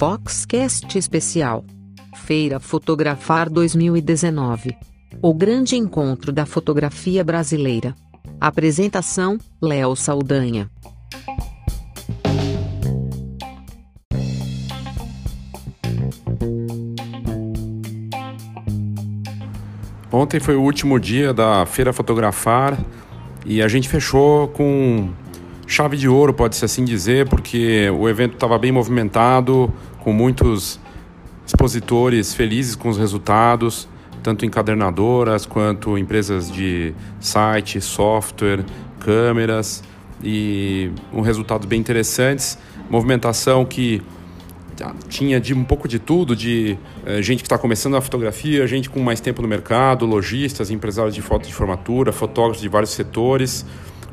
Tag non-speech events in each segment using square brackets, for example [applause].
Foxcast Especial Feira Fotografar 2019 O grande encontro da fotografia brasileira. Apresentação: Léo Saldanha. Ontem foi o último dia da Feira Fotografar e a gente fechou com chave de ouro, pode-se assim dizer, porque o evento estava bem movimentado, com muitos expositores felizes com os resultados, tanto encadernadoras quanto empresas de site, software, câmeras e um resultados bem interessantes. Movimentação que tinha de um pouco de tudo, de eh, gente que está começando a fotografia, gente com mais tempo no mercado, lojistas, empresários de foto de formatura, fotógrafos de vários setores,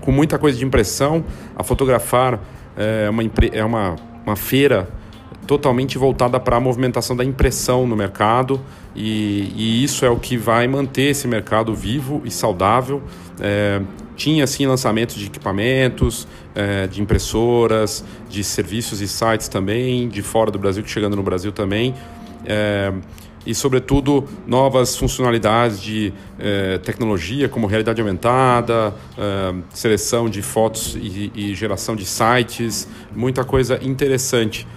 com muita coisa de impressão. A fotografar é uma, é uma, uma feira totalmente voltada para a movimentação da impressão no mercado e, e, isso é o que vai manter esse mercado vivo e saudável. É, tinha sim lançamentos de equipamentos, é, de impressoras, de serviços e sites também, de fora do Brasil, que chegando no Brasil também. É, e, sobretudo, novas funcionalidades de é, tecnologia, como realidade aumentada, é, seleção de fotos e, e geração de sites, muita coisa interessante.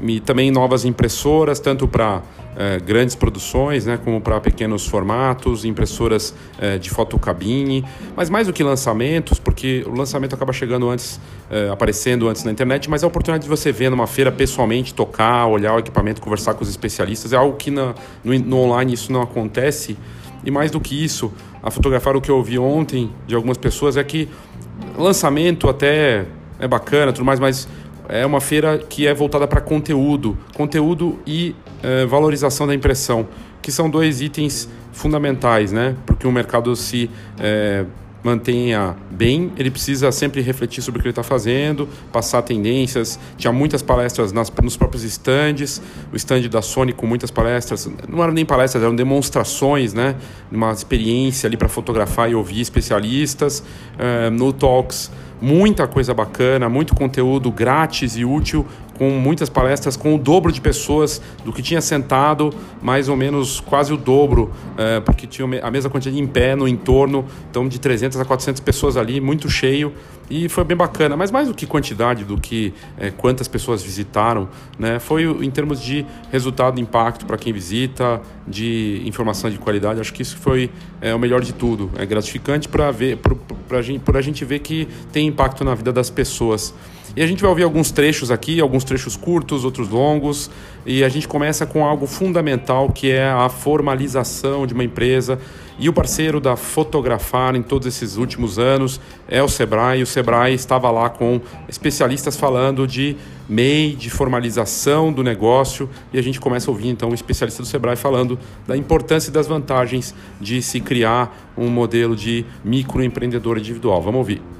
E também novas impressoras, tanto para é, grandes produções, né, como para pequenos formatos, impressoras é, de fotocabine, mas mais do que lançamentos, porque o lançamento acaba chegando antes, é, aparecendo antes na internet, mas a oportunidade de você ver numa feira pessoalmente, tocar, olhar o equipamento, conversar com os especialistas, é algo que na, no, no online isso não acontece. E mais do que isso, a fotografar o que eu ouvi ontem de algumas pessoas é que lançamento até é bacana, tudo mais, mas é uma feira que é voltada para conteúdo, conteúdo e é, valorização da impressão, que são dois itens fundamentais, né? Porque o mercado se é, mantenha bem, ele precisa sempre refletir sobre o que ele está fazendo, passar tendências. Tinha muitas palestras nas, nos próprios stands, o stand da Sony com muitas palestras, não eram nem palestras, eram demonstrações, né? Uma experiência ali para fotografar e ouvir especialistas. É, no Talks muita coisa bacana, muito conteúdo grátis e útil, com muitas palestras com o dobro de pessoas do que tinha sentado, mais ou menos quase o dobro, é, porque tinha a mesma quantidade em pé no entorno, então de 300 a 400 pessoas ali, muito cheio e foi bem bacana. Mas mais do que quantidade, do que é, quantas pessoas visitaram, né, foi em termos de resultado, impacto para quem visita, de informação de qualidade. Acho que isso foi é, o melhor de tudo. É gratificante para ver, para a gente, a gente ver que tem impacto na vida das pessoas. E a gente vai ouvir alguns trechos aqui, alguns trechos curtos, outros longos, e a gente começa com algo fundamental que é a formalização de uma empresa. E o parceiro da Fotografar em todos esses últimos anos é o Sebrae. O Sebrae estava lá com especialistas falando de MEI, de formalização do negócio, e a gente começa a ouvir então um especialista do Sebrae falando da importância e das vantagens de se criar um modelo de microempreendedor individual. Vamos ouvir.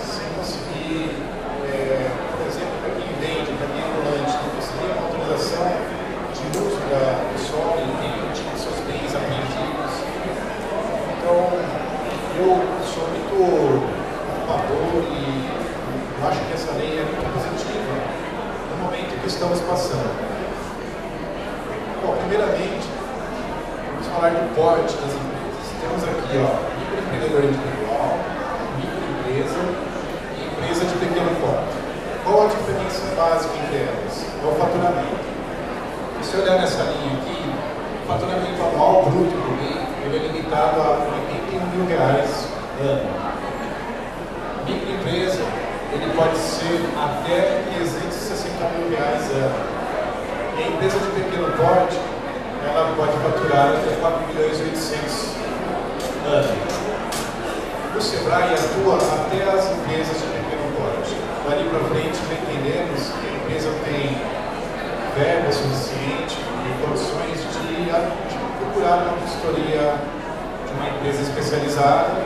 estamos passando. Bom, primeiramente, vamos falar do porte das empresas. Temos aqui, ó, microempreendedor individual, microempresa e empresa de pequeno porte. Qual a diferença básica entre elas? É o faturamento. Se você olhar nessa linha aqui, o faturamento anual bruto do MEI ele é limitado a 81 mil reais ano microempresa, ele pode ser até 360 mil reais ano. E a empresa de pequeno porte, ela pode faturar até 4 milhões e 800 ano. Sebrae atua até as empresas de pequeno porte. Dali para frente, entendemos que a empresa tem verba suficiente e condições de, de procurar uma consultoria de uma empresa especializada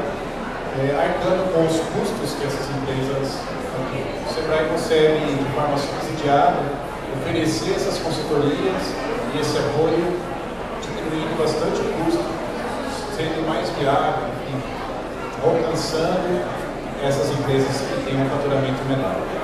é, arcando com os custos que essas empresas aqui. O Sebrae consegue, de forma subsidiada, oferecer essas consultorias e esse apoio, diminuindo bastante o custo, sendo mais viável, alcançando essas empresas que têm um faturamento menor.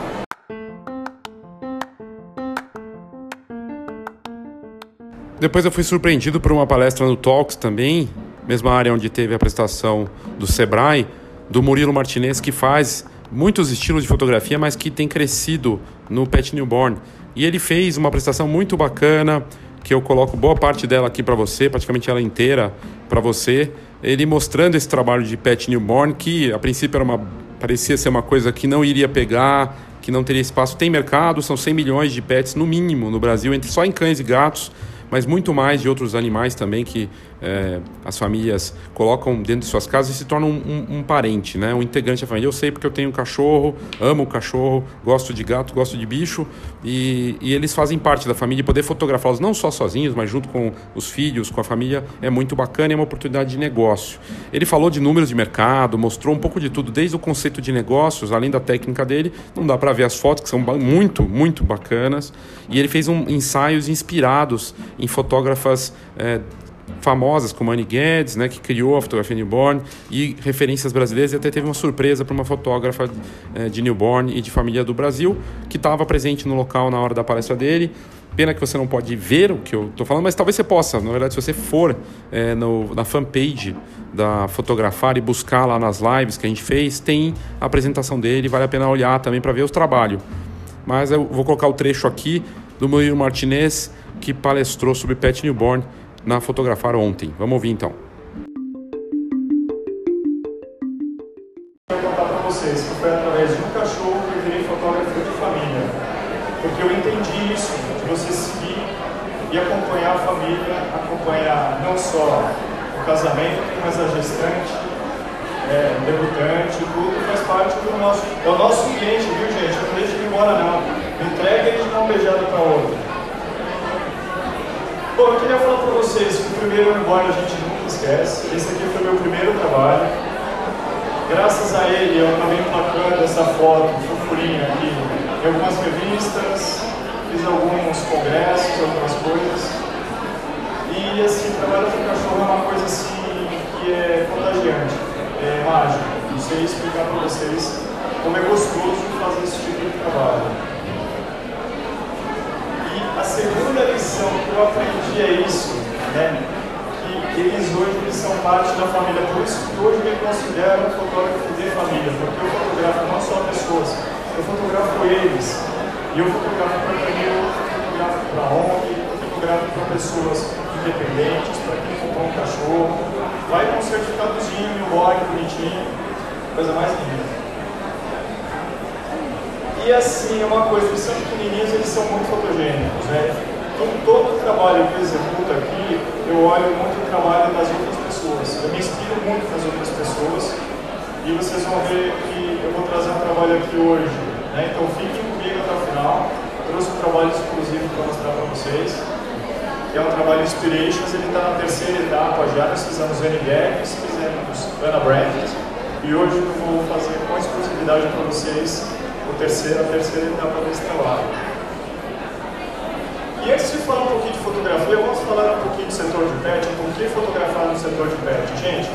Depois eu fui surpreendido por uma palestra no Talks também, mesma área onde teve a apresentação do Sebrae, do Murilo Martinez, que faz muitos estilos de fotografia, mas que tem crescido no Pet Newborn. E ele fez uma apresentação muito bacana, que eu coloco boa parte dela aqui para você, praticamente ela inteira para você. Ele mostrando esse trabalho de Pet Newborn, que a princípio era uma, parecia ser uma coisa que não iria pegar, que não teria espaço. Tem mercado, são 100 milhões de pets no mínimo no Brasil, entre só em cães e gatos mas muito mais de outros animais também que é, as famílias colocam dentro de suas casas e se tornam um, um, um, parente, né? um integrante da família. Eu sei porque eu tenho um cachorro, amo o cachorro, gosto de gato, gosto de bicho e, e eles fazem parte da família e poder fotografá-los não só sozinhos, mas junto com os filhos, com a família, é muito bacana é uma oportunidade de negócio. Ele falou de números de mercado, mostrou um pouco de tudo, desde o conceito de negócios, além da técnica dele, não dá para ver as fotos que são muito, muito bacanas. E ele fez um, ensaios inspirados em fotógrafas é, famosas como Annie Guedes, né, que criou a fotografia newborn, e referências brasileiras, e até teve uma surpresa para uma fotógrafa é, de newborn e de família do Brasil, que estava presente no local na hora da palestra dele. Pena que você não pode ver o que eu estou falando, mas talvez você possa. Na verdade, se você for é, no, na fanpage da Fotografar e buscar lá nas lives que a gente fez, tem a apresentação dele, vale a pena olhar também para ver os trabalhos. Mas eu vou colocar o trecho aqui do Murilo Martinez, que palestrou sobre Pet Newborn na Fotografar ontem. Vamos ouvir então. Vocês que foi através de um cachorro que eu virei fotógrafo de família. Porque eu entendi isso, de você seguir e acompanhar a família, acompanhar não só o casamento, mas a gestante, é, debutante, tudo faz parte do nosso. É o nosso cliente, viu gente? Eu não deixo ele embora não. Entrega ele de uma beijada para outra. Bom, eu queria falar para vocês que o primeiro embora a gente nunca esquece. Esse aqui foi meu primeiro trabalho. Graças a ele eu acabei emplacando essa foto, fufurinha aqui, em algumas revistas, fiz alguns congressos, algumas coisas. E assim, trabalho com cachorro é uma coisa assim que é contagiante, é mágico. Não sei explicar para vocês como é gostoso fazer esse tipo de trabalho a segunda lição que eu aprendi é isso, né? Que eles hoje eles são parte da família, por isso que hoje me considero um fotógrafo de família, porque eu fotografo não só pessoas, eu fotografo eles, e eu fotografo para Camilo, eu fotografo para ONG, eu fotografo para pessoas independentes, para quem comprou um cachorro, vai com um certificadozinho, um blog bonitinho, coisa mais linda. E assim, é uma coisa, eles são pequenininhos, eles são muito fotogênicos, né? Então, todo o trabalho que eu executo aqui, eu olho muito o trabalho das outras pessoas. Eu me inspiro muito nas outras pessoas e vocês vão ver que eu vou trazer um trabalho aqui hoje. Né? Então, fiquem comigo até o final. Eu trouxe um trabalho exclusivo para mostrar para vocês. Que é um trabalho Inspirations, ele está na terceira etapa já, nós fizemos NBX, fizemos Ana Brandt, e hoje eu vou fazer com exclusividade para vocês o terceiro, a terceira etapa desse trabalho. E antes de falar um pouquinho de fotografia, vamos falar um pouquinho do setor de pet, por que fotografar no setor de pet. Gente,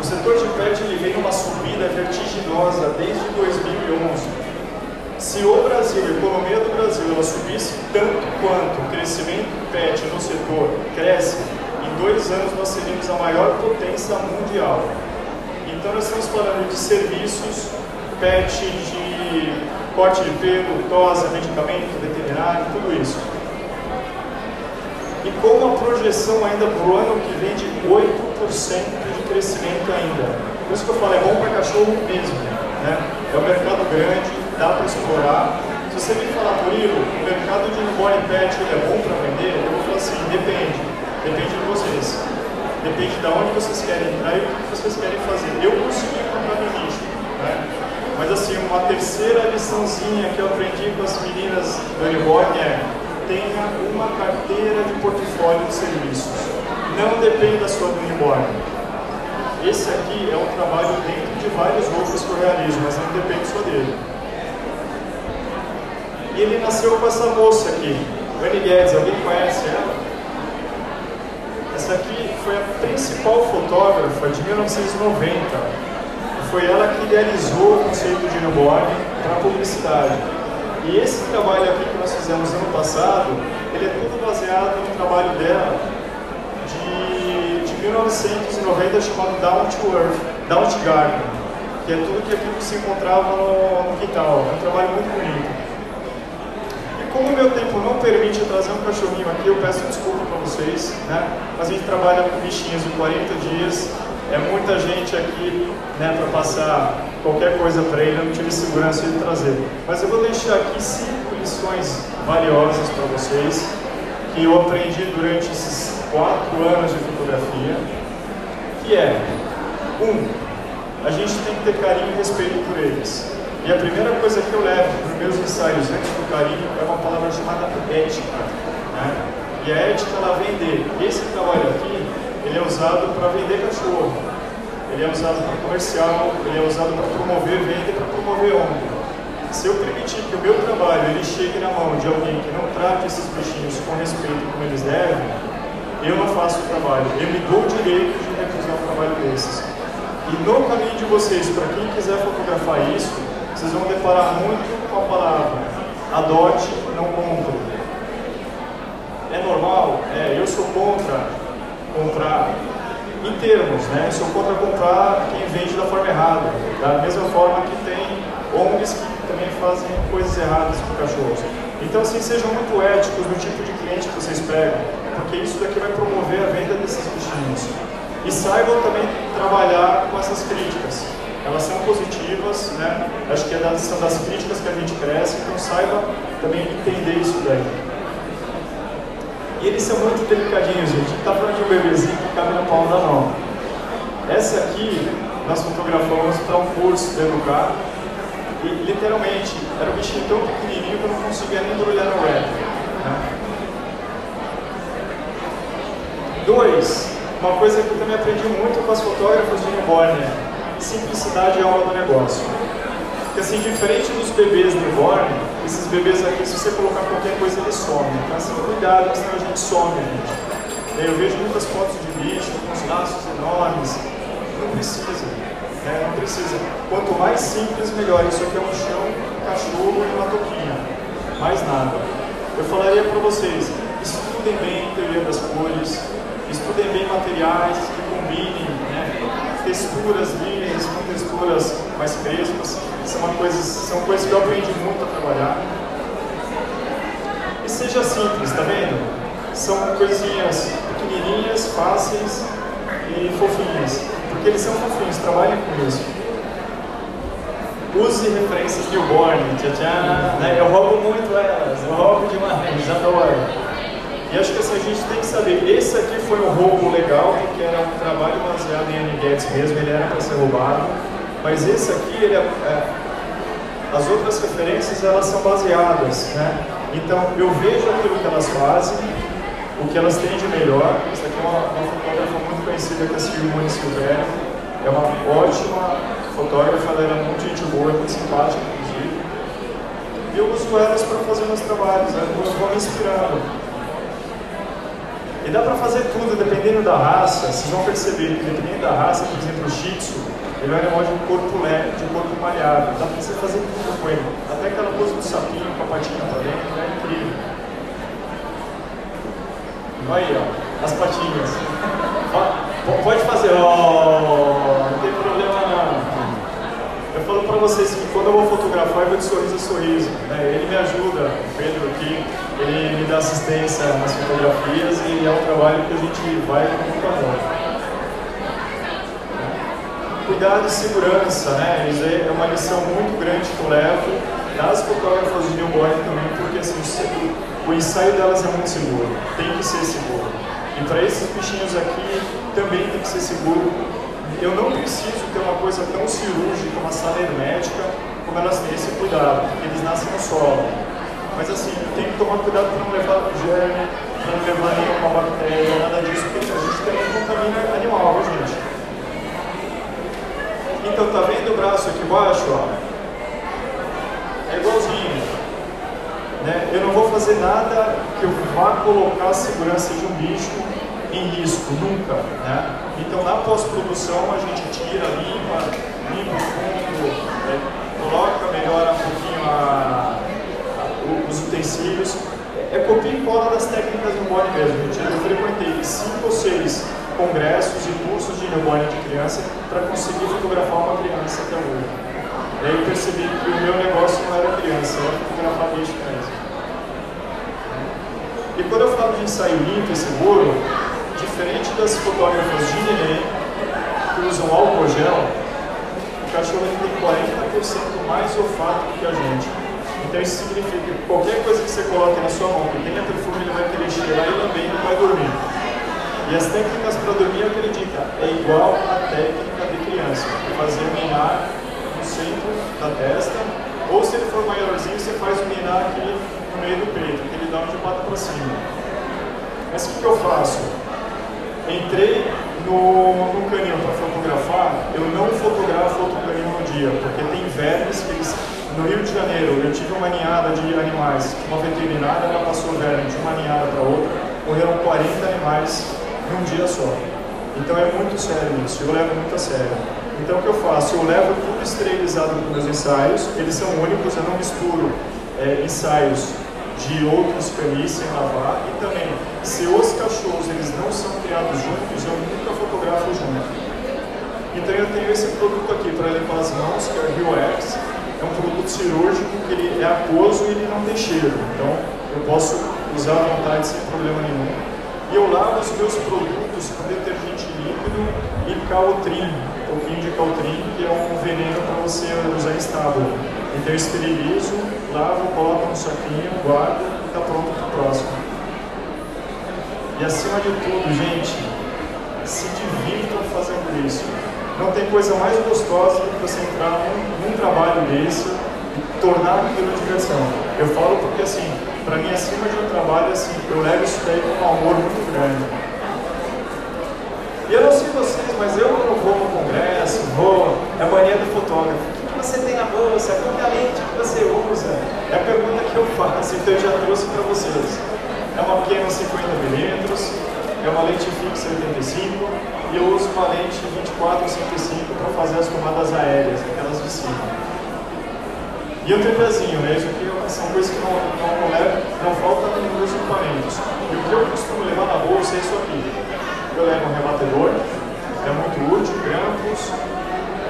o setor de pet ele vem numa subida vertiginosa desde 2011. Se o Brasil, a economia do Brasil, ela subisse tanto quanto o crescimento PET no setor cresce, em dois anos nós seríamos a maior potência mundial. Então nós estamos falando de serviços, PET de corte de pelo, tosa, medicamento veterinário, tudo isso. E com uma projeção ainda para o ano que vem de 8% de crescimento ainda. Por isso que eu falo, é bom para cachorro mesmo. Né? É um mercado grande, dá para explorar. Se você me falar, Murilo, o mercado de newborn pet é bom para vender, eu vou falar assim, depende. Depende de vocês. Depende de onde vocês querem entrar e o que vocês querem fazer. Eu consegui comprar no nicho. Né? Mas assim, uma terceira liçãozinha que eu aprendi com as meninas do newborn é tenha uma carteira de portfólio de serviços. Não dependa só do newborn. Esse aqui é um trabalho dentro de vários outros que eu realizo, mas não depende só dele. E ele nasceu com essa moça aqui, Annie Guedes, alguém conhece ela? Essa aqui foi a principal fotógrafa de 1990. Foi ela que idealizou o conceito de newborn para publicidade. E esse trabalho aqui que nós fizemos ano passado, ele é todo baseado no trabalho dela de, de 1990 chamado Down to Earth, Down to Garden, que é tudo que aquilo que se encontrava no, no quintal. É um trabalho muito bonito como o meu tempo não permite trazer um cachorrinho aqui, eu peço desculpa para vocês, né? Mas a gente trabalha com bichinhos de 40 dias, é muita gente aqui, né, para passar qualquer coisa para ele, eu não tive segurança de trazer. Mas eu vou deixar aqui cinco lições valiosas para vocês, que eu aprendi durante esses quatro anos de fotografia, que é, um, a gente tem que ter carinho e respeito por eles. E a primeira coisa que eu levo para os meus ensaios antes do carinho é uma palavra chamada ética. Né? E a ética ela vem de, esse trabalho aqui, ele é usado para vender cachorro, ele é usado para comercial, ele é usado para promover venda e para promover ONG. Se eu permitir que o meu trabalho ele chegue na mão de alguém que não trate esses bichinhos com respeito como eles devem, eu não faço o trabalho. Eu me dou o direito de recusar um trabalho desses. E no caminho de vocês, para quem quiser fotografar isso, vocês vão deparar muito com a palavra adote, não compre. É normal? É, eu sou contra comprar em termos, né? Sou contra comprar quem vende da forma errada. Da mesma forma que tem ONGs que também fazem coisas erradas para cachorros. Então, assim, sejam muito éticos no tipo de cliente que vocês pegam, porque isso daqui vai promover a venda desses bichinhos. E saibam também trabalhar com essas críticas elas são positivas, né? Acho que é das, são das críticas que a gente cresce, então saiba também entender isso daí. E eles são muito delicadinhos, gente. Está falando de um bebezinho que cabe no pau da mão. Essa aqui nós fotografamos para um curso de educar e literalmente era um bichinho tão pequenininho que eu não conseguia nem embrulhar no web. Né? Dois, uma coisa que eu também aprendi muito com as fotógrafas de newborn, né? simplicidade é alma do negócio. Porque assim, diferente dos bebês newborn, esses bebês aqui, se você colocar qualquer coisa, eles somem. Então assim, cuidado, senão a gente some, gente. Eu vejo muitas fotos de bicho com os laços enormes. Não precisa, né? não precisa. Quanto mais simples, melhor. Isso aqui é um chão, um cachorro e uma toquinha. Mais nada. Eu falaria para vocês, estudem bem a teoria das cores, estudem bem materiais que combinem texturas linhas com texturas mais crespas. São, coisas, são coisas que eu aprendi muito a trabalhar. E seja simples, tá vendo? São coisinhas pequenininhas, fáceis e fofinhas. Porque eles são fofinhos, trabalhem com isso. Use referências newborn, tchá, tchá, né? Eu roubo muito elas, eu roubo demais, adoro. E acho que assim, a gente tem que saber, esse aqui foi um roubo legal, porque era um trabalho baseado em Annie mesmo, ele era para ser roubado, mas esse aqui, ele é, é, as outras referências, elas são baseadas, né? Então, eu vejo aquilo que elas fazem, o que elas têm de melhor, essa aqui é uma, uma fotógrafa muito conhecida, que é a Simone Silvério, é uma ótima fotógrafa, ela era muito gente boa, muito simpática, inclusive, e eu uso elas para fazer meus trabalhos, né? eu vou me inspirando. E dá para fazer tudo, dependendo da raça. Vocês vão perceber que dependendo da raça, por exemplo, o Shih Tzu, ele é um animal de um corpo leve, de um corpo malhado. Dá para você fazer tudo com ele. Até aquela pose do sapinho com a patinha para dentro, é incrível. Olha aí, ó, as patinhas. Ó, pode fazer, ó, não tem problema não. Eu falo para vocês que quando eu vou fotografar, eu vou de sorriso a sorriso. Né? Ele me ajuda, o Pedro aqui ele me dá assistência nas fotografias e é um trabalho que a gente vai com muito amor cuidado e segurança, né? Isso é uma lição muito grande que eu levo das fotógrafas de newborn também, porque assim, o ensaio delas é muito seguro, tem que ser seguro. E para esses bichinhos aqui também tem que ser seguro. Eu não preciso ter uma coisa tão cirúrgica, uma sala hermética, como elas têm esse cuidado, porque eles nascem no solo. Mas assim, tenho que tomar cuidado para não levar germe, para não levar nenhuma bactéria, nada disso, porque a gente também contamina animal, gente? Então tá vendo o braço aqui embaixo? Ó? É igualzinho. Né? Eu não vou fazer nada que eu vá colocar a segurança de um bicho em risco, nunca. Né? Então na pós-produção a gente tira, limpa, limpa o fundo, né? coloca, melhora um pouquinho a, utensílios. É copia e cola das técnicas do body mesmo. Eu frequentei cinco ou seis congressos e cursos de newborn de criança para conseguir fotografar uma criança até hoje. E aí eu percebi que o meu negócio não era criança, era fotografar bicho mesmo. E quando eu falo de ensaio limpo e seguro, diferente das fotógrafas de neném que usam álcool gel, o cachorro tem 40% mais olfato que a gente. Então isso significa que qualquer coisa que você coloque na sua mão que tenha perfume, ele vai querer cheirar e também não vai dormir. E as técnicas para dormir, eu acredito, é igual a técnica de criança. Fazer o minar no centro da testa, ou se ele for maiorzinho, você faz o minar aqui no meio do peito, que ele dá de pata para cima. Mas o que, que eu faço? Entrei no, no canil para fotografar, eu não fotografo outro canil no dia, porque tem vermes que eles no Rio de Janeiro, eu tive uma ninhada de animais, uma veterinária, ela passou verme de uma ninhada para outra, morreram 40 animais num dia só. Então é muito sério isso, eu levo muito a sério. Então o que eu faço? Eu levo tudo esterilizado para meus ensaios, eles são únicos, eu não misturo é, ensaios de outros canis sem lavar e também, se os cachorros eles não são criados juntos, eu nunca fotografo junto. Então eu tenho esse produto aqui para limpar as mãos, que é o Rio X, é um produto cirúrgico que ele é aquoso e ele não tem cheiro, então eu posso usar à vontade sem problema nenhum. E eu lavo os meus produtos com detergente líquido e caltrim, um pouquinho de caltrim, que é um veneno para você usar estável. Então eu esterilizo, lavo, coloco no saquinho, guardo e está pronto para o próximo. E acima de tudo, gente, se divirtam fazendo isso. Não tem coisa mais gostosa do que você entrar num, num trabalho desse e tornar aquilo diversão. Eu falo porque assim, para mim, acima de um trabalho, assim, eu levo isso daí com um amor muito grande. E eu não sei vocês, mas eu quando vou no congresso, vou, é a mania do fotógrafo. O que você tem na bolsa? Qual é a lente que você usa? É a pergunta que eu faço, então eu já trouxe para vocês. É uma pequena 50mm, é uma lente fixa 85 e eu uso uma lente 24 65 para fazer as tomadas aéreas, aquelas de cima. E o tripézinho, né? Isso aqui são coisas que não, não, levo, não faltam nos meus equipamentos. E o que eu costumo levar na bolsa é isso aqui. Eu levo um rebatedor, é muito útil, grampos,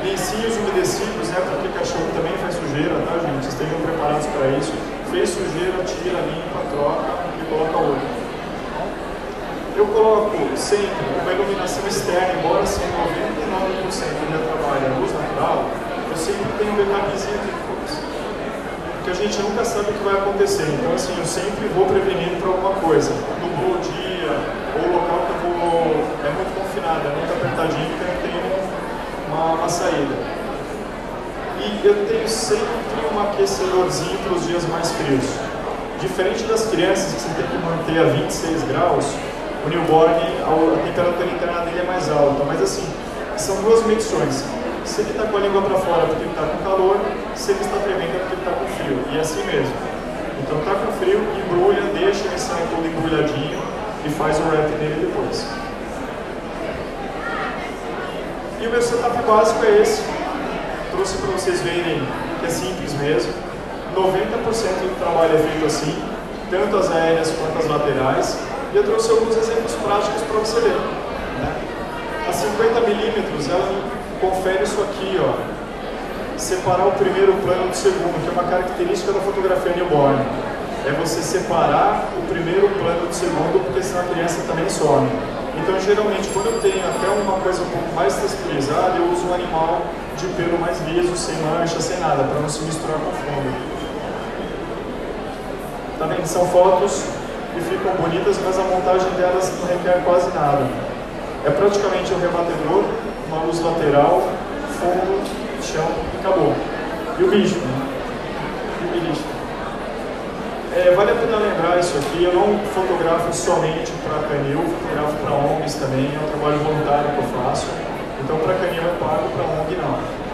lencinhos umedecidos, né, porque cachorro também faz sujeira, tá gente? Estejam preparados para isso. Fez sujeira, tira, limpa, troca e coloca outro. Eu coloco sempre uma iluminação externa, embora seja 99% do meu trabalho é luz natural, eu sempre tenho um backupzinho aqui porque a gente nunca sabe o que vai acontecer. Então, assim, eu sempre vou prevenindo para alguma coisa. No bom dia, ou o local que eu vou é muito confinado, é muito apertadinho, então eu tenho uma, uma saída. E eu tenho sempre um aquecedorzinho para os dias mais frios. Diferente das crianças que você tem que manter a 26 graus, o newborn, a temperatura interna dele é mais alta. Mas assim, são duas medições se ele está com a língua para fora porque ele está com calor, se ele está tremendo é porque ele está com frio. E é assim mesmo. Então está com frio, embrulha, deixa ele sair todo embrulhadinho e faz o wrap nele depois. E o meu setup básico é esse. Trouxe para vocês verem que é simples mesmo. 90% do trabalho é feito assim, tanto as aéreas quanto as laterais. E eu trouxe alguns exemplos práticos para você ver. Né? A 50mm, ela confere isso aqui, ó. Separar o primeiro plano do segundo, que é uma característica da fotografia newborn. É você separar o primeiro plano do segundo, porque senão a criança também some. Então, geralmente, quando eu tenho até uma coisa um pouco mais texturizada, eu uso um animal de pelo mais liso, sem mancha, sem nada, para não se misturar com o fundo. Tá vendo? São fotos que ficam bonitas, mas a montagem delas não requer quase nada. É praticamente um rebatedor, uma luz lateral, fundo, chão e acabou. E o bicho, né? E o bicho. É, vale a pena lembrar isso aqui, eu não fotografo somente para canil, fotografo para ONGs também, é um trabalho voluntário que eu faço. Então para canil eu pago, para ONG não.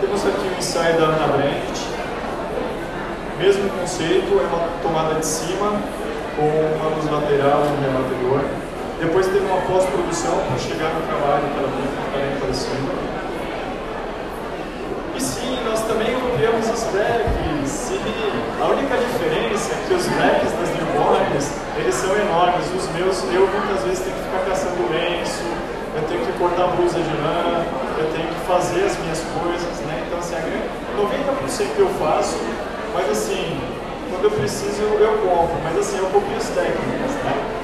Temos aqui o ensaio da Ana Brandt. Mesmo conceito, é uma tomada de cima com uma luz lateral um rebatedor. Depois teve uma pós-produção para chegar no trabalho ela está bem parecido. E sim, nós também copiamos os decks. A única diferença é que os decks das newborns, eles são enormes. Os meus, eu muitas vezes tenho que ficar caçando lenço, eu tenho que cortar blusa de lã, fazer as minhas coisas, né? Então, assim, 90% eu faço, mas assim, quando eu preciso eu compro, mas assim, eu copio as técnicas, né?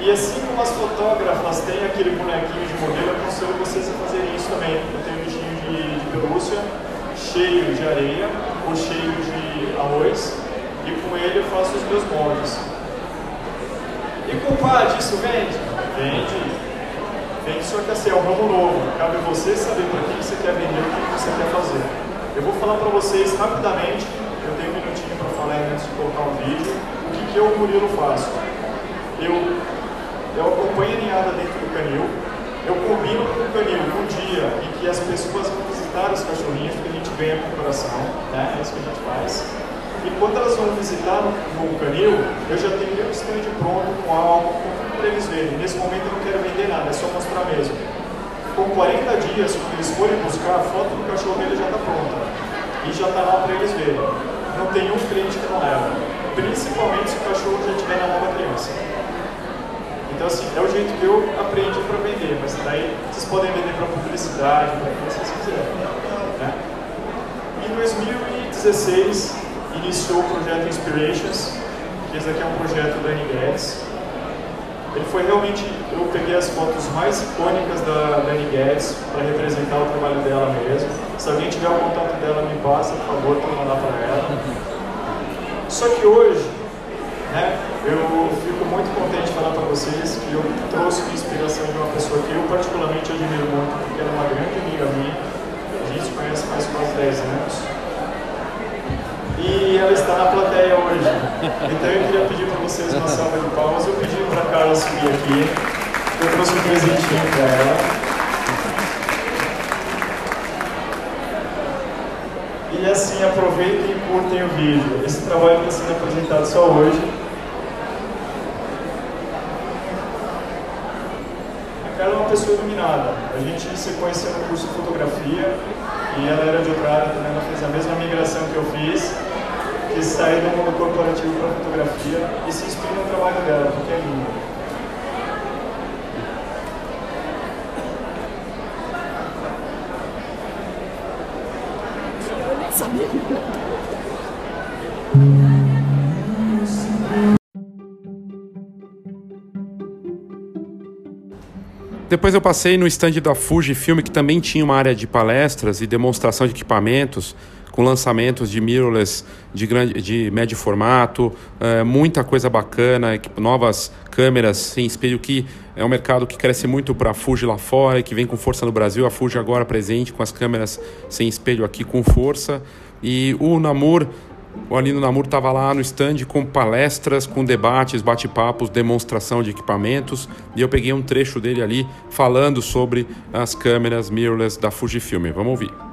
E assim como as fotógrafas têm aquele bonequinho de modelo, eu aconselho vocês a fazerem isso também. Eu tenho um bichinho de, de pelúcia, cheio de areia ou cheio de arroz, e com ele eu faço os meus moldes. E compadre, isso vende? Vende. Só que assim, é um ramo novo. Cabe você saber para quem você quer vender, o que você quer fazer. Eu vou falar para vocês rapidamente, eu tenho um minutinho para falar antes de colocar um vídeo, o que, que eu, Murilo, faço. Eu, eu acompanho a ninhada dentro do canil, eu combino com o canil um dia em que as pessoas vão visitar os cachorrinhos, que a gente ganha com o coração, né? é isso que a gente faz. E quando elas vão visitar no, canil, eu já tenho meu stand pronto com tudo para eles verem. Nesse momento eu não quero vender nada, é só mostrar mesmo. Com 40 dias, quando eles forem buscar, a foto do cachorro dele já está pronta. E já está lá para eles verem. Não tem um cliente que não leva. Principalmente se o cachorro já estiver na mão da criança. Então, assim, é o jeito que eu aprendi para vender, mas daí vocês podem vender para publicidade, para quem vocês quiserem. Né? Em 2016, iniciou o projeto Inspirations, que esse aqui é um projeto da Guedes. Ele foi realmente, eu peguei as fotos mais icônicas da Dani Guedes para representar o trabalho dela mesmo. Se alguém tiver o contato dela, me passa, por favor, para mandar para ela. Só que hoje, né, eu fico muito contente de falar para vocês que eu trouxe uma inspiração de uma pessoa que eu particularmente admiro muito, porque ela é uma grande amiga minha. A gente conhece faz quase 10 anos. E ela está na plateia hoje. Então eu queria pedir para vocês uma salva de palmas. Eu pedi para a Carla subir aqui. Eu trouxe um presentinho para ela. E assim, aproveitem e curtem o vídeo. Esse trabalho está sendo apresentado só hoje. A Carla é uma pessoa iluminada. A gente se conheceu no curso de fotografia e ela era de outra área também. Ela fez a mesma migração que eu fiz, que saiu do corporativo para fotografia e se inspira no trabalho dela, porque é lindo. Depois eu passei no stand da Fujifilm, que também tinha uma área de palestras e demonstração de equipamentos, com lançamentos de mirrorless de, grande, de médio formato, é, muita coisa bacana, novas câmeras sem espelho, que é um mercado que cresce muito para a Fuji lá fora e que vem com força no Brasil. A Fuji agora presente com as câmeras sem espelho aqui com força. E o Namur o Alino Namur estava lá no stand com palestras, com debates, bate-papos, demonstração de equipamentos e eu peguei um trecho dele ali falando sobre as câmeras mirrorless da Fujifilm. Vamos ouvir.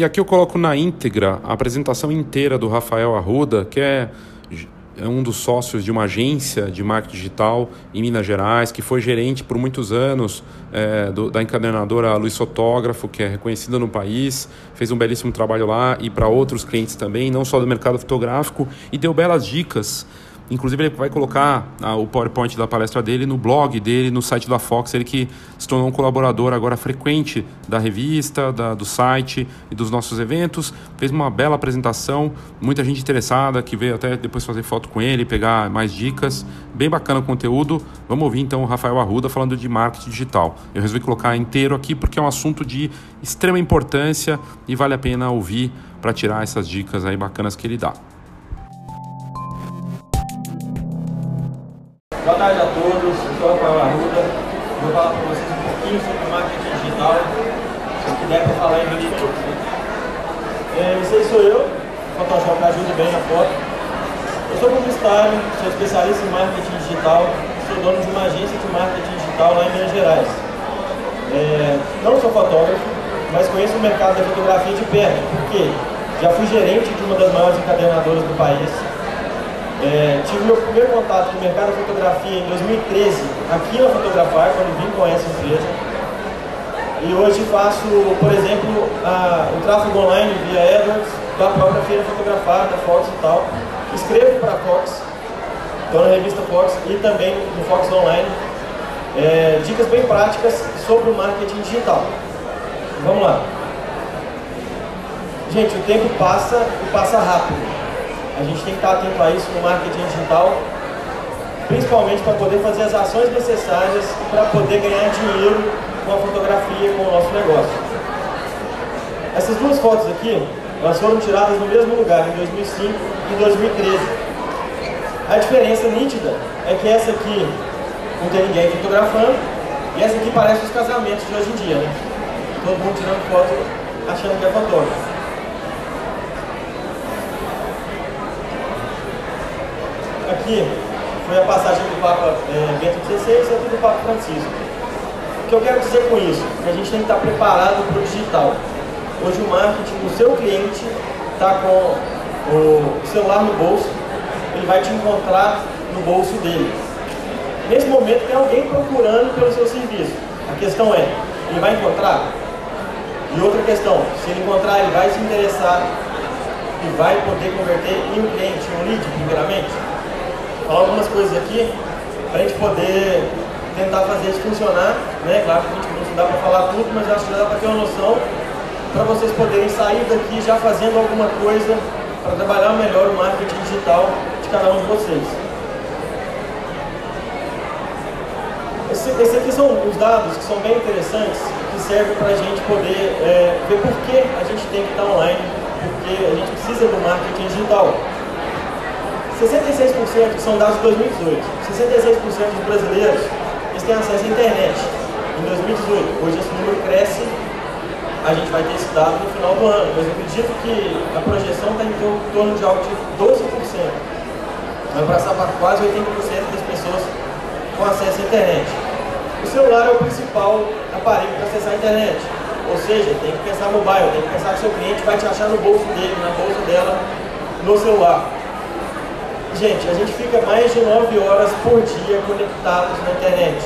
E aqui eu coloco na íntegra a apresentação inteira do Rafael Arruda, que é é um dos sócios de uma agência de marketing digital em Minas Gerais, que foi gerente por muitos anos é, do, da encadernadora Luiz Fotógrafo, que é reconhecida no país, fez um belíssimo trabalho lá e para outros clientes também, não só do mercado fotográfico, e deu belas dicas Inclusive, ele vai colocar ah, o PowerPoint da palestra dele no blog dele, no site da Fox. Ele que tornou um colaborador agora frequente da revista, da, do site e dos nossos eventos. Fez uma bela apresentação, muita gente interessada que veio até depois fazer foto com ele, pegar mais dicas. Bem bacana o conteúdo. Vamos ouvir então o Rafael Arruda falando de marketing digital. Eu resolvi colocar inteiro aqui porque é um assunto de extrema importância e vale a pena ouvir para tirar essas dicas aí bacanas que ele dá. Boa tarde a todos, eu sou o Rafael Arruda. Vou falar para vocês um pouquinho sobre marketing digital. Puder para falar em vídeo. É, esse aí sou eu, Photoshop ajuda bem na foto. Eu sou publicitário, sou especialista em marketing digital, sou dono de uma agência de marketing digital lá em Minas Gerais. É, não sou fotógrafo, mas conheço o mercado da fotografia de perto, porque já fui gerente de uma das maiores encadernadoras do país é, tive meu primeiro contato com o mercado de fotografia em 2013, aqui na Fotografar, quando vim com essa empresa. E hoje faço, por exemplo, a, o tráfego online via AdWords, da própria feira Fotografar, da Fox e tal. Escrevo para a Fox, estou na revista Fox e também no Fox Online. É, dicas bem práticas sobre o marketing digital. Vamos lá. Gente, o tempo passa e passa rápido. A gente tem que estar atento a isso no marketing digital. principalmente para poder fazer as ações necessárias para poder ganhar dinheiro com a fotografia, com o nosso negócio. Essas duas fotos aqui, elas foram tiradas no mesmo lugar, em 2005 e 2013. A diferença nítida é que essa aqui não tem ninguém fotografando e essa aqui parece os casamentos de hoje em dia, né? Todo mundo tirando foto achando que é fotógrafo. Aqui foi a passagem do Papa é, Bento XVI e do Papa Francisco. Que eu quero dizer com isso? A gente tem que estar preparado para o digital. Hoje o marketing, o seu cliente está com o celular no bolso, ele vai te encontrar no bolso dele. Nesse momento tem alguém procurando pelo seu serviço. A questão é, ele vai encontrar? E outra questão, se ele encontrar, ele vai se interessar e vai poder converter em um cliente, um lead, primeiramente? falar algumas coisas aqui para a gente poder tentar fazer isso funcionar. Né? Claro que não dá para falar tudo, mas acho que dá para ter uma noção para vocês poderem sair daqui já fazendo alguma coisa para trabalhar melhor o marketing digital de cada um de vocês. Esse, esse aqui são os dados que são bem interessantes, que servem para a gente poder é, ver por que a gente tem que estar online, porque a gente precisa do marketing digital. 66% são dados de 2018. 66% dos brasileiros eles têm acesso à internet em 2018. Hoje esse número cresce, a gente vai ter esse dado no final do ano, mas eu acredito que a projeção está em torno de algo de 12%. Vai passar para quase 80% das pessoas com acesso à internet. O celular é o principal aparelho para acessar a internet. Ou seja, tem que pensar mobile, tem que pensar que seu cliente vai te achar no bolso dele, na bolsa dela, no celular. Gente, a gente fica mais de 9 horas por dia conectados na internet.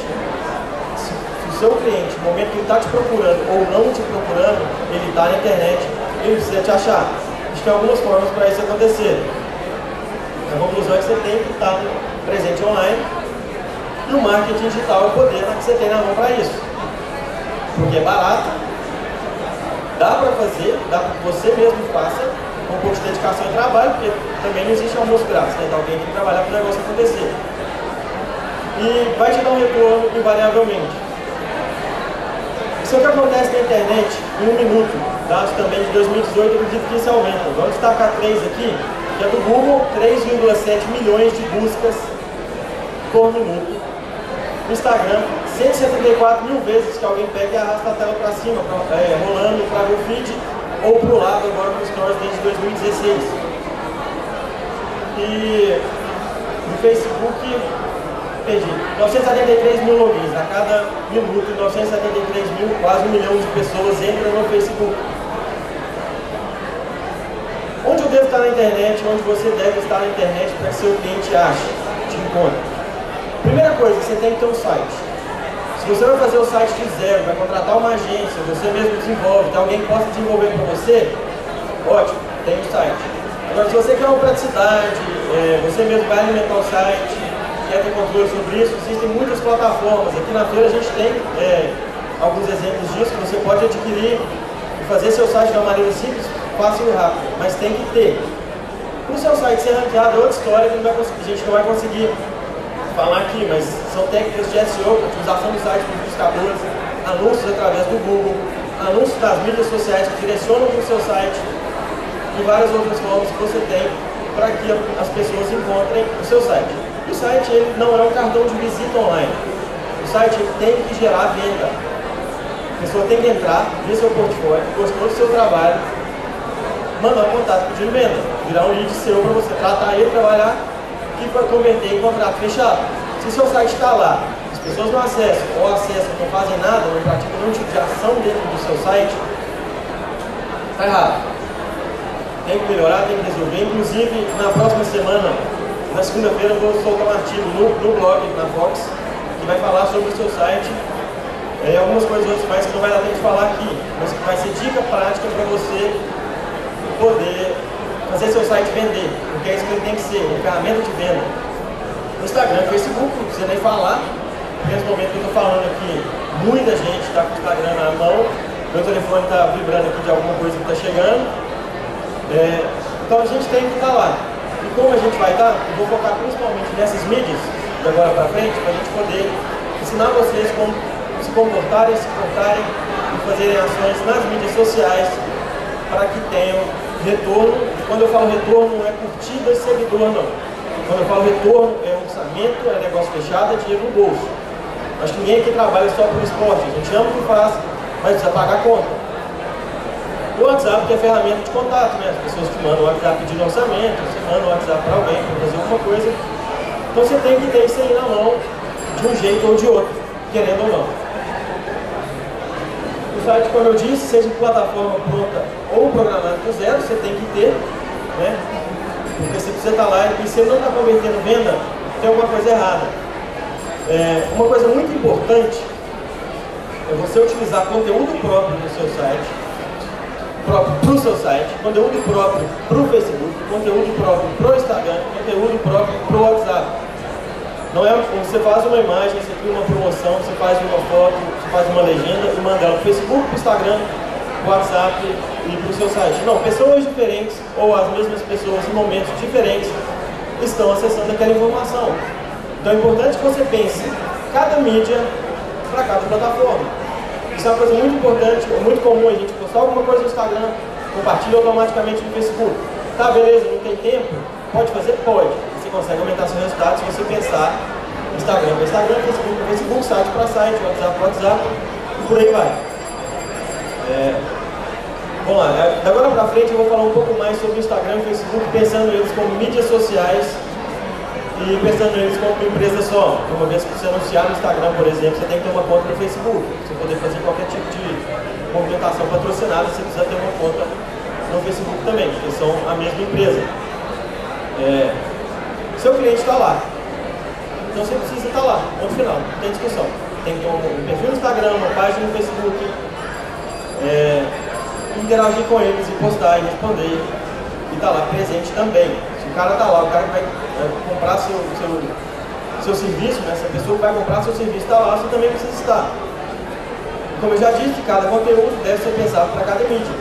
Se, o seu cliente, no momento que ele está te procurando ou não te procurando, ele está na internet, ele precisa te achar. A gente tem algumas formas para isso acontecer. A conclusão é que você tem que estar presente online e o marketing digital o poder que você tem na mão para isso. Porque é barato, dá para fazer, dá você mesmo faça, um pouco de dedicação e trabalho, porque também não existe almoço grátis, né? Então alguém tem que trabalhar para o negócio acontecer. E vai te dar um retorno invariavelmente. Isso é o que acontece na internet em um minuto, dados também de 2018, eu acredito que isso aumenta. Vamos destacar três aqui, que é do Google, 3,7 milhões de buscas por minuto. No Instagram, 174 mil vezes que alguém pega e arrasta a tela para cima, pra, é, rolando para o feed ou para o lado agora com Stories desde 2016. E no Facebook, perdi, 973 mil logins, a cada minuto 973 mil, quase um milhão de pessoas entram no Facebook. Onde eu devo estar na internet, onde você deve estar na internet para que seu cliente ache, te encontre? Primeira coisa, você tem que ter um site. Se você vai fazer o site de zero, vai contratar uma agência, você mesmo desenvolve, tem alguém que possa desenvolver para você, ótimo, tem o site. Agora, se você quer uma praticidade, é, você mesmo vai alimentar o site, quer ter controle sobre isso, existem muitas plataformas. Aqui na feira a gente tem é, alguns exemplos disso, que você pode adquirir e fazer seu site de uma maneira simples, fácil e rápida, mas tem que ter. O seu site ser ranqueado é outra história que a gente não vai conseguir falar aqui, mas são técnicas de SEO, utilização do site para buscadores, anúncios através do Google, anúncios das mídias sociais que direcionam para o seu site e várias outras formas que você tem para que as pessoas encontrem o seu site. O site ele não é um cartão de visita online. O site ele tem que gerar venda. A pessoa tem que entrar, ver seu portfólio, gostou do seu trabalho, mandar um contato pedindo venda, virar um lead seu para você tratar ele, trabalhar e converter em contrato fechado. Se seu site está lá, as pessoas não acessam ou acessam não fazem nada, não praticam nenhum tipo de ação dentro do seu site, está errado. Tem que melhorar, tem que resolver. Inclusive, na próxima semana, na segunda-feira, eu vou soltar um artigo no, no blog, na Fox, que vai falar sobre o seu site é, algumas coisas outras mais que não vai dar tempo de falar aqui, mas que vai ser dica prática para você poder fazer seu site vender, porque é isso que ele tem que ser, uma ferramenta de venda. Instagram, Facebook, não precisa nem falar. Nesse momento que eu estou falando aqui, muita gente está com o Instagram na mão, meu telefone está vibrando aqui de alguma coisa que está chegando. É, então a gente tem que estar tá lá. E como a gente vai estar, tá, eu vou focar principalmente nessas mídias, de agora para frente, para a gente poder ensinar vocês como se comportarem, se comportarem e fazerem ações nas mídias sociais para que tenham retorno. Quando eu falo retorno, não é curtida e seguidor, não. Quando eu falo retorno, é orçamento, é negócio fechado, é dinheiro no bolso. Acho que ninguém aqui trabalha só por esporte. A gente ama o que faz, mas precisa pagar a conta. O WhatsApp que é ferramenta de contato, né? As pessoas te mandam o WhatsApp pedindo orçamento, você manda o WhatsApp para alguém para fazer alguma coisa. Então você tem que ter isso aí na mão, de um jeito ou de outro, querendo ou não. O site, como eu disse, seja plataforma pronta ou programado do zero, você tem que ter, né? Porque você está lá e você não está convertendo venda, tem alguma coisa errada. É, uma coisa muito importante é você utilizar conteúdo próprio no seu site, próprio para o seu site, conteúdo próprio para o Facebook, conteúdo próprio para o Instagram, conteúdo próprio para o WhatsApp. Não é, você faz uma imagem, você cria uma promoção, você faz uma foto, faz uma legenda e manda ela para o Facebook, para o Instagram, para o WhatsApp e para o seu site. Não, pessoas diferentes ou as mesmas pessoas em momentos diferentes estão acessando aquela informação. Então é importante que você pense cada mídia para cada plataforma. Isso é uma coisa muito importante, é muito comum a gente postar alguma coisa no Instagram, compartilha automaticamente no Facebook. Tá, beleza, não tem tempo? Pode fazer? Pode. Você consegue aumentar seu resultado se você pensar Instagram para Instagram, Facebook para Facebook, site para site, WhatsApp para WhatsApp e por aí vai. É... Vamos lá, é, da agora para frente eu vou falar um pouco mais sobre Instagram e Facebook, pensando eles como mídias sociais e pensando neles como uma empresa só. Uma vez que você anunciar no Instagram, por exemplo, você tem que ter uma conta no Facebook. Você poder fazer qualquer tipo de movimentação patrocinada, você precisa ter uma conta no Facebook também, porque são a mesma empresa. É, seu cliente está lá. Então você precisa estar lá, no final, não tem discussão. Tem que ter um perfil no Instagram, uma página no Facebook, é, interagir com eles e postar e responder e estar tá lá presente também. Se o cara está lá, o cara vai comprar seu, seu, seu serviço, né? se a pessoa que vai comprar seu serviço está lá, você também precisa estar. Como eu já disse, cada conteúdo deve ser pensado para cada mídia.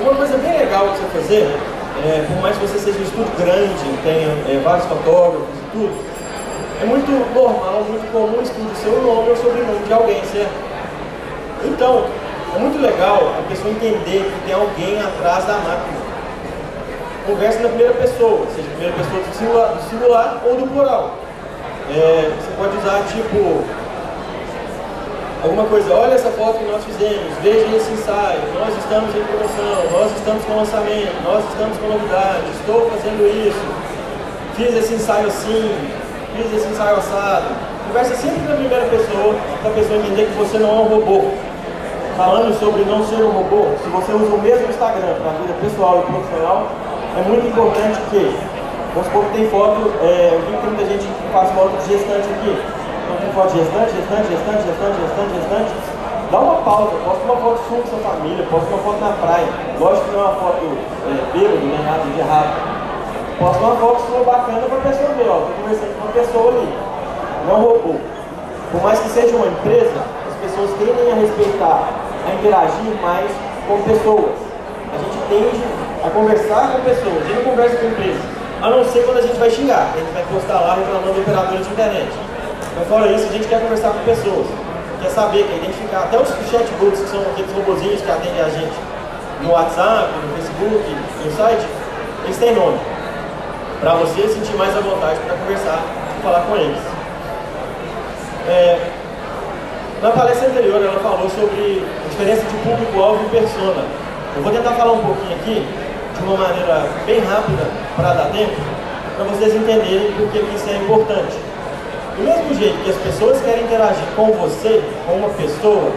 Uma coisa bem legal de você fazer, é, por mais que você seja um estúdio grande, tenha é, vários fotógrafos e tudo, é muito normal, muito comum ser o nome ou sobrenome de alguém, certo? Então, é muito legal a pessoa entender que tem alguém atrás da máquina conversa na primeira pessoa, seja primeira pessoa do singular, do ou do plural. É, você pode usar tipo alguma coisa, olha essa foto que nós fizemos, veja esse ensaio, nós estamos em promoção, nós estamos com lançamento, nós estamos com novidade, estou fazendo isso, fiz esse ensaio assim, fiz esse ensaio assado. Conversa sempre na primeira pessoa, para a pessoa entender que você não é um robô. Falando sobre não ser um robô, se você usa o mesmo Instagram para a vida pessoal e profissional, é muito importante que, vamos supor que tem foto, é, eu vi que muita gente faz foto de gestante aqui. Então tem foto de gestante, gestante, gestante, gestante. Dá uma pausa, posta uma foto sua com sua família, posta uma foto na praia. Lógico que não é uma foto é, bêbado, nem nada de errado. Posta uma foto sua bacana para a pessoa ver, ó, tô conversando com uma pessoa ali, não roubou. Por mais que seja uma empresa, as pessoas tendem a respeitar, a interagir mais com pessoas. A gente tende a conversar com pessoas, a gente não conversa com empresas, a não ser quando a gente vai xingar, a gente vai postar lá reclamando do operador de internet. Mas fora isso, a gente quer conversar com pessoas, quer saber, quer identificar, até os chatbots, que são aqueles robozinhos que atendem a gente no WhatsApp, no Facebook, no site, eles têm nome, para você sentir mais à vontade para conversar e falar com eles. É, na palestra anterior, ela falou sobre a diferença de público-alvo e persona. Eu vou tentar falar um pouquinho aqui de uma maneira bem rápida para dar tempo, para vocês entenderem por que isso é importante. Do mesmo jeito que as pessoas querem interagir com você, com uma pessoa,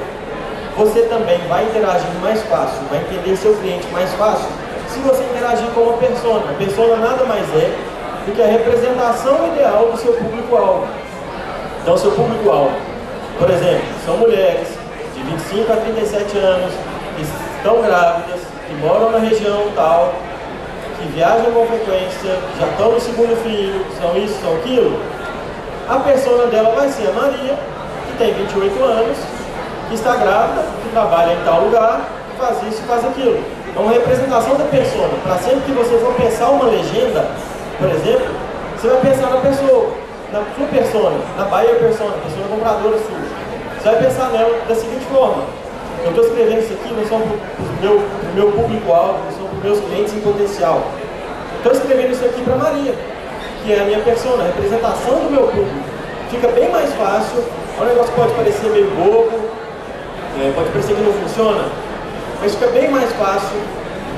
você também vai interagir mais fácil, vai entender seu cliente mais fácil, se você interagir com uma pessoa. A pessoa nada mais é do que a representação ideal do seu público-alvo. Então, seu público-alvo, por exemplo, são mulheres de 25 a 37 anos, que estão grávidas, que moram na região tal, que viajam com frequência, já estão no segundo filho, são isso, são aquilo, a persona dela vai ser a Maria, que tem 28 anos, que está grávida, que trabalha em tal lugar, faz isso faz aquilo. É uma representação da persona. Para sempre que você for pensar uma legenda, por exemplo, você vai pensar na pessoa. na sua persona, na Bahia persona, persona compradora sua. Você vai pensar nela da seguinte forma. Eu estou escrevendo isso aqui não só para o meu, meu público-alvo, não são para os meus clientes em potencial. Estou escrevendo isso aqui para Maria, que é a minha persona, a representação do meu público. Fica bem mais fácil, o negócio pode parecer meio bobo, é, pode parecer que não funciona, mas fica bem mais fácil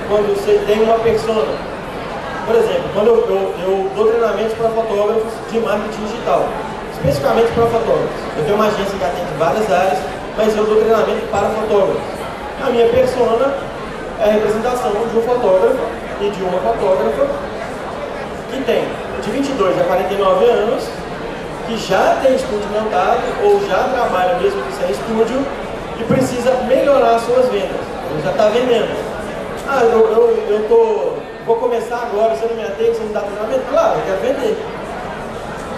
quando você tem uma persona. Por exemplo, quando eu, eu, eu dou treinamentos para fotógrafos de marketing digital, especificamente para fotógrafos. Eu tenho uma agência que atende várias áreas, mas eu dou treinamento para fotógrafos. A minha persona é a representação de um fotógrafo e de uma fotógrafa que tem de 22 a 49 anos, que já tem estúdio montado ou já trabalha mesmo sem estúdio e precisa melhorar suas vendas. Ele já está vendendo. Ah, eu, eu, eu tô, vou começar agora, você não me atende, você não dá treinamento? Claro, eu quero vender.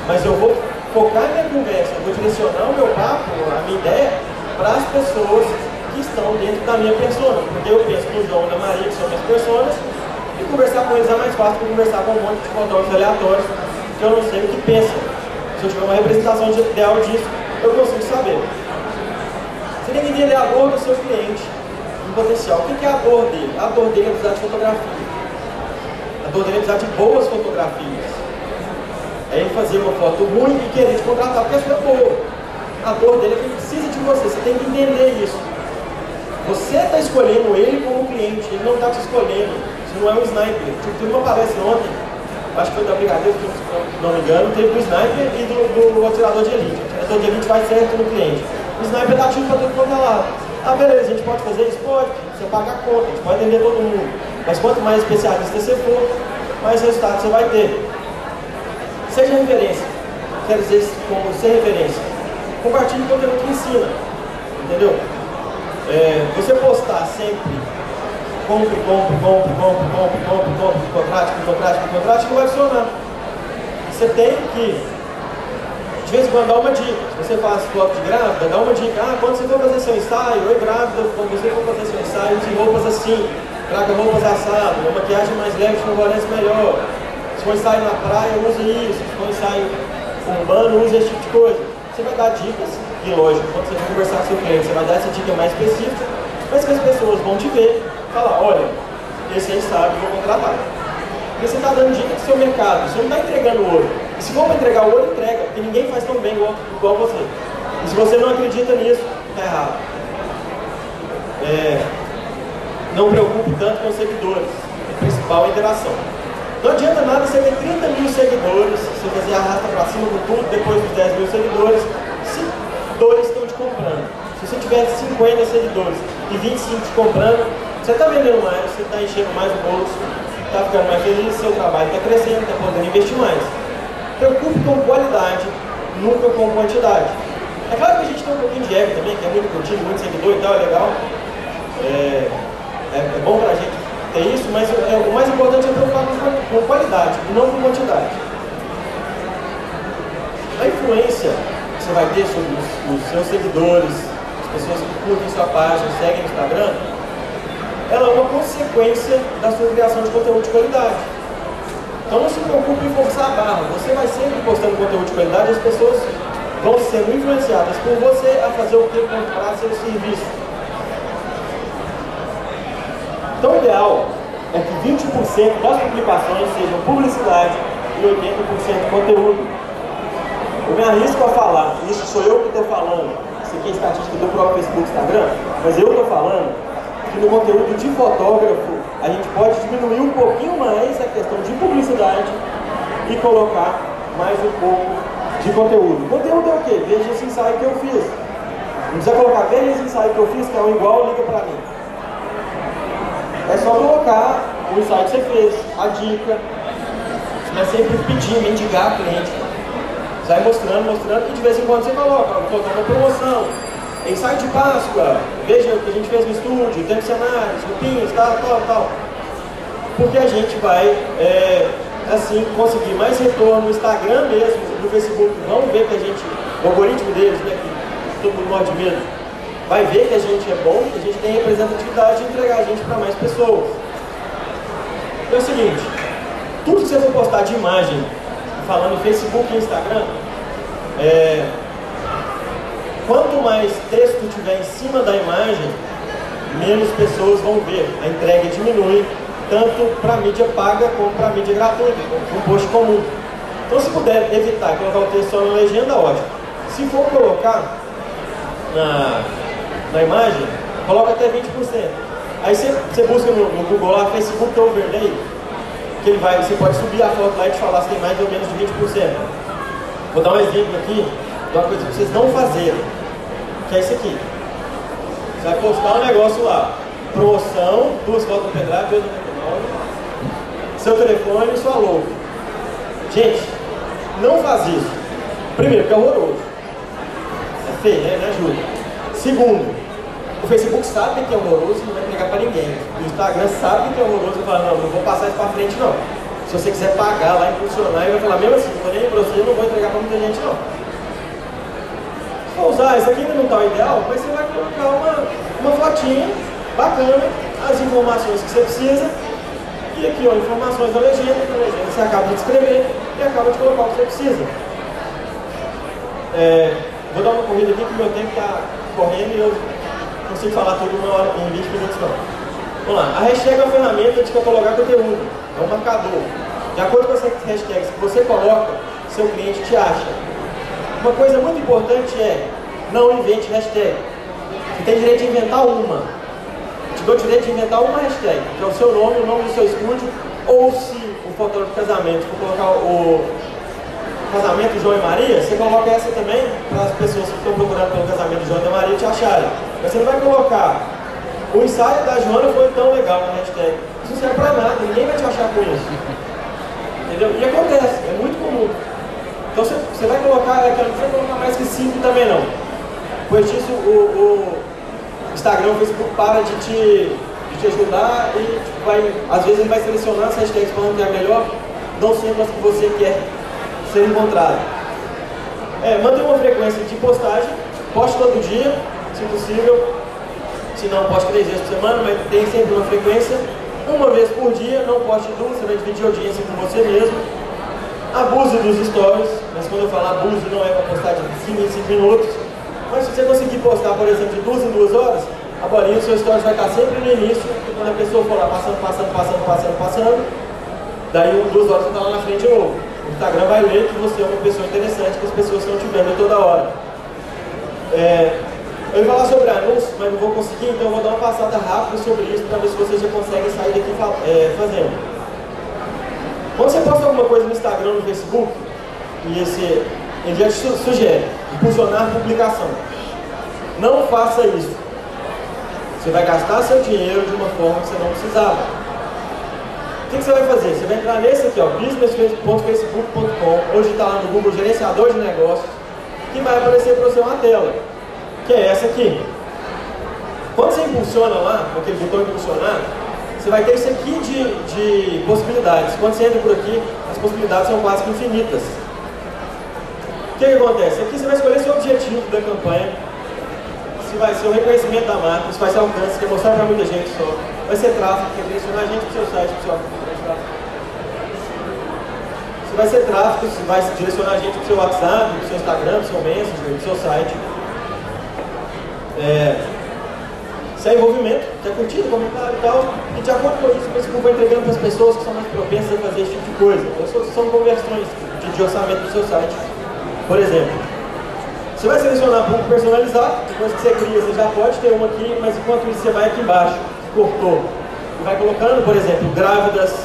Mas eu vou focar minha conversa, eu vou direcionar o meu papo, a minha ideia, para as pessoas que estão dentro da minha persona. Porque eu penso no João na Maria, que são minhas pessoas, e conversar com eles é mais fácil que conversar com um monte de fotógrafos aleatórios, que eu não sei o que pensam. Se eu tiver uma representação ideal disso, eu consigo saber. Você tem que entender a dor do seu cliente, em potencial. O que é a dor dele? A dor dele é precisar de fotografia. A dor dele é precisar de boas fotografias. É ele fazer uma foto ruim e querer te contratar porque a sua é boa. A dor dele é que ele precisa de você. Você tem que entender isso. Você está escolhendo ele como cliente, ele não está te escolhendo não é um sniper. Teve uma palestra ontem, acho que foi da Brigadeiro, se não me engano, teve do sniper e do, do atirador de elite. O atirador de elite vai certo no cliente. O sniper dá tiro para todo mundo lá. Ah, beleza, a gente pode fazer isso? Pode. Você paga a conta, a gente pode atender todo mundo. Mas quanto mais especialista você for, mais resultado você vai ter. Seja referência. Quer dizer, como ser referência. Compartilhe conteúdo que ensina. Entendeu? É, você postar sempre compre, compre, compre, compre, compre, compre, compre, contrate, contrate, contrate, que vai funcionar. Você tem que, de vez em quando, dar uma dica. Se você faz foto de grávida, dá uma dica. Ah, quando você for fazer seu ensaio, oi grávida, quando você for fazer seu ensaio, use roupas assim, traga roupas assadas, uma maquiagem mais leve favorece melhor. Se for ensaio na praia, use isso. Se for ensaio urbano, use esse tipo de coisa. Você vai dar dicas, e lógico, quando você for conversar com seu cliente, você vai dar essa dica mais específica, mas que as pessoas vão te ver falar, olha, esse aí sabe, vou contratar. Porque você está dando dica do seu mercado, você não está entregando ouro. E se for para entregar ouro, entrega, porque ninguém faz tão bem igual, igual você. E se você não acredita nisso, está errado. É, não preocupe tanto com os seguidores. A principal é a interação. Não adianta nada você ter 30 mil seguidores, você fazer arrasta para cima com tudo, depois dos 10 mil seguidores, se dois estão te comprando. Se você tiver 50 seguidores e 25 te comprando, você está vendendo mais, você está enchendo mais o bolso, está ficando mais feliz, seu trabalho está crescendo, está podendo investir mais. Preocupe com qualidade, nunca com quantidade. É claro que a gente tem um pouquinho de ego também, que é muito curtido, muito seguidor e tal, é legal. É, é, é bom para a gente ter isso, mas é, o mais importante é preocupar com, com qualidade não com quantidade. A influência que você vai ter sobre os, os seus seguidores, as pessoas que curtem sua página, seguem no Instagram, ela é uma consequência da sua criação de conteúdo de qualidade. Então não se preocupe em forçar a barra. Você vai sempre postando conteúdo de qualidade e as pessoas vão sendo influenciadas por você a fazer o que comprar seu serviço. Então o ideal é que 20% das publicações sejam publicidade e 80% conteúdo. Eu me arrisco a falar, isso sou eu que estou falando, isso aqui é estatística do próprio Facebook Instagram, mas eu estou falando que no conteúdo de fotógrafo a gente pode diminuir um pouquinho mais a questão de publicidade e colocar mais um pouco de conteúdo. Conteúdo é o quê? Veja esse ensaio que eu fiz. Não precisa colocar, veja esse ensaio que eu fiz, que é igual, liga para mim. É só colocar o ensaio que você fez, a dica. Você vai sempre pedir, mendigar cliente. Você vai mostrando, mostrando, e de vez em quando você coloca, colocar uma promoção, ensaio de Páscoa, veja o que a gente fez no estúdio, tem cenários, roupinhas, tal, tal, tal. Porque a gente vai, é, assim, conseguir mais retorno no Instagram mesmo, no Facebook, vão ver que a gente, o algoritmo deles, né, que todo mundo morre de medo, vai ver que a gente é bom, que a gente tem representatividade e entregar a gente para mais pessoas. Então é o seguinte, tudo que você for postar de imagem falando Facebook e Instagram, é, quanto mais texto tiver em cima da imagem, menos pessoas vão ver. A entrega diminui, tanto para mídia paga como para mídia gratuita, um post comum. Então, se puder evitar colocar o texto só na legenda, ótimo. Se for colocar na, na imagem, coloca até 20%. Aí você, você busca no, no, Google lá, Facebook Overlay, que ele vai, você pode subir a foto lá e te falar se tem mais ou menos de 20%. Vou dar um exemplo aqui de uma coisa que vocês não fazerem, que é isso aqui. Você vai postar um negócio lá, promoção, duas fotos no pendrive, 2,99, seu telefone e sua logo. Gente, não faz isso. Primeiro, que é horroroso. É feio, né? Me ajuda. Segundo, o Facebook sabe que é horroroso e não vai entregar para ninguém. O Instagram sabe que é horroroso e fala, não, não vou passar isso para frente não. Se você quiser pagar lá, impulsionar, e vai falar, mesmo assim, não vou nem para você, não vou entregar para muita gente não. For usar, isso aqui não está o ideal, mas você vai colocar uma, uma fotinha bacana, as informações que você precisa, e aqui, ó, informações da legenda, na legenda você acaba de escrever e acaba de colocar o que você precisa. É, vou dar uma corrida aqui que meu tempo está correndo e eu consigo falar tudo uma hora, em 20 minutos não. Vamos lá, a hashtag é uma ferramenta de catalogar conteúdo, é um marcador. De acordo com as hashtags que você coloca, seu cliente te acha. Uma coisa muito importante é, não invente hashtag. Você tem direito de inventar uma. Te dou direito de inventar uma hashtag, que é o seu nome, o nome do seu estúdio, ou se o fotógrafo de casamento for colocar o casamento João e Maria, você coloca essa também para as pessoas que estão procurando pelo casamento João e Maria te acharem. Mas você não vai colocar o ensaio da Joana foi tão legal na hashtag. Isso não serve para nada, ninguém vai te achar com isso. Entendeu? E acontece, é muito comum. Então você, vai colocar, é, não vai colocar mais que 5 também não. Pois disso o, o Instagram, o Facebook para de te, de te ajudar e tipo, vai, às vezes ele vai selecionar as hashtags falando que é melhor, não sempre as que você quer ser encontrado. É, uma frequência de postagem, poste todo dia, se possível, se não poste três vezes por semana, mas tem sempre uma frequência, uma vez por dia, não poste duas, você vai dividir a audiência com você mesmo. Abuse dos stories, mas quando eu falo abuse não é para postar de 5 em 5 minutos, mas se você conseguir postar, por exemplo, de duas em duas horas, a bolinha do seu stories vai estar sempre no início, e quando a pessoa for lá passando, passando, passando, passando, passando, daí duas horas você está lá na frente de novo. O Instagram vai ler que você é uma pessoa interessante, que as pessoas estão te vendo toda hora. É, eu ia falar sobre anúncios, mas não vou conseguir, então eu vou dar uma passada rápida sobre isso para ver se vocês já conseguem sair daqui é, fazendo. Quando você posta alguma coisa no Instagram, no Facebook, e esse, ele já te sugere impulsionar a publicação. Não faça isso. Você vai gastar seu dinheiro de uma forma que você não precisava. O que, você vai fazer? Você vai entrar nesse aqui, business.facebook.com. Hoje está lá no Google Gerenciador de Negócios, que vai aparecer para você uma tela que é essa aqui. Quando você impulsiona lá, aquele botão impulsionar, você vai ter isso aqui de, de possibilidades. Quando você entra por aqui, as possibilidades são quase infinitas. O que, que acontece? Aqui você vai escolher seu objetivo da campanha, se vai ser o reconhecimento da marca, se vai ser alcance, que mostrar para muita gente só. Vai ser tráfego, que é direcionar a gente para o seu site, para o seu Se vai ser tráfego, se vai direcionar a gente para o seu WhatsApp, para o seu Instagram, para o seu Messenger, para o seu site. É, se é envolvimento, se é curtida, comentário e tal, e de acordo com isso, você vai entregando para as pessoas que são mais propensas a fazer esse tipo de coisa. Então, são conversões de, de orçamento do seu site. Por exemplo, você vai selecionar público personalizado, depois que você cria, você já pode ter uma aqui, mas enquanto isso você vai aqui embaixo, cortou, e vai colocando, por exemplo, grávidas,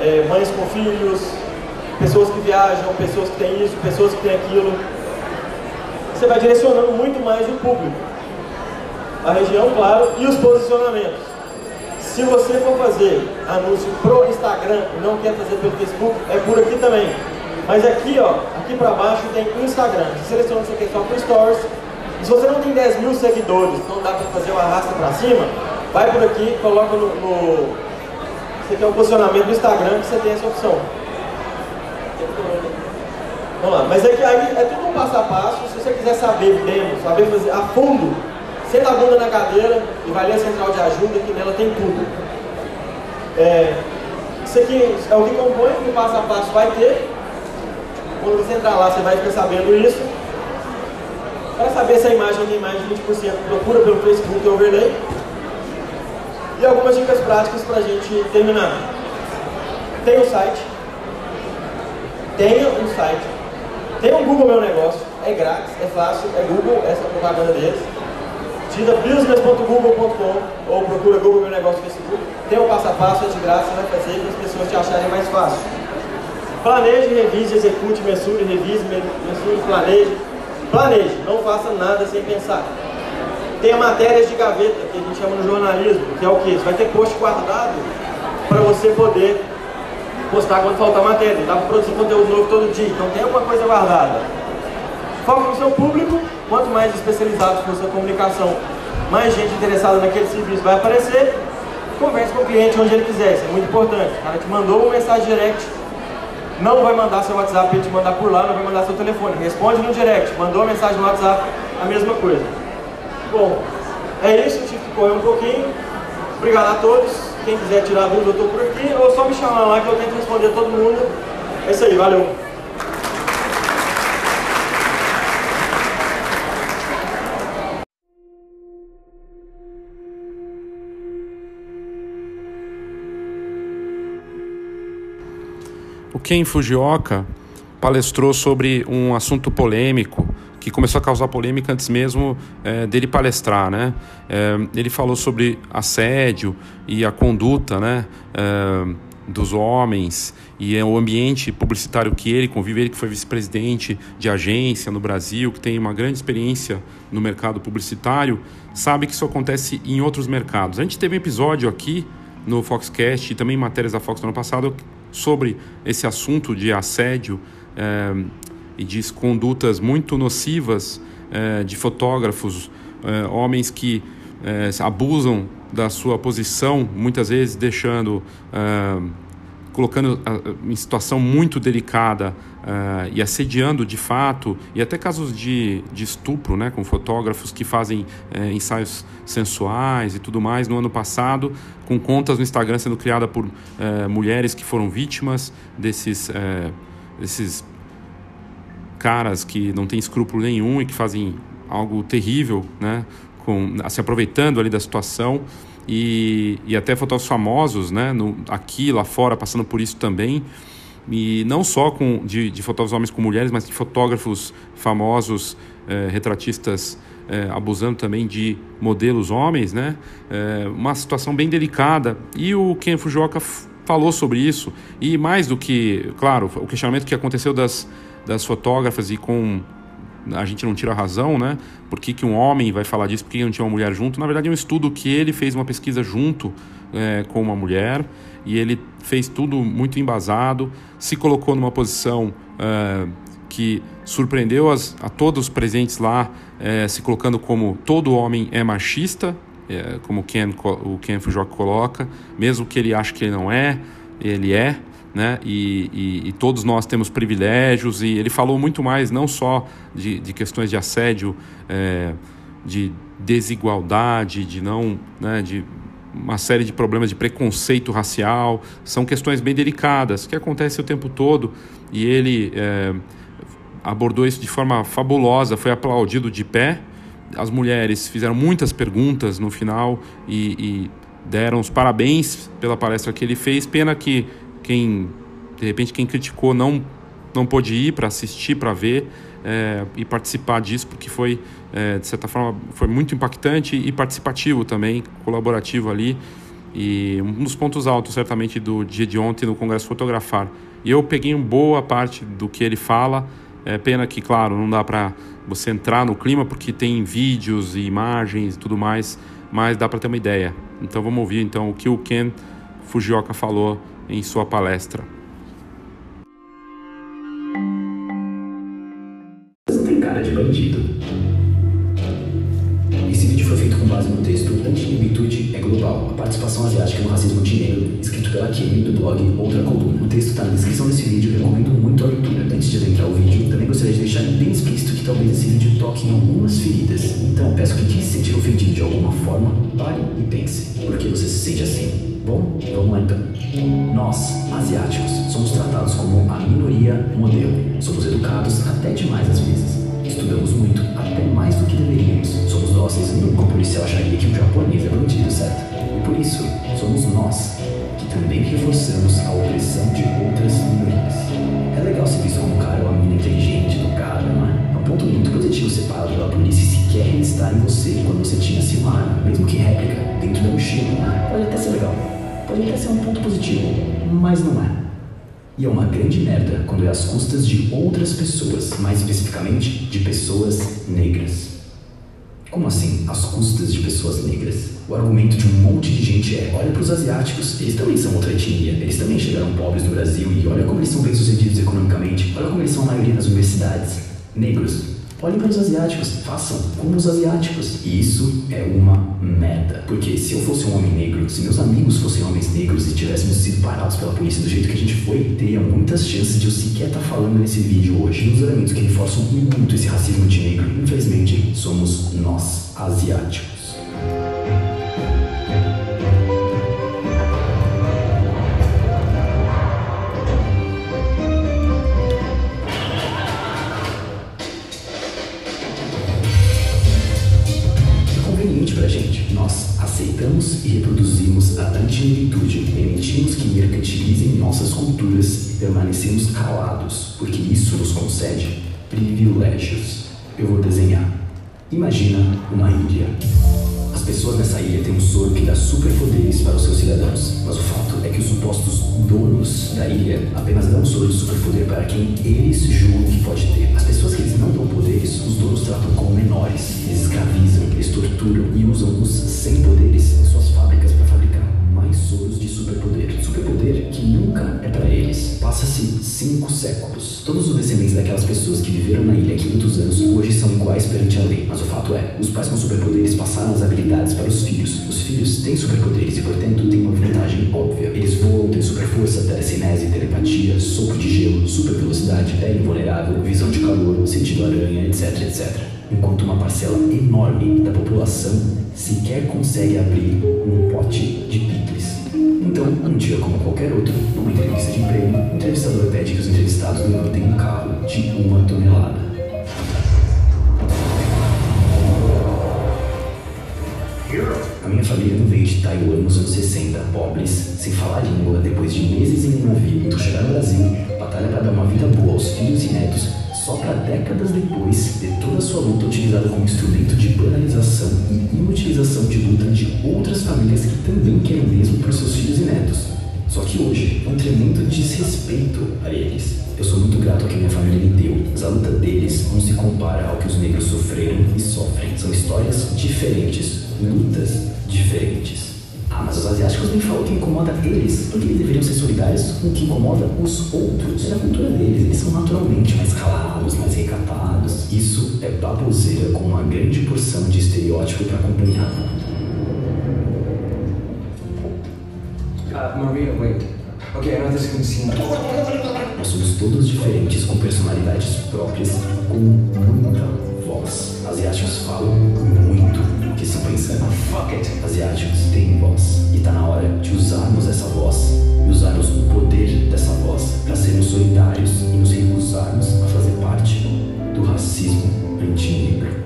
é, mães com filhos, pessoas que viajam, pessoas que têm isso, pessoas que têm aquilo. Você vai direcionando muito mais o público a região, claro, e os posicionamentos. Se você for fazer anúncio pro Instagram e não quer fazer pelo Facebook, é por aqui também. Mas aqui, ó, aqui para baixo tem Instagram. Você seleciona aqui só para Stories. E se você não tem 10 mil seguidores, não dá para fazer uma arrasta para cima, vai por aqui, coloca no, no... Você tem o posicionamento do Instagram que você tem essa opção. Vamos lá, mas é que aí é tudo um passo a passo. Se você quiser saber mesmo, saber fazer a fundo, senta a bunda na cadeira e vai ler a central de ajuda, que nela tem tudo. É, isso aqui é o que compõe, o passo a passo vai ter. Quando você entrar lá, você vai ficar sabendo isso. Para saber se a imagem tem mais de 20%, procura pelo Facebook Overlay. E algumas dicas práticas para a gente terminar. Tem um site. Tenha um site. Tem um Google Meu Negócio. É grátis, é fácil, é Google, essa é propaganda deles. Digita business.google.com ou procura Google Meu Negócio no Facebook. Tem o um passo a passo, é de graça, vai fazer para as pessoas te acharem mais fácil. Planeje, revise, execute, mensure, revise, mensure, planeje. Planeje, não faça nada sem pensar. Tem matérias de gaveta, que a gente chama no jornalismo, que é o que? Você vai ter post guardado para você poder postar quando faltar matéria. Dá para produzir conteúdo novo todo dia, então tem alguma coisa guardada. Foca no seu público, quanto mais especializado for sua comunicação, mais gente interessada naquele serviço vai aparecer. Converse com o cliente onde ele quiser, isso é muito importante. O cara te mandou uma mensagem direct, não vai mandar seu WhatsApp ele te mandar por lá, não vai mandar seu telefone. Responde no direct, mandou uma mensagem no WhatsApp, a mesma coisa. Bom, é isso, tive que correr um pouquinho. Obrigado a todos. Quem quiser tirar dúvida, eu estou por aqui. Ou só me chamar lá que eu tento responder todo mundo. É isso aí, valeu. Ken Fujioka palestrou sobre um assunto polêmico que começou a causar polêmica antes mesmo é, dele palestrar, né? É, ele falou sobre assédio e a conduta, né? É, dos homens e é o ambiente publicitário que ele convive, ele que foi vice-presidente de agência no Brasil, que tem uma grande experiência no mercado publicitário, sabe que isso acontece em outros mercados. A gente teve um episódio aqui no Foxcast e também matérias da Fox no ano passado sobre esse assunto de assédio é, e de condutas muito nocivas é, de fotógrafos, é, homens que abusam da sua posição, muitas vezes deixando, colocando em situação muito delicada e assediando de fato, e até casos de, de estupro, né, com fotógrafos que fazem ensaios sensuais e tudo mais. No ano passado, com contas no Instagram sendo criadas por mulheres que foram vítimas desses, desses caras que não têm escrúpulo nenhum e que fazem algo terrível, né? Com, se aproveitando ali da situação e, e até fotógrafos famosos, né? No, aqui, lá fora, passando por isso também. E não só com, de, de fotógrafos homens com mulheres, mas de fotógrafos famosos, eh, retratistas eh, abusando também de modelos homens, né? Eh, uma situação bem delicada. E o Ken Fujioka falou sobre isso. E mais do que, claro, o questionamento que aconteceu das das fotógrafas e com a gente não tira a razão, né? Por que, que um homem vai falar disso? Por que não tinha uma mulher junto? Na verdade, é um estudo que ele fez uma pesquisa junto é, com uma mulher e ele fez tudo muito embasado, se colocou numa posição é, que surpreendeu as, a todos os presentes lá, é, se colocando como todo homem é machista, é, como o Ken, o Ken Fujioka coloca, mesmo que ele ache que ele não é, ele é né? E, e, e, todos nós temos privilégios. E ele falou muito mais, não só de, de questões de assédio, é, de desigualdade, de não, né? De uma série de problemas de preconceito racial. São questões bem delicadas que acontecem o tempo todo. E ele é, abordou isso de forma fabulosa, foi aplaudido de pé. As mulheres fizeram muitas perguntas no final e, e deram os parabéns pela palestra que ele fez. Pena que quem de repente quem criticou não não pôde ir para assistir, para ver é, e participar disso, porque foi, é, de certa forma, foi muito impactante e participativo também, colaborativo ali. E um dos pontos altos, certamente, do dia de ontem no Congresso Fotografar. E eu peguei uma boa parte do que ele fala. É pena que, claro, não dá para você entrar no clima, porque tem vídeos e imagens e tudo mais, mas dá para ter uma ideia. Então vamos ouvir então o que o Ken Fujioka falou em sua palestra. Tem cara de bandido. Esse vídeo foi feito com base no texto Anti-Intuit verde é global. A participação asiática no racismo antinegro, escrito pela Kenny do blog Outra Coluna. O texto está na descrição desse vídeo, recomendo muito a leitura. Antes de adentrar o vídeo, também gostaria de deixar bem explícito que talvez esse vídeo toque em algumas feridas. Então peço que quem se sentir ofendido de alguma forma, pare e pense. Por que você se sente assim? Bom, vamos lá então. Nós, asiáticos, somos tratados como a minoria modelo. Somos educados até demais às vezes. Estudamos muito, até mais do que deveríamos. Somos dóceis, nunca o policial acharia que um japonês é bandido, certo? E por isso, somos nós que também reforçamos a opressão de outras minorias. É legal ser visto como um cara ou uma menina inteligente, educada, não é? É um ponto muito positivo ser parado pela polícia sequer estar em você quando você tinha assim uma arma, mesmo que réplica, dentro da mochila? Pode até ser legal. Pode até ser um ponto positivo, mas não é. E é uma grande merda quando é às custas de outras pessoas, mais especificamente de pessoas negras. Como assim, às custas de pessoas negras? O argumento de um monte de gente é: olha para os asiáticos, eles também são outra etnia, eles também chegaram pobres no Brasil e olha como eles são bem-sucedidos economicamente, olha como eles são a maioria nas universidades. Negros, Olhem para os asiáticos, façam como os asiáticos. E isso é uma merda. Porque se eu fosse um homem negro, se meus amigos fossem homens negros e tivéssemos sido parados pela polícia do jeito que a gente foi, teria muitas chances de eu sequer estar falando nesse vídeo hoje. E os elementos que reforçam muito esse racismo anti-negro, infelizmente, somos nós, asiáticos. Aceitamos e reproduzimos a antinegritude, permitimos que mercantilizem nossas culturas e permanecemos calados, porque isso nos concede privilégios. Eu vou desenhar. Imagina uma ilha. As pessoas nessa ilha têm um soro que dá superpoderes para os seus cidadãos, mas o fato é que os supostos donos da ilha apenas dão um soro de superpoder para quem eles julgam que pode ter. As pessoas que eles não dão poderes, os donos tratam como menores, escravizam, torturam e usam os sem poderes soros de superpoder. Superpoder que nunca é para eles. Passa-se cinco séculos. Todos os descendentes daquelas pessoas que viveram na ilha há 500 anos hoje são iguais perante a lei. Mas o fato é, os pais com superpoderes passaram as habilidades para os filhos. Os filhos têm superpoderes e, portanto, têm uma vantagem óbvia. Eles voam, têm super força, telecinese, telepatia, soco de gelo, super velocidade, pele invulnerável, visão de calor, sentido aranha, etc, etc. Enquanto uma parcela enorme da população sequer consegue abrir um pote de picles. Então, um dia como qualquer outro, numa entrevista de emprego, o entrevistador pede que os entrevistados levantem um carro de uma tonelada. A minha família não veio de Taiwan nos anos 60, pobres, sem falar língua, depois de meses em um navio, chegar no Brasil, batalha para dar uma vida boa aos filhos e netos, só para décadas depois ter toda sua luta utilizada como instrumento de banalização e inutilização de luta de outras famílias que também querem o mesmo para seus filhos e netos. Só que hoje um tremendo desrespeito a eles. Eu sou muito grato ao que minha família me deu, mas a luta deles não se compara ao que os negros sofreram e sofrem. São histórias diferentes, lutas diferentes. Ah, mas os asiáticos nem falam o que incomoda eles, porque eles deveriam ser solidários com o que incomoda os outros. É a cultura deles, eles são naturalmente mais calados, mais recatados. Isso é baboseira com uma grande porção de estereótipo para acompanhar. Uh, Maria, wait. Okay, I know this can seem. Nós somos todos diferentes, com personalidades próprias, com muita voz. Asiáticos falam muito pensando. Fuck it! Asiáticos têm voz. E tá na hora de usarmos essa voz e usarmos o poder dessa voz para sermos solidários e nos recusarmos a fazer parte do racismo anti-negro.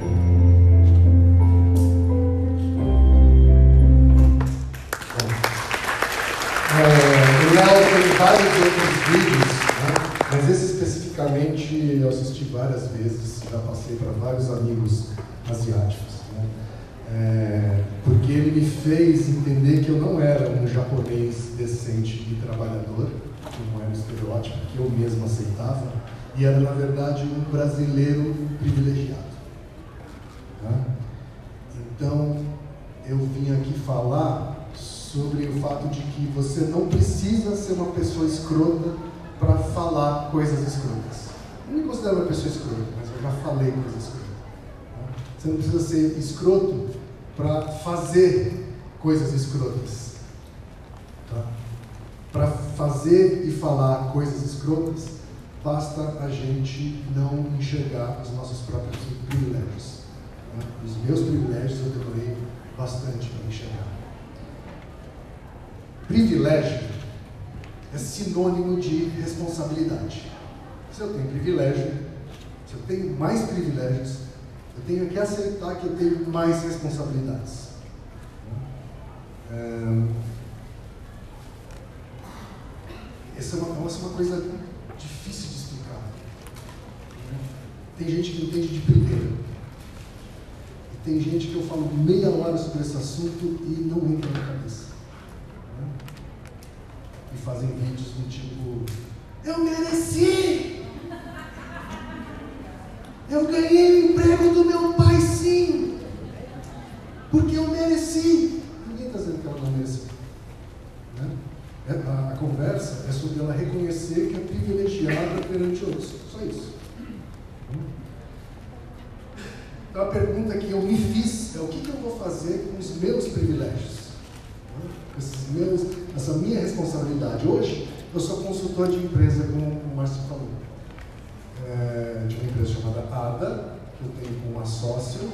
É, vários outros vídeos, né? mas esse especificamente eu assisti várias vezes, já passei para vários amigos asiáticos. É, porque ele me fez entender que eu não era um japonês decente e trabalhador, que não era um estereótipo que eu mesmo aceitava, e era na verdade um brasileiro privilegiado. né? Então eu vim aqui falar sobre o fato de que você não precisa ser uma pessoa escrota para falar coisas escrotas. Eu não me considero uma pessoa escrota, mas eu já falei coisas escrotas. né? Você não precisa ser escroto para fazer coisas escrotas. Tá? Para fazer e falar coisas escrotas, basta a gente não enxergar os nossos próprios privilégios. Né? Os meus privilégios eu demorei bastante para enxergar. Privilégio é sinônimo de responsabilidade. Se eu tenho privilégio, se eu tenho mais privilégios, eu tenho que aceitar que eu tenho mais responsabilidades. É... Essa é uma, essa é uma coisa difícil de explicar. Tem gente que entende de primeira. E tem gente que eu falo meia hora sobre esse assunto e não entra na cabeça. E fazem vídeos do tipo: Eu mereci! Eu ganhei o emprego do meu pai, sim! Porque eu mereci! Ninguém está dizendo que ela não mereceu. Né? É, a, a, conversa é sobre ela reconhecer que é privilegiada perante outros. Só isso. Então a pergunta que eu me fiz é o que, que eu vou fazer com os meus privilégios? Esses meus, essa minha responsabilidade. Hoje eu sou consultor de empresa, como o Márcio falou. É, de uma empresa chamada ADA, que eu tenho com uma sócio.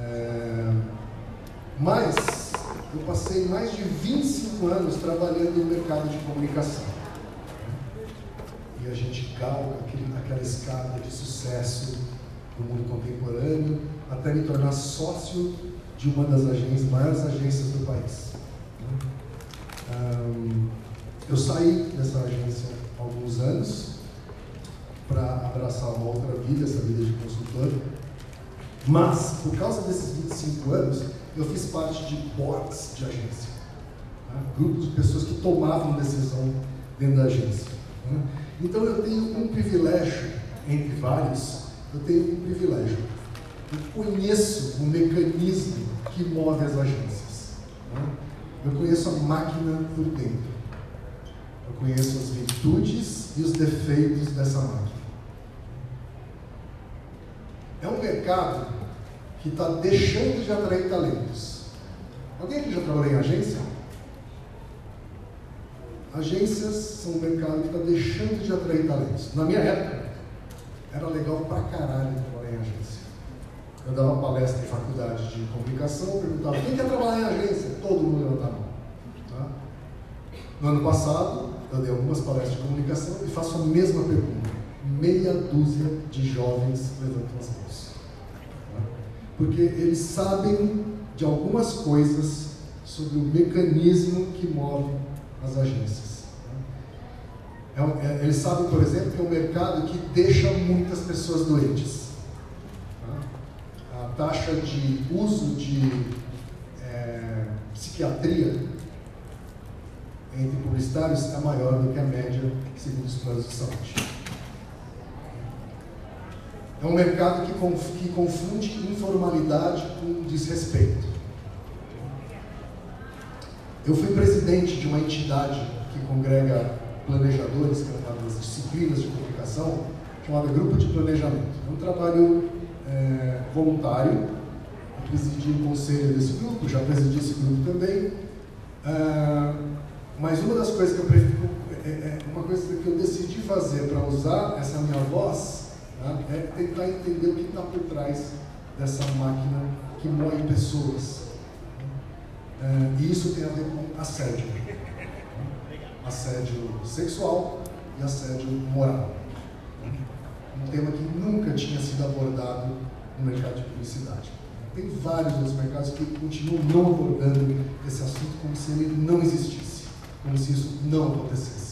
É, mas eu passei mais de 25 anos trabalhando no mercado de comunicação. E a gente galga aquela escada de sucesso do mundo contemporâneo até me tornar sócio de uma das agências, maiores agências do país. Um, eu saí dessa agência há alguns anos para abraçar uma outra vida, essa vida de consultor. Mas, por causa desses 25 anos, eu fiz parte de boards de agência, né? grupos de pessoas que tomavam decisão dentro da agência. Né? Então eu tenho um privilégio, entre vários, eu tenho um privilégio. Eu conheço o mecanismo que move as agências. Né? Eu conheço a máquina por dentro. Eu conheço as virtudes e os defeitos dessa máquina. É um mercado que está deixando de atrair talentos. Alguém aqui já trabalhou em agência? Agências são um mercado que está deixando de atrair talentos. Na minha época, era legal pra caralho trabalhar em agência. Eu dava palestra em faculdade de comunicação, perguntava quem quer trabalhar em agência? Todo mundo levantava a mão. Tá? No ano passado, eu dei algumas palestras de comunicação e faço a mesma pergunta. Meia dúzia de jovens levantam as mãos porque eles sabem de algumas coisas sobre o mecanismo que move as agências. É, é, eles sabem, por exemplo, que é um mercado que deixa muitas pessoas doentes. A taxa de uso de é, psiquiatria entre publicitários é maior do que a média segundo os planos de saúde. É um mercado que, confunde informalidade com desrespeito. Eu fui presidente de uma entidade que congrega planejadores, é das disciplinas de comunicação, chamada Grupo de Planejamento. É um trabalho é, voluntário. Eu presidi o conselho desse grupo, já presidi esse grupo também. É, mas uma das coisas que eu, é, é, uma coisa que eu decidi fazer para usar essa minha voz Tá? É tentar entender o que está por trás dessa máquina que move pessoas. É, e isso tem a ver com assédio. Assédio sexual e assédio moral. Um tema que nunca tinha sido abordado no mercado de publicidade. Tem vários outros mercados que continuam não abordando esse assunto como se ele não existisse, como se isso não acontecesse.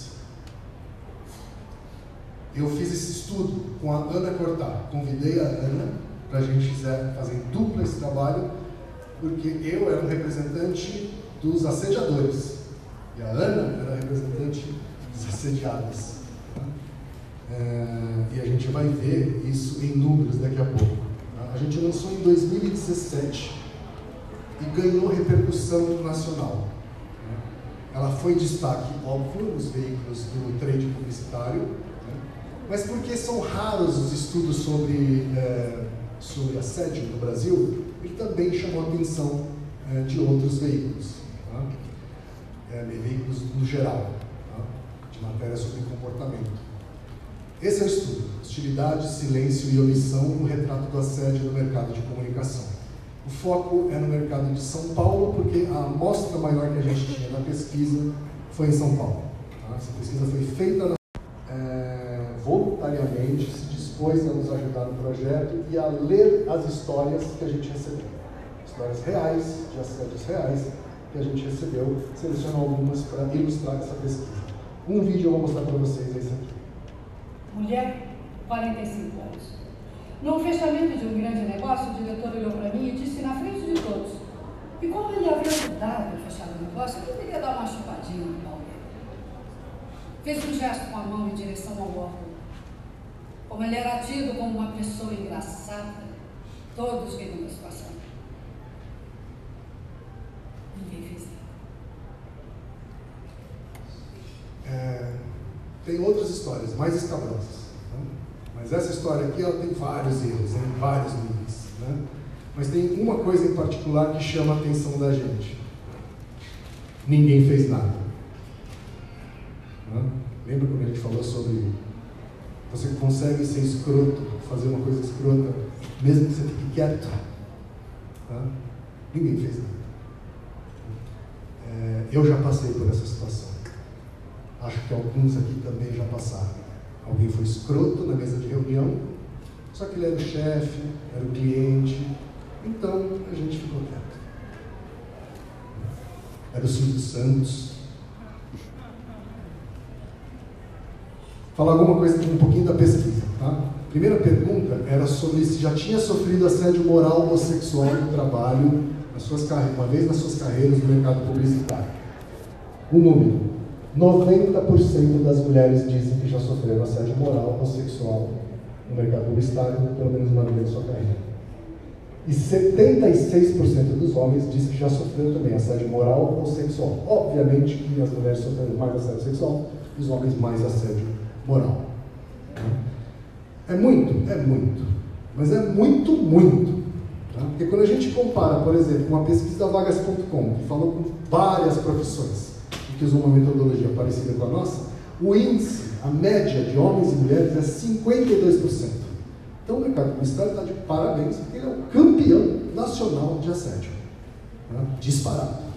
Eu fiz esse estudo com a Ana Cortar. Convidei a Ana para a gente fazer dupla esse trabalho, porque eu era um representante dos assediadores e a Ana era representante dos assediados. É, e a gente vai ver isso em números daqui a pouco. A gente lançou em 2017 e ganhou repercussão nacional. Ela foi destaque, óbvio, nos veículos do trade publicitário, mas porque são raros os estudos sobre, é, sobre assédio no Brasil, ele também chamou a atenção é, de outros veículos, tá? é, veículos no geral, tá? de matéria sobre comportamento. Esse é o estudo: hostilidade, silêncio e omissão no retrato do assédio no mercado de comunicação. O foco é no mercado de São Paulo, porque a amostra maior que a gente tinha na pesquisa foi em São Paulo. Tá? Essa pesquisa foi feita na, é, voluntariamente, se dispôs a nos ajudar no projeto e a ler as histórias que a gente recebeu. Histórias reais, de assédios reais, que a gente recebeu, selecionou algumas para ilustrar essa pesquisa. Um vídeo eu vou mostrar para vocês esse aqui. Mulher, 45 anos. No fechamento de um grande negócio, o diretor olhou para mim e disse na frente de todos: E como ele havia ajudado a fechar o negócio, eu deveria dar uma chupadinha no pau dele. Fez um gesto com a mão em direção ao órgão. Como ele era tido como uma pessoa engraçada, todos viram a situação. Ninguém fez nada. É, tem outras histórias mais escabrosas. Mas essa história aqui ela tem vários erros, em vários níveis. Né? Mas tem uma coisa em particular que chama a atenção da gente. Ninguém fez nada. Né? Lembra quando a gente falou sobre você consegue ser escroto, fazer uma coisa escrota, mesmo que você fique quieto? Tá? Ninguém fez nada. É, eu já passei por essa situação. Acho que alguns aqui também já passaram. Alguém foi escroto na mesa de reunião, só que ele era o chefe, era o cliente, então a gente ficou quieto. Era o Silvio Santos. Falar alguma coisa um pouquinho da pesquisa, tá? Primeira pergunta era sobre se já tinha sofrido assédio moral ou sexual no trabalho, nas suas carreiras, uma vez nas suas carreiras no mercado publicitário. O número, 90% das mulheres dizem que já sofreram assédio moral ou sexual no mercado publicitário, pelo menos uma vez em sua carreira. E 76% dos homens dizem que já sofreram também assédio moral ou sexual. Obviamente que as mulheres sofreram mais assédio sexual os homens mais assédio moral. É muito? É muito. Mas é muito, muito. Tá? Porque quando a gente compara, por exemplo, uma pesquisa da vagas.com, que falou com várias profissões, que usam uma metodologia parecida com a nossa, o índice, a média de homens e mulheres é 52%. Então o mercado publicitário está de parabéns, porque ele é o campeão nacional de assédio. Né? Disparado.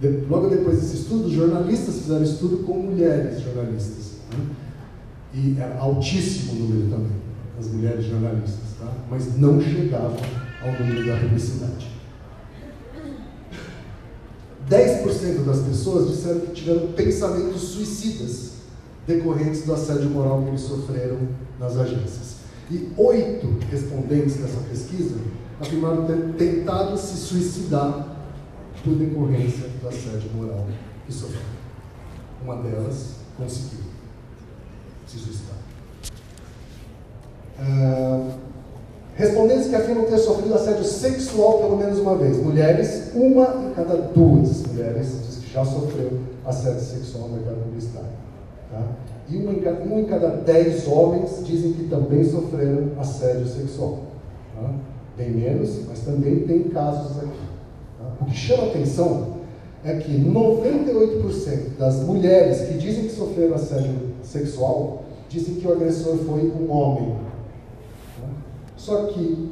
De, logo depois desse estudo, jornalistas fizeram estudo com mulheres jornalistas. Né? E era altíssimo o número também, as mulheres jornalistas, tá? mas não chegava ao número da publicidade. 10% das pessoas disseram que tiveram pensamentos suicidas decorrentes do assédio moral que eles sofreram nas agências. E oito respondentes dessa pesquisa afirmaram ter tentado se suicidar por decorrência do assédio moral que sofreram. Uma delas conseguiu Uh, Respondentes que afirmam ter sofrido assédio sexual pelo menos uma vez. Mulheres, uma em cada duas mulheres diz que já sofreu assédio sexual no mercado publicitário. Tá? E uma em, cada, uma em cada dez homens dizem que também sofreram assédio sexual. Tá? Bem menos, mas também tem casos aqui. Tá? O que chama atenção é que 98% das mulheres que dizem que sofreram assédio sexual dizem que o agressor foi um homem só que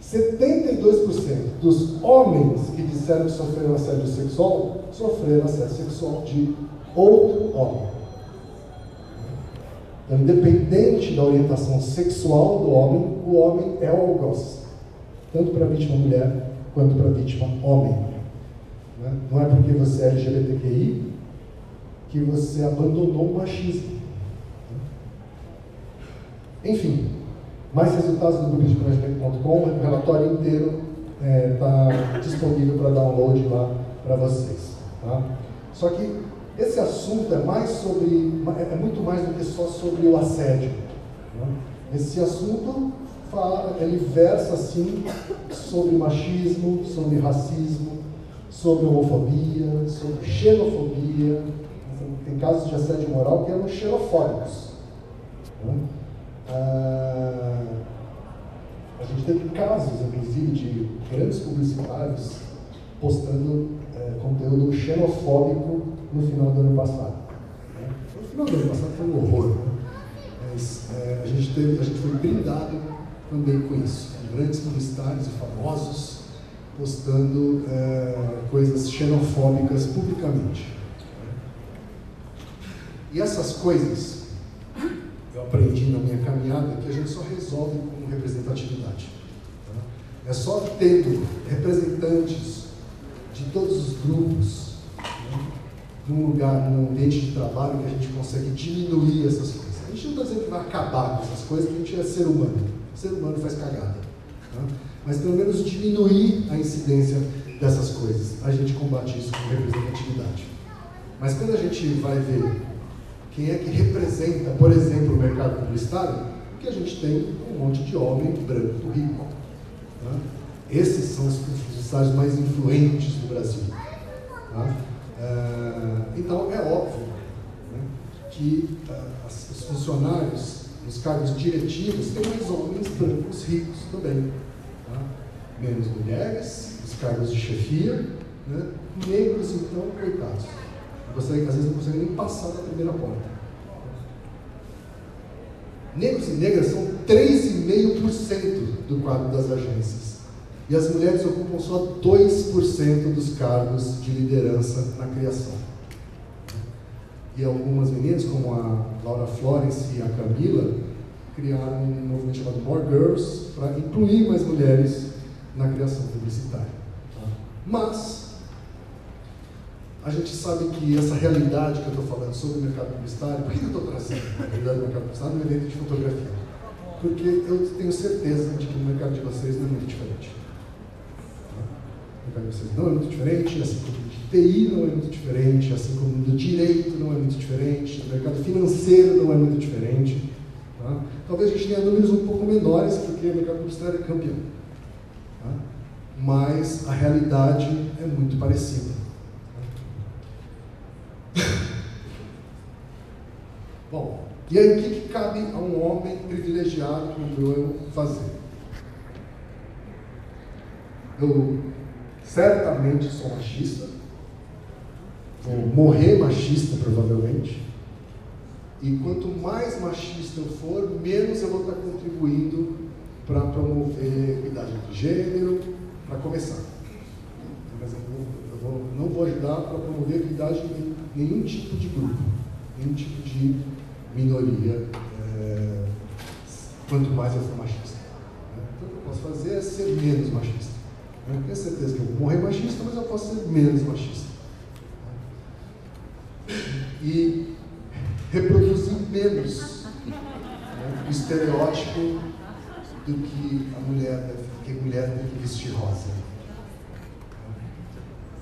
72% dos homens que disseram que sofreram assédio sexual sofreram assédio sexual de outro homem. Então, independente da orientação sexual do homem, o homem é o algoz, tanto para a vítima mulher quanto para a vítima homem. Né? Não é porque você é LGBTQI que você abandonou o machismo. Enfim, mais resultados do grupo o relatório inteiro está é, disponível para download lá para vocês. Tá? Só que esse assunto é mais sobre, é, é muito mais do que só sobre o assédio. Né? Esse assunto fala, ele versa assim sobre machismo, sobre racismo, sobre homofobia, sobre xenofobia. Tem casos de assédio moral que eram xenofóbicos. Né? Ah, a gente teve casos, inclusive, de grandes publicitários postando é, conteúdo xenofóbico no final do ano passado. Né? No final do ano passado foi um horror. Né? Mas é, a, gente teve, a gente foi brindado também com isso. Grandes publicitários e famosos postando é, coisas xenofóbicas publicamente. E essas coisas eu aprendi na minha caminhada que a gente só resolve com representatividade. Tá? É só tendo representantes de todos os grupos né, num lugar, num ambiente de trabalho que a gente consegue diminuir essas coisas. A gente não está dizendo que vai acabar com essas coisas, porque a gente é ser humano. O ser humano faz cagada. Tá? Mas pelo menos diminuir a incidência dessas coisas. A gente combate isso com representatividade. Mas quando a gente vai ver quem é que representa, por exemplo, o mercado publicitário, que a gente tem um monte de homem branco rico. Tá? Esses são os publicitários mais influentes do Brasil. Tá? Uh, então, é óbvio né, que uh, os funcionários nos cargos diretivos têm mais homens brancos ricos também. Tá? Menos mulheres, os cargos de chefia, né? negros, então, coitados consegue, às vezes não consegue nem passar da primeira porta. Negros e negras são 3,5% do quadro das agências. E as mulheres ocupam só 2% dos cargos de liderança na criação. E algumas meninas, como a Laura Florence e a Camila, criaram um movimento chamado More Girls para incluir mais mulheres na criação publicitária. Mas a gente sabe que essa realidade que eu estou falando sobre o mercado publicitário, por que eu estou trazendo a realidade do mercado publicitário no evento de fotografia? Porque eu tenho certeza de que o mercado de vocês não é muito diferente. O mercado de vocês não é muito diferente, assim como o de TI não é muito diferente, assim como o do direito não é muito diferente, o mercado financeiro não é muito diferente. Tá? Talvez a gente tenha números um pouco menores, porque o mercado publicitário é campeão. Tá? Mas a realidade é muito parecida. Bom, e aí o que, que cabe a um homem privilegiado como eu fazer? Eu certamente sou machista, vou morrer machista provavelmente, e quanto mais machista eu for, menos eu vou estar contribuindo para promover equidade de gênero, para começar. Mas eu, eu vou, não vou ajudar para promover equidade em nenhum tipo de grupo, nenhum tipo de minoria, é, quanto mais eu for machista. Né? Então, o que eu posso fazer é ser menos machista. Né? Tenho certeza que eu vou morrer machista, mas eu posso ser menos machista. E reproduzir menos né, o estereótipo do que a mulher que a mulher tem que vestir rosa.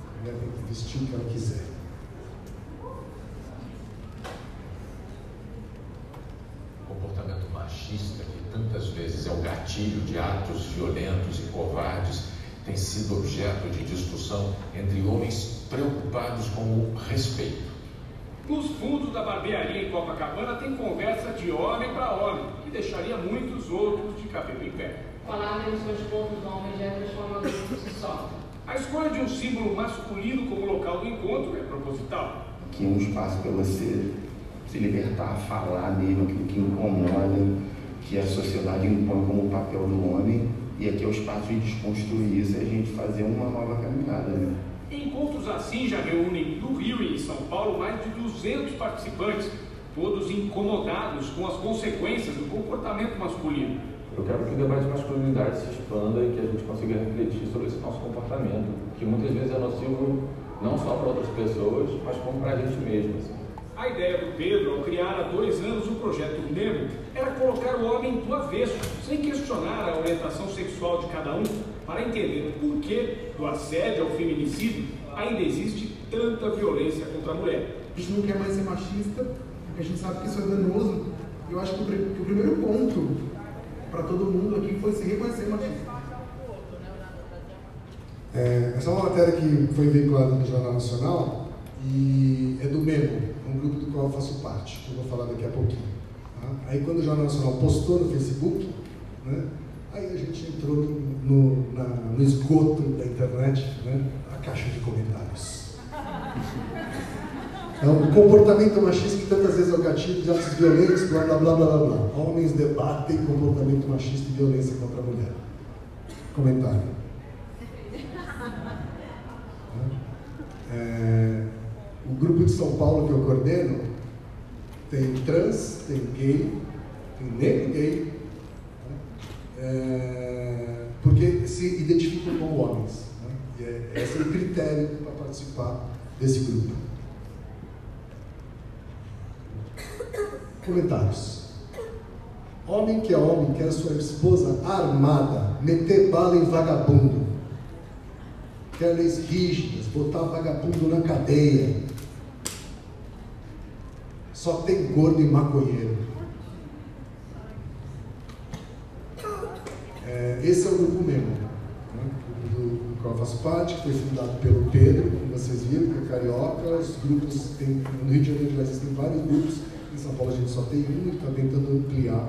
A mulher tem que vestir o que ela quiser. Comportamento machista, que tantas vezes é o gatilho de atos violentos e covardes, tem sido objeto de discussão entre homens preocupados com o respeito. Nos fundos da barbearia em Copacabana tem conversa de homem para homem, que deixaria muitos outros de cabelo em pé. Falar menos os pontos do homem já é transformador por si só. A escolha de um símbolo masculino como local do encontro é proposital. Aqui é um espaço para você se libertar, falar mesmo aquilo que incomoda, que a sociedade impõe como papel do homem, e aqui é o espaço de desconstruir isso e a gente fazer uma nova caminhada. Né? Encontros assim já reúnem no Rio e em São Paulo mais de 200 participantes, todos incomodados com as consequências do comportamento masculino. Eu quero que o debate de masculinidade se expanda e que a gente consiga refletir sobre esse nosso comportamento, que muitas vezes é nocivo não só para outras pessoas, mas como para a gente mesmo. Assim. A ideia do Pedro, ao criar há dois anos o projeto Nemo, era colocar o homem do avesso, sem questionar a orientação sexual de cada um, para entender o porquê do assédio ao feminicídio ainda existe tanta violência contra a mulher. A gente não quer mais ser machista, porque a gente sabe que isso é danoso. Eu acho que o, que o primeiro ponto para todo mundo aqui foi se reconhecer machista. É, essa é uma matéria que foi veiculada no Jornal Nacional e é do Memo, um grupo do qual eu faço parte, que eu vou falar daqui a pouquinho. Tá? Aí quando o Jornal Nacional postou no Facebook, né, aí a gente entrou no, na, no no esgoto da internet, né? a caixa de comentários. É um comportamento machista que tantas vezes é o gatilho de atos violentos, blá blá blá blá blá. Homens debatem comportamento machista e violência contra a mulher. Comentário. [laughs] É, o grupo de São Paulo que eu coordeno tem trans, tem gay, tem negro gay, é, porque se identificam como homens. Né? E é, esse é o critério para participar desse grupo. Comentários. Homem que é homem quer sua esposa armada, meter bala em vagabundo. Quer leis rígidas, botar vagabundo na cadeia. Só tem gordo e maconheiro. É, esse é o grupo mesmo, né? do, qual eu faço parte, que foi fundado pelo Pedro, como vocês viram, que é carioca. Os grupos, tem, no Rio de Janeiro já existem vários grupos, em São Paulo a gente só tem um e está tentando ampliar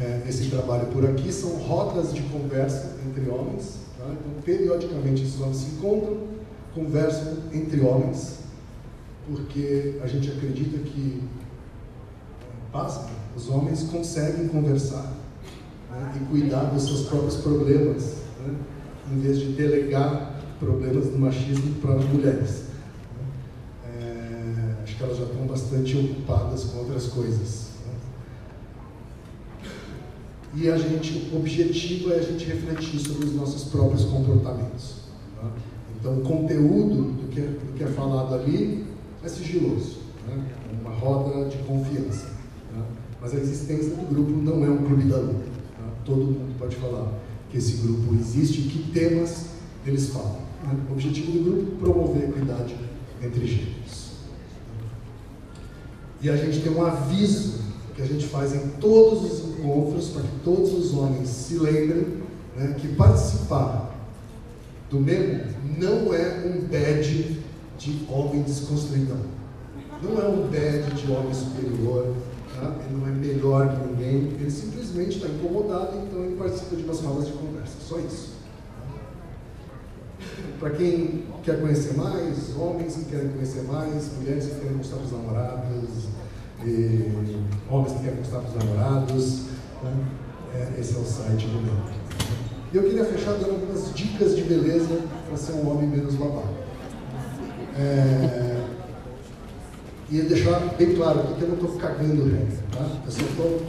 é, esse trabalho por aqui. São rotas de conversa entre homens, tá? então periodicamente esses homens se encontram, conversam entre homens, porque a gente acredita que, os homens conseguem conversar né, e cuidar dos seus próprios problemas, né, em vez de delegar problemas do machismo para as mulheres. É, acho que elas já estão bastante ocupadas com outras coisas. Né. E a gente, o objetivo é a gente refletir sobre os nossos próprios comportamentos. Né. Então, o conteúdo do que, do que é falado ali é sigiloso, né, uma roda de confiança. Né. Mas a existência do grupo não é um clube da luta todo mundo pode falar que esse grupo existe e que temas eles falam. Né? O objetivo do grupo é promover a equidade entre gêneros. E a gente tem um aviso que a gente faz em todos os encontros para que todos os homens se lembrem né, que participar do mesmo não é um badge de homem desconstruidão. Não é um badge de homem superior, Tá? Ele não é melhor que ninguém, ele simplesmente está incomodado, então ele participa de umas rodas de conversa. Só isso. Para quem quer conhecer mais, homens que querem conhecer mais, mulheres que querem mostrar para os namorados, homens que querem mostrar para os namorados, né? é, esse é o site do meu. E eu queria fechar dando algumas dicas de beleza para ser um homem menos babaca. É, e deixar bem claro aqui que eu não estou cagando regra, tá? Eu só estou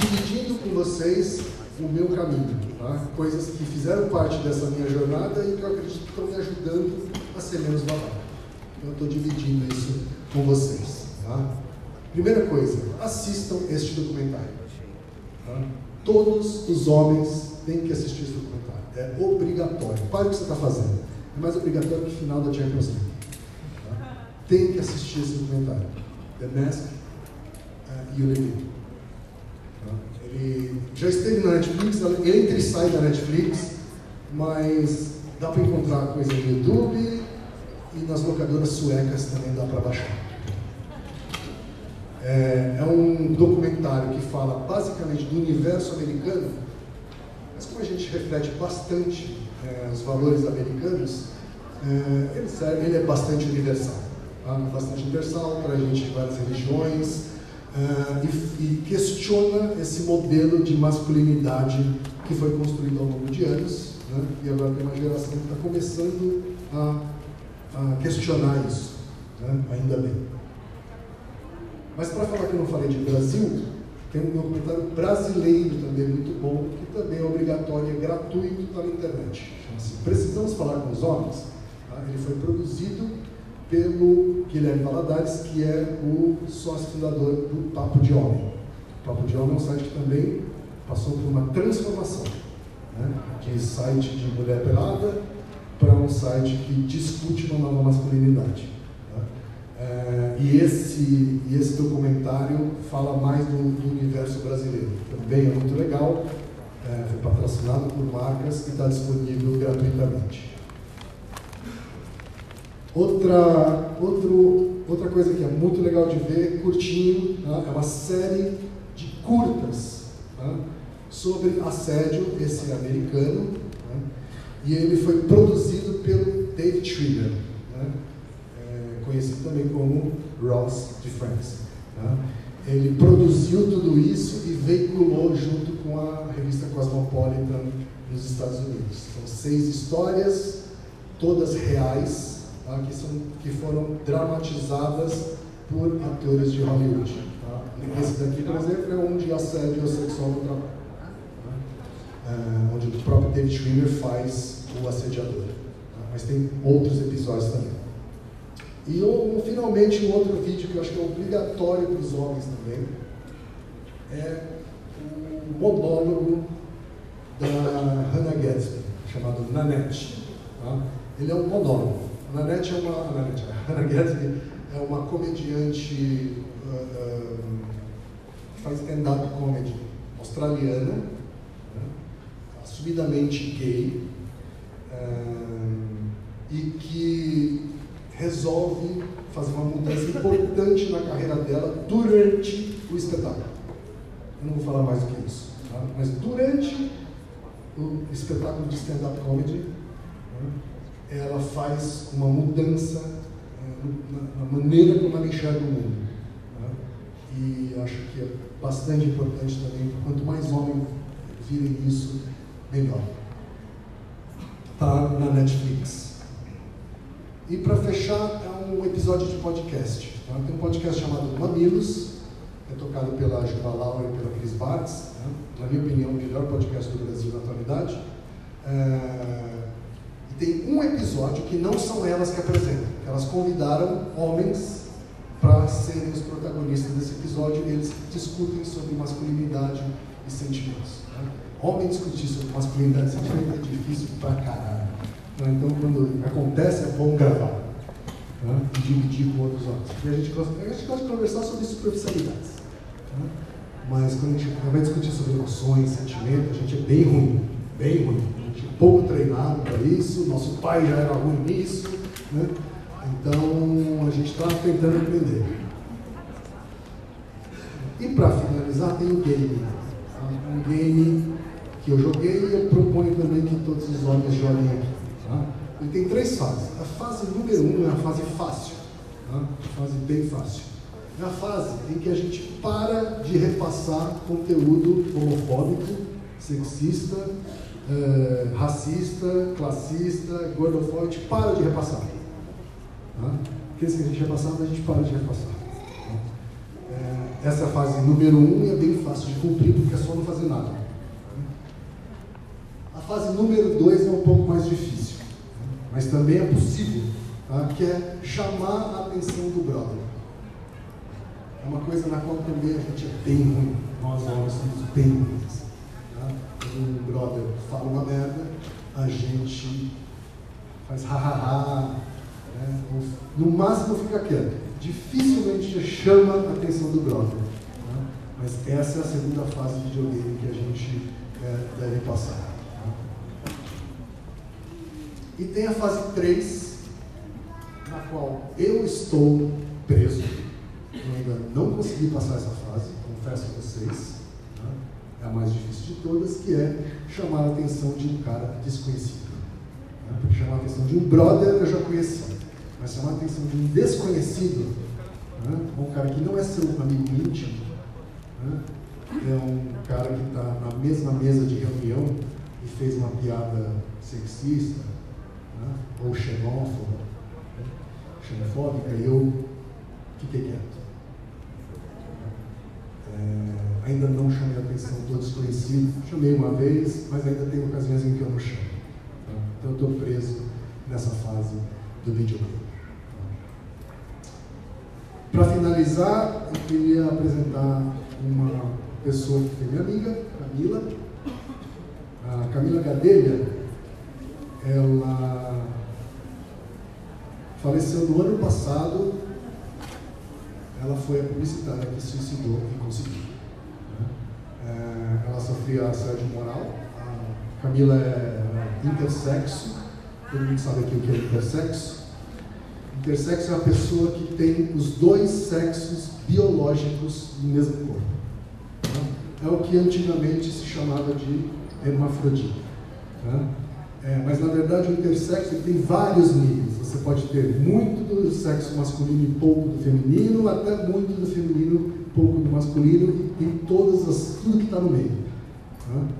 dividindo com vocês o meu caminho, tá? Coisas que fizeram parte dessa minha jornada e que eu acredito que estão me ajudando a ser menos babaca. Então eu estou dividindo isso com vocês, tá? Primeira coisa, assistam este documentário. Tá? Todos os homens têm que assistir esse documentário. É obrigatório. Pare o que você está fazendo. É mais obrigatório que o final da Champions League tem que assistir esse documentário. The Mask uh, Unity. Tá? Ele já esteve na Netflix, entra e sai da Netflix, mas dá para encontrar coisa no YouTube e nas locadoras suecas também dá para baixar. É, é, um documentário que fala basicamente do universo americano, mas como a gente reflete bastante é, os valores americanos, é, ele, serve, ele é bastante universal bastante universal, traz gente de várias religiões uh, e, e, questiona esse modelo de masculinidade que foi construído ao longo de anos né? e agora tem uma geração que está começando a, a, questionar isso, né? ainda bem. Mas para falar que eu não falei de Brasil, tem um documentário brasileiro também muito bom, que também é obrigatório, é gratuito, está na internet. Chama-se Precisamos Falar com os Homens. Tá? Ele foi produzido pelo Guilherme Valadares, que é o sócio fundador do Papo de Homem. O Papo de Homem é um site que também passou por uma transformação, né? de site de mulher pelada para um site que discute uma nova masculinidade. Né? É, e, esse, e esse documentário fala mais do, do universo brasileiro. Também é muito legal, é, foi patrocinado por marcas e está disponível gratuitamente. Outra, outro, outra coisa que é muito legal de ver, curtinho, tá? é uma série de curtas tá? sobre assédio, esse americano, tá? E ele foi produzido pelo David Schwimmer, né? é, conhecido também como Ross de Friends. Né? Ele produziu tudo isso e veiculou junto com a revista Cosmopolitan nos Estados Unidos. São seis histórias, todas reais, tá? que, são, que foram dramatizadas por atores de Hollywood. Tá? Esse daqui, por exemplo, é um de assédio sexual no trabalho, tá? é, onde o próprio David Schwimmer faz o assediador. Tá? Mas tem outros episódios também. E um, finalmente um outro vídeo que eu acho que é obrigatório para os homens também é o monólogo da Hannah Gadsby, chamado Nanette. Tá? Ele é um monólogo. A Nanette é uma. A, Nanette, [laughs] a é uma comediante uh, que faz stand-up comedy australiana, né? assumidamente gay, uh, e que resolve fazer uma mudança importante na carreira dela durante o espetáculo. Eu não vou falar mais do que isso, tá? mas durante o espetáculo de stand-up comedy, né, ela faz uma mudança uh, na, maneira como ela enxerga o mundo. Né? E acho que é bastante importante também, quanto mais homens virem isso, melhor. Está na Netflix. E para fechar, é um episódio de podcast. Tá? Tem um podcast chamado Mamilos, é tocado pela Juba Laura e pela Cris Bartz, né? na minha opinião, o melhor podcast do Brasil na atualidade. É... Tem um episódio que não são elas que apresentam, elas convidaram homens para serem os protagonistas desse episódio e eles discutem sobre masculinidade e sentimentos. Né? Homem discutir sobre masculinidade e sentimentos é difícil pra caralho. Né? Então, quando acontece, é bom gravar né? e dividir com outros homens. E a gente gosta, a gente gosta de conversar sobre superficialidades. Né? Mas quando a gente vai discutir sobre emoções, sentimentos, a gente é bem ruim, bem ruim. Gente é pouco treinado para isso, nosso pai já era ruim nisso. Né? Então, a gente está tentando aprender. E para finalizar, tem o game. Tá? Um game que eu joguei e eu proponho também que todos os homens joguem aqui. Tá? Ele tem três fases. A fase número um é a fase fácil, tá? a fase bem fácil. É a fase em que a gente para de repassar conteúdo homofóbico, sexista, eh, racista, classista, gordofóbico, para de repassar. Tá? Aqueles que a gente repassava, a gente para de repassar. Tá? Essa é a fase número um e é bem fácil de cumprir, porque é só não fazer nada. A fase número dois é um pouco mais difícil, mas também é possível, tá? que é chamar a atenção do brother. É uma coisa na qual também a gente é bem ruim. Nós homens somos bem ruins. Um brother fala uma merda, a gente faz ha-ha-ha, né? no máximo fica quieto. Dificilmente chama a atenção do brother. Né? Mas essa é a segunda fase de videogame que a gente é, deve passar. Tá? E tem a fase 3, na qual eu estou preso eu ainda não consegui passar essa fase, confesso a vocês. É a mais difícil de todas, que é chamar a atenção de um cara desconhecido. Né? Porque chamar a atenção de um brother eu já conheci, mas chamar a atenção de um desconhecido, né? um cara que não é seu amigo íntimo, né? é um cara que está na mesma mesa de reunião e fez uma piada sexista né? ou xenófoba, né? xenofóbica, e eu fiquei quieto. É, ainda não chamei a atenção do desconhecido. Chamei uma vez, mas ainda tem ocasiões em que eu não chamo. Tá? Então eu estou preso nessa fase do videogame. Para finalizar, eu queria apresentar uma pessoa que foi minha amiga, Camila. A Camila Gadelha, ela faleceu no ano passado ela foi a publicitária que suicidou e conseguiu. É, ela sofria assédio moral. A Camila é intersexo. Todo mundo sabe aqui o que é intersexo. Intersexo é a pessoa que tem os dois sexos biológicos no mesmo corpo. Né? É o que antigamente se chamava de hermafrodita. Né? É, mas na verdade o intersexo tem vários níveis. Você pode ter muito do sexo masculino e pouco do feminino, até muito do feminino pouco do masculino, e todas as, tudo que está no meio. Tá?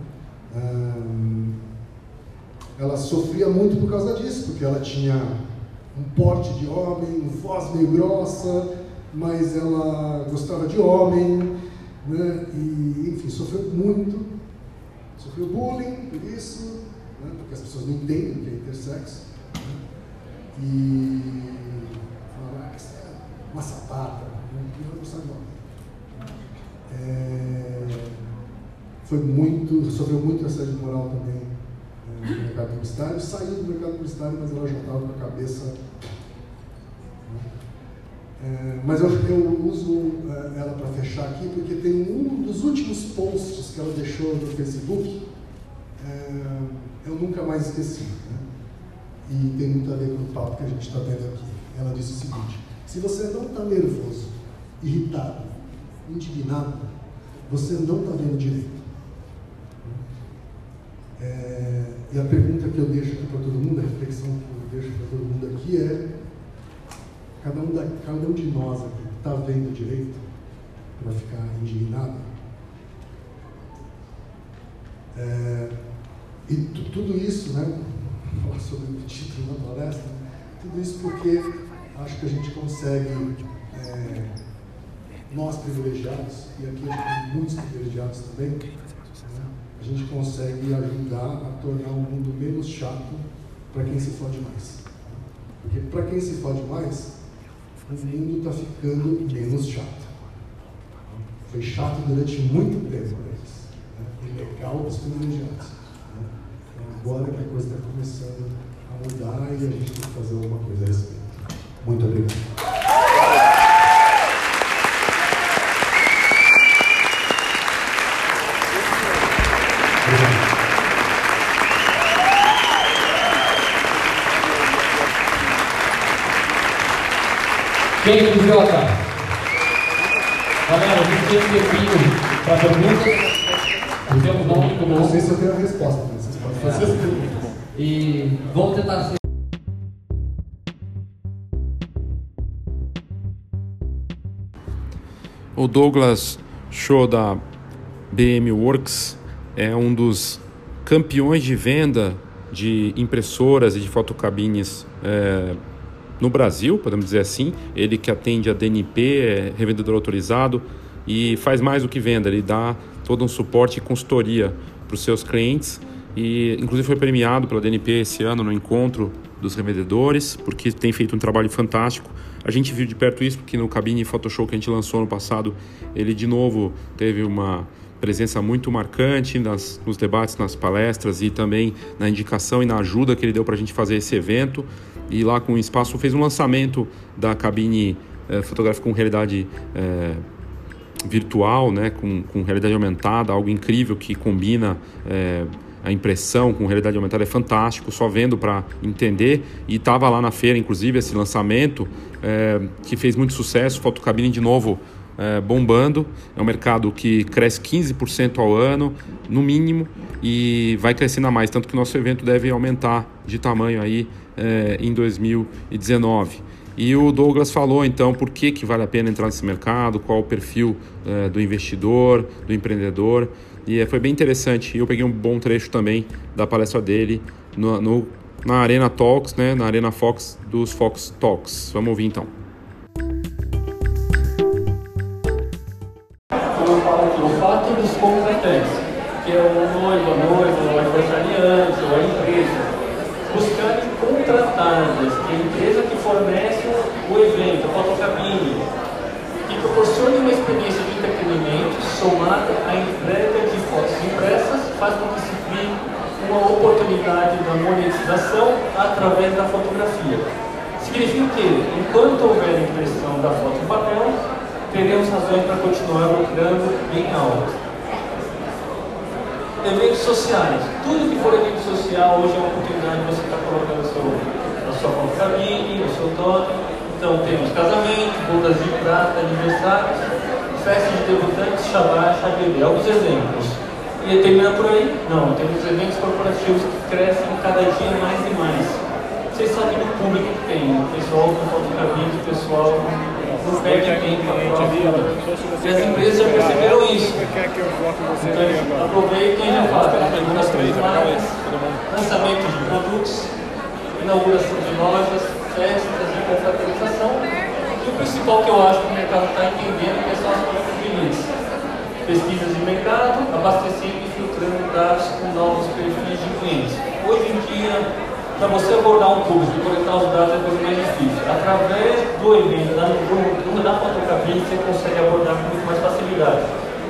ela sofria muito por causa disso, porque ela tinha um porte de homem, uma voz meio grossa, mas ela gostava de homem, né? e enfim, sofreu muito, sofreu bullying por isso, né? porque as pessoas não entendem o que é intersexo, né? e falaram, ah, isso é uma sapata, né? não de homem. É, foi muito, sofreu muito assédio moral também é, no mercado publicitário, saiu do mercado publicitário, mas ela já estava com a cabeça é, mas eu, eu uso é, ela para fechar aqui porque tem um dos últimos posts que ela deixou no Facebook, é, eu nunca mais esqueci. Né? E tem muito a ver com o papo que a gente está tendo aqui. Ela disse o seguinte: se você não está nervoso, irritado, indignado, você não está vendo direito. É, e a pergunta que eu deixo aqui para todo mundo, a reflexão que eu deixo para todo mundo aqui é Cada um, da, cada um de nós aqui está vendo direito para ficar indignado? É, e tudo isso, né? [laughs] Falar sobre o título da palestra, tudo isso porque acho que a gente consegue, é, nós privilegiados, e aqui tem muitos privilegiados também, né, a gente consegue ajudar a tornar o mundo menos chato para quem se fode mais. Porque para quem se fode mais, o mundo está ficando menos chato. Foi chato durante muito tempo para eles. Né? E legal os privilegiados. Né? Então, agora que a coisa está começando a mudar e a gente tem que fazer alguma coisa a respeito. Muito obrigado. Quem do Jota? Galera, a gente tem um tempinho para perguntas. O tempo não muito bom. Não sei se eu tenho a resposta, mas vocês podem fazer as perguntas. E vamos tentar ser. O Douglas Show da BM Works é um dos campeões de venda de impressoras e de fotocabines é, no Brasil, podemos dizer assim. Ele que atende a DNP, é revendedor autorizado e faz mais do que venda, ele dá todo um suporte e consultoria para os seus clientes e inclusive foi premiado pela DNP esse ano no encontro dos revendedores, porque tem feito um trabalho fantástico. A gente viu de perto isso porque no Cabine Photoshop que a gente lançou no passado, ele de novo teve uma presença muito marcante nas, nos debates, nas palestras e também na indicação e na ajuda que ele deu para a gente fazer esse evento e lá com o espaço fez um lançamento da cabine é, fotográfica com realidade é, virtual, né, com, com realidade aumentada, algo incrível que combina é, a impressão com realidade aumentada é fantástico, só vendo para entender. E estava lá na feira, inclusive, esse lançamento que fez muito sucesso. Fotocabine de novo bombando. É um mercado que cresce 15% ao ano, no mínimo, e vai crescendo a mais. Tanto que o nosso evento deve aumentar de tamanho aí é, em 2019. E o Douglas falou então por que, que vale a pena entrar nesse mercado, qual o perfil é, do investidor, do empreendedor. E é, foi bem interessante. Eu peguei um bom trecho também da palestra dele no, no, na Arena Talks, né, na Arena Fox dos Fox Talks. Vamos ouvir então. O fato dos contratantes, que é o noivo, a noiva, o aniversariante, ou a empresa, buscarem contratadas a empresa que fornece o evento, a fotocabine, que proporcione uma experiência de entretenimento somada à entrega de fotos impressas, faz com que se crie uma oportunidade da monetização através da fotografia. Significa que, enquanto houver impressão da foto em papel, teremos razões para continuar lucrando em alto eventos sociais. Tudo que for evento social hoje é uma oportunidade de você estar colocando a sua, a sua cabine, o seu toque. Então temos casamento, bodas de prata, aniversários, festas de debutantes, xabá, xabedê, alguns exemplos. E Ia terminar por aí? Não, temos eventos corporativos que crescem cada dia mais e mais. Vocês sabem do público que tem, o pessoal com fotocabine, o pessoal não perde tempo E as empresas já perceberam isso. Então, aproveitem e já marcas, lançamento de produtos, inauguração de lojas, festas de confraternização. E o principal que eu acho que o mercado está entendendo é são as clientes. Pesquisas de mercado, abastecendo e filtrando dados com novos perfis de clientes. Hoje em dia, para você abordar um público e coletar os dados é coisa mais difícil. Através do evento, da, do, fotocabine, você consegue abordar com muito mais facilidade.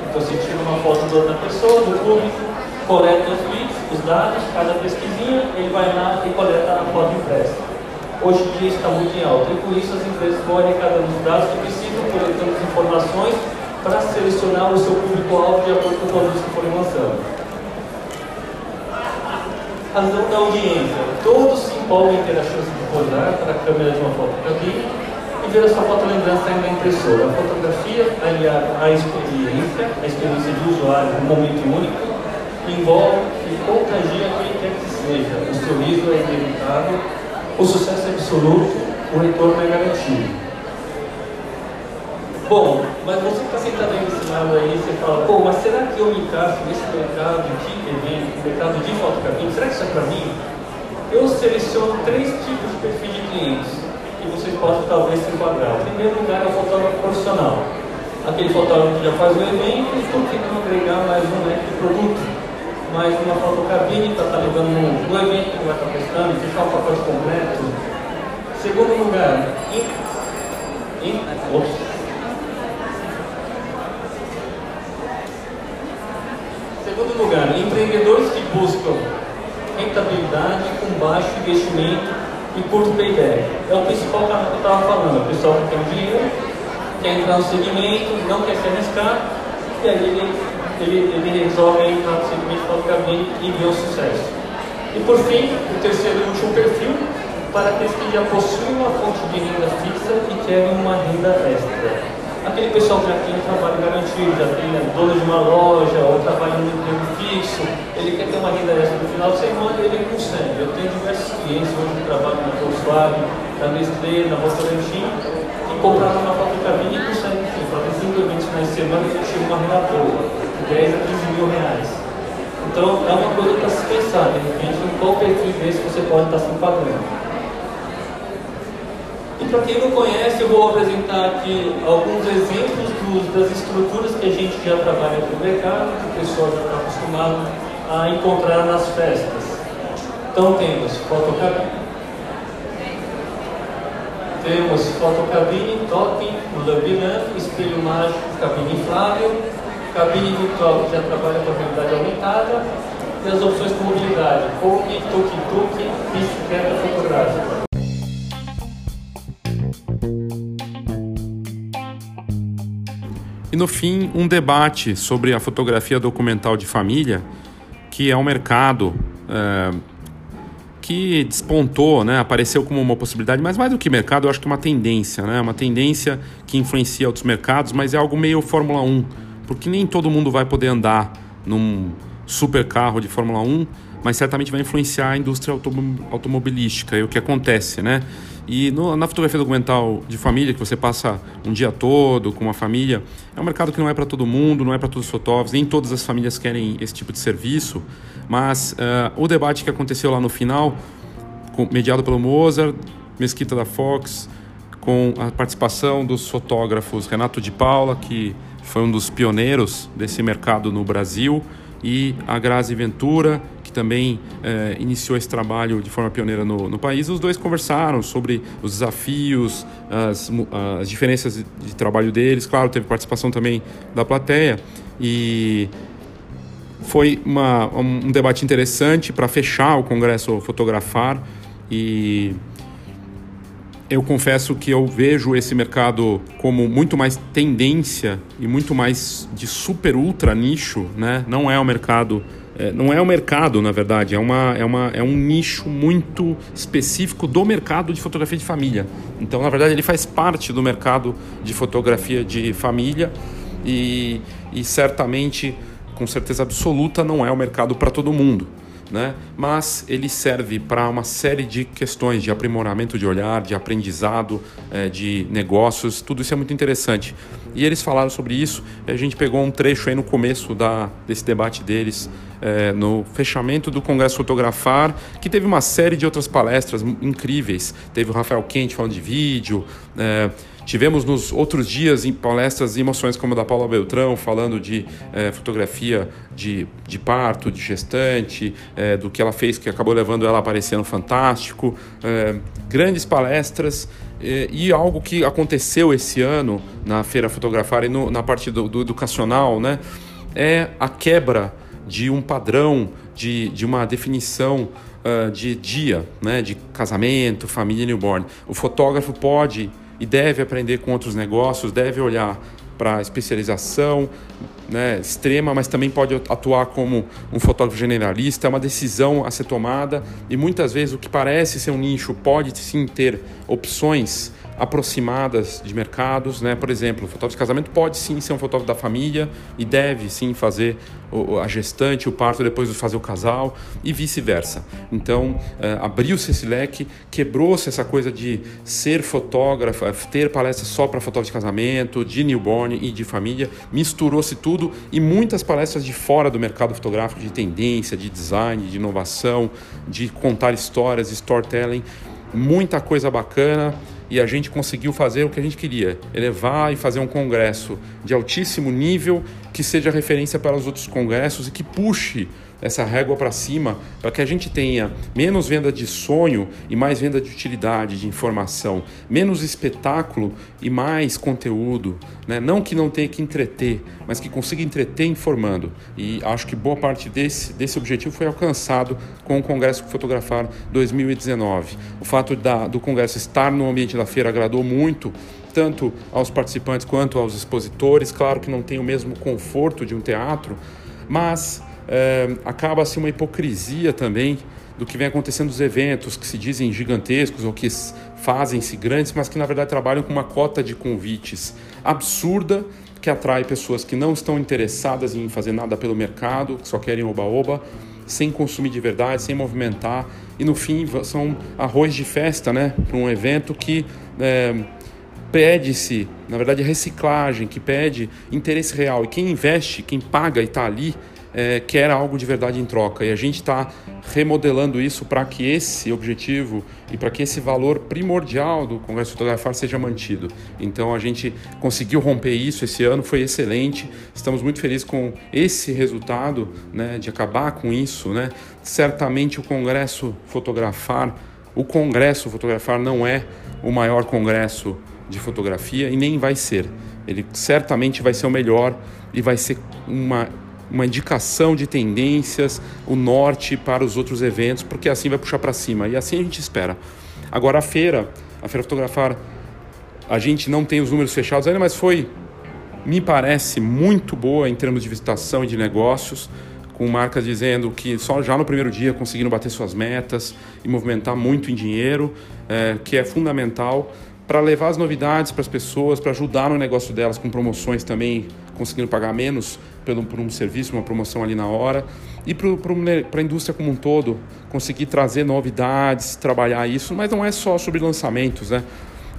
Então você tira uma foto da pessoa, do público, coleta os leads, os dados, cada pesquisinha, ele vai lá e coleta a foto impressa. Hoje em dia está muito em alta e por isso as empresas vão arrecadando os dados que precisam, coletando as informações para selecionar o seu público-alvo de acordo com os produtos que forem lançando razão da audiência. Todos se empolgam em ter a chance de olhar para a câmera de uma fotocabine e ver a sua fotolembrança em uma impressora. A fotografia, aliada à experiência, a experiência do usuário, um momento único, envolve e contagia quem quer que seja. O sorriso é inevitável, o sucesso é absoluto, o retorno é garantido. Bom, mas você está sentado aí nesse lado aí, você fala, pô, mas será que eu me encaixo nesse mercado de evento, mercado de fotocabine? Será que isso é para mim? Eu seleciono três tipos de perfil de clientes que vocês podem talvez se enquadrar. Em primeiro lugar é o fotógrafo profissional. Aquele fotógrafo que já faz o evento e estou tentando agregar mais um leque de produto. Mais uma fotocabine para estar tá levando no, evento que vai estar prestando, fechar o pacote completo. Segundo lugar, em, em, ops, Segundo lugar, empreendedores que buscam rentabilidade com baixo investimento e curto payback. É o principal que eu estava falando. O pessoal que tem dinheiro, quer entrar no segmento, não quer se arriscar, e aí ele, ele, ele resolve entrar no segmento para cabine e ver o sucesso. E por fim, o terceiro e último perfil, para aqueles que já possuem uma fonte de renda fixa e querem uma renda extra aquele pessoal que já tem um trabalho garantido, já tem né, dono de uma loja ou trabalha no emprego fixo, ele quer ter uma renda extra no final de semana, ele consegue. Eu tenho diversos clientes hoje que trabalham na Volkswagen, na Nestlé, na Votorantim, que compraram uma fotocabine e conseguem, fazer 5 eventos na semana e chega uma renda boa, 10 a 15 mil reais. Então é uma coisa para se pensar, de repente, em qual perfil desse você pode estar se enquadrando. E para quem não conhece, eu vou apresentar aqui alguns exemplos dos, das estruturas que a gente já trabalha no mercado, que o pessoal já está acostumado a encontrar nas festas. Então temos fotocabine, temos fotocabine, totem, labinan, espelho mágico, cabine inflável, cabine virtual que já trabalha com realidade aumentada, e as opções de mobilidade, pony, tuk-tuk, bicicleta fotográfica. No fim, um debate sobre a fotografia documental de família, que é um mercado é, que despontou, né, apareceu como uma possibilidade, mas mais do que mercado, eu acho que é uma tendência, né, uma tendência que influencia outros mercados, mas é algo meio Fórmula 1, porque nem todo mundo vai poder andar num super carro de Fórmula 1, mas certamente vai influenciar a indústria automobilística e o que acontece, né? E no, na fotografia documental de família, que você passa um dia todo com uma família, é um mercado que não é para todo mundo, não é para todos os fotógrafos, nem todas as famílias querem esse tipo de serviço. Mas uh, o debate que aconteceu lá no final, com, mediado pelo Mozart, Mesquita da Fox, com a participação dos fotógrafos Renato de Paula, que foi um dos pioneiros desse mercado no Brasil, e a Grazi Ventura, que também é, iniciou esse trabalho de forma pioneira no, no, país. Os dois conversaram sobre os desafios, as, as diferenças de trabalho deles. Claro, teve participação também da plateia e foi uma, um debate interessante para fechar o Congresso Fotografar e eu confesso que eu vejo esse mercado como muito mais tendência e muito mais de super ultra nicho, né? Não é o mercado é, não é o mercado, na verdade, é, uma, é, uma, é um nicho muito específico do mercado de fotografia de família. Então, na verdade, ele faz parte do mercado de fotografia de família e, e certamente com certeza absoluta não é o mercado para todo mundo né? mas ele serve para uma série de questões de aprimoramento de olhar, de aprendizado, é, de negócios, tudo isso é muito interessante. E eles falaram sobre isso, a gente pegou um trecho aí no começo da, desse debate deles, é, no fechamento do Congresso Fotografar, que teve uma série de outras palestras incríveis. Teve o Rafael Quente falando de vídeo, é, Tivemos nos outros dias em palestras emoções como a da Paula Beltrão, falando de é, fotografia de, de parto, de gestante, é, do que ela fez que acabou levando ela a aparecer no Fantástico. É, grandes palestras e algo que aconteceu esse ano na Feira Fotografar e no, na parte do, do educacional, né, é a quebra de um padrão, de, de uma definição uh, de dia, né, de casamento, família newborn. O fotógrafo pode e deve aprender com outros negócios, deve olhar para especialização né, extrema, mas também pode atuar como um fotógrafo generalista. É uma decisão a ser tomada e muitas vezes o que parece ser um nicho pode sim ter opções aproximadas de mercados, né? Por exemplo, o fotógrafo de casamento pode sim ser um fotógrafo da família e deve sim fazer a gestante, o parto, depois de fazer o casal e vice-versa. Então, eh, abriu-se esse leque, quebrou-se essa coisa de ser fotógrafo, ter palestras só para fotógrafo de casamento, de newborn e de família, misturou-se tudo e muitas palestras de fora do mercado fotográfico, de tendência, de design, de inovação, de contar histórias, storytelling, muita coisa bacana e a gente conseguiu fazer o que a gente queria: elevar e fazer um congresso de altíssimo nível que seja referência para os outros congressos e que puxe essa régua para cima para que a gente tenha menos venda de sonho e mais venda de utilidade, de informação, menos espetáculo e mais conteúdo, né? não que não tenha que entreter, mas que consiga entreter informando. E acho que boa parte desse, desse objetivo foi alcançado com o Congresso Fotografar 2019. O fato da, do Congresso estar no ambiente da feira agradou muito tanto aos participantes quanto aos expositores. Claro que não tem o mesmo conforto de um teatro, mas é, acaba-se uma hipocrisia também do que vem acontecendo nos eventos que se dizem gigantescos ou que fazem-se grandes, mas que na verdade trabalham com uma cota de convites absurda que atrai pessoas que não estão interessadas em fazer nada pelo mercado, que só querem oba-oba, sem consumir de verdade, sem movimentar. E no fim são arroz de festa, né, para um evento que é, pede-se, na verdade, reciclagem, que pede interesse real. E quem investe, quem paga e está ali é, quer algo de verdade em troca. E a gente está remodelando isso para que esse objetivo e para que esse valor primordial do Congresso Fotografar seja mantido. Então a gente conseguiu romper isso esse ano, foi excelente. Estamos muito felizes com esse resultado, né, de acabar com isso. Né? Certamente o Congresso Fotografar, o Congresso Fotografar não é o maior congresso de fotografia e nem vai ser. Ele certamente vai ser o melhor e vai ser uma uma indicação de tendências, o norte para os outros eventos, porque assim vai puxar para cima. E assim a gente espera. Agora a feira, a Feira Fotografar, a gente não tem os números fechados ainda, mas foi, me parece, muito boa em termos de visitação e de negócios, com marcas dizendo que só já no primeiro dia conseguiram bater suas metas e movimentar muito em dinheiro, é, que é fundamental para levar as novidades para as pessoas, para ajudar no negócio delas com promoções também, conseguindo pagar menos pelo, por um serviço, uma promoção ali na hora. E para a indústria como um todo, conseguir trazer novidades, trabalhar isso, mas não é só sobre lançamentos, né?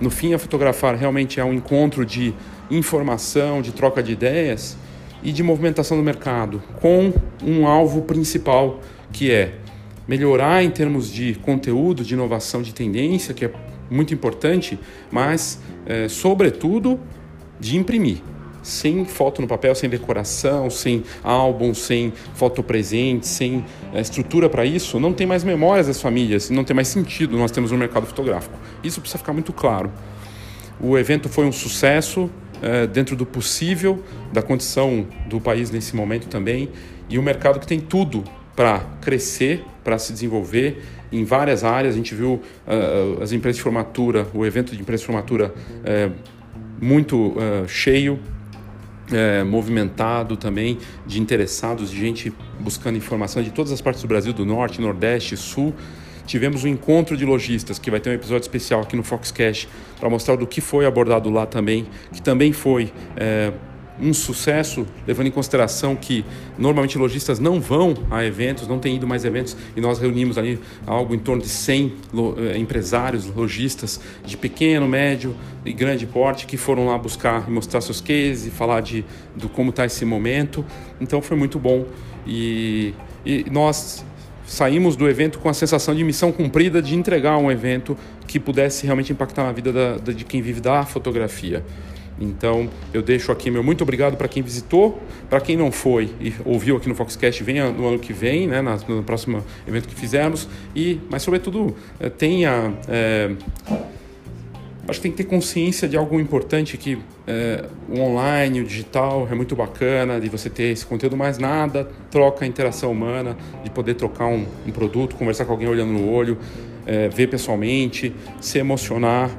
No fim, a fotografar realmente é um encontro de informação, de troca de ideias e de movimentação do mercado, com um alvo principal que é melhorar em termos de conteúdo, de inovação, de tendência, que é muito importante, mas, é, sobretudo, de imprimir. Sem foto no papel, sem decoração, sem álbum, sem foto presente, sem é, estrutura para isso, não tem mais memórias das famílias, não tem mais sentido nós temos no mercado fotográfico. Isso precisa ficar muito claro. O evento foi um sucesso, é, dentro do possível, da condição do país nesse momento também, e um mercado que tem tudo para crescer, para se desenvolver em várias áreas. A gente viu uh, as empresas de formatura, o evento de empresa de formatura uh, muito uh, cheio, é, movimentado também, de interessados, de gente buscando informação de todas as partes do Brasil, do Norte, Nordeste, Sul. Tivemos um encontro de lojistas, que vai ter um episódio especial aqui no Foxcast, para mostrar do que foi abordado lá também, que também foi é, um sucesso, levando em consideração que normalmente lojistas não vão a eventos, não têm ido mais eventos, e nós reunimos ali algo em torno de 100 eh, empresários, lojistas de pequeno, médio e grande porte que foram lá buscar e mostrar seus cases e falar de do como está esse momento. Então foi muito bom e, e nós saímos do evento com a sensação de missão cumprida de entregar um evento que pudesse realmente impactar na vida da, da, de quem vive da fotografia. Então, eu deixo aqui meu muito obrigado para quem visitou, para quem não foi e ouviu aqui no Foxcast, venha no ano que vem, né, no próximo evento que fizermos, e, mas sobretudo, eh, tenha. É, acho que tem que ter consciência de algo importante que é, o online, o digital é muito bacana, de você ter esse conteúdo, mais nada troca a interação humana, de poder trocar um, um produto, conversar com alguém olhando no olho, é, ver pessoalmente, se emocionar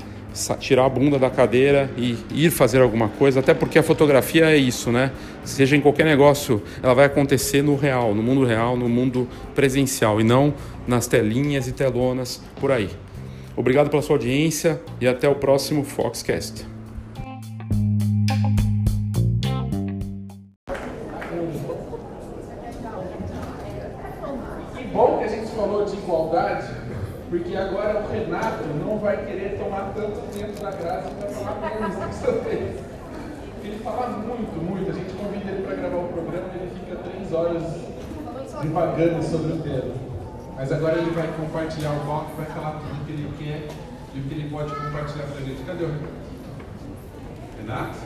tirar a bunda da cadeira e ir fazer alguma coisa, até porque a fotografia é isso, né? Seja em qualquer negócio, ela vai acontecer no real, no mundo real, no mundo presencial e não nas telinhas e telonas por aí. Obrigado pela sua audiência e até o próximo Foxcast. Bom que a gente falou de igualdade porque agora Renato não vai querer tomar tanto tempo da graça para falar menos dessa vez. Ele fala muito, muito. A gente convida ele para gravar o programa e ele fica três horas divagando sobre o tema. Mas agora ele vai compartilhar o bloco, vai falar tudo o que ele quer e o que ele pode compartilhar para a gente. Cadê o Renato? Renato?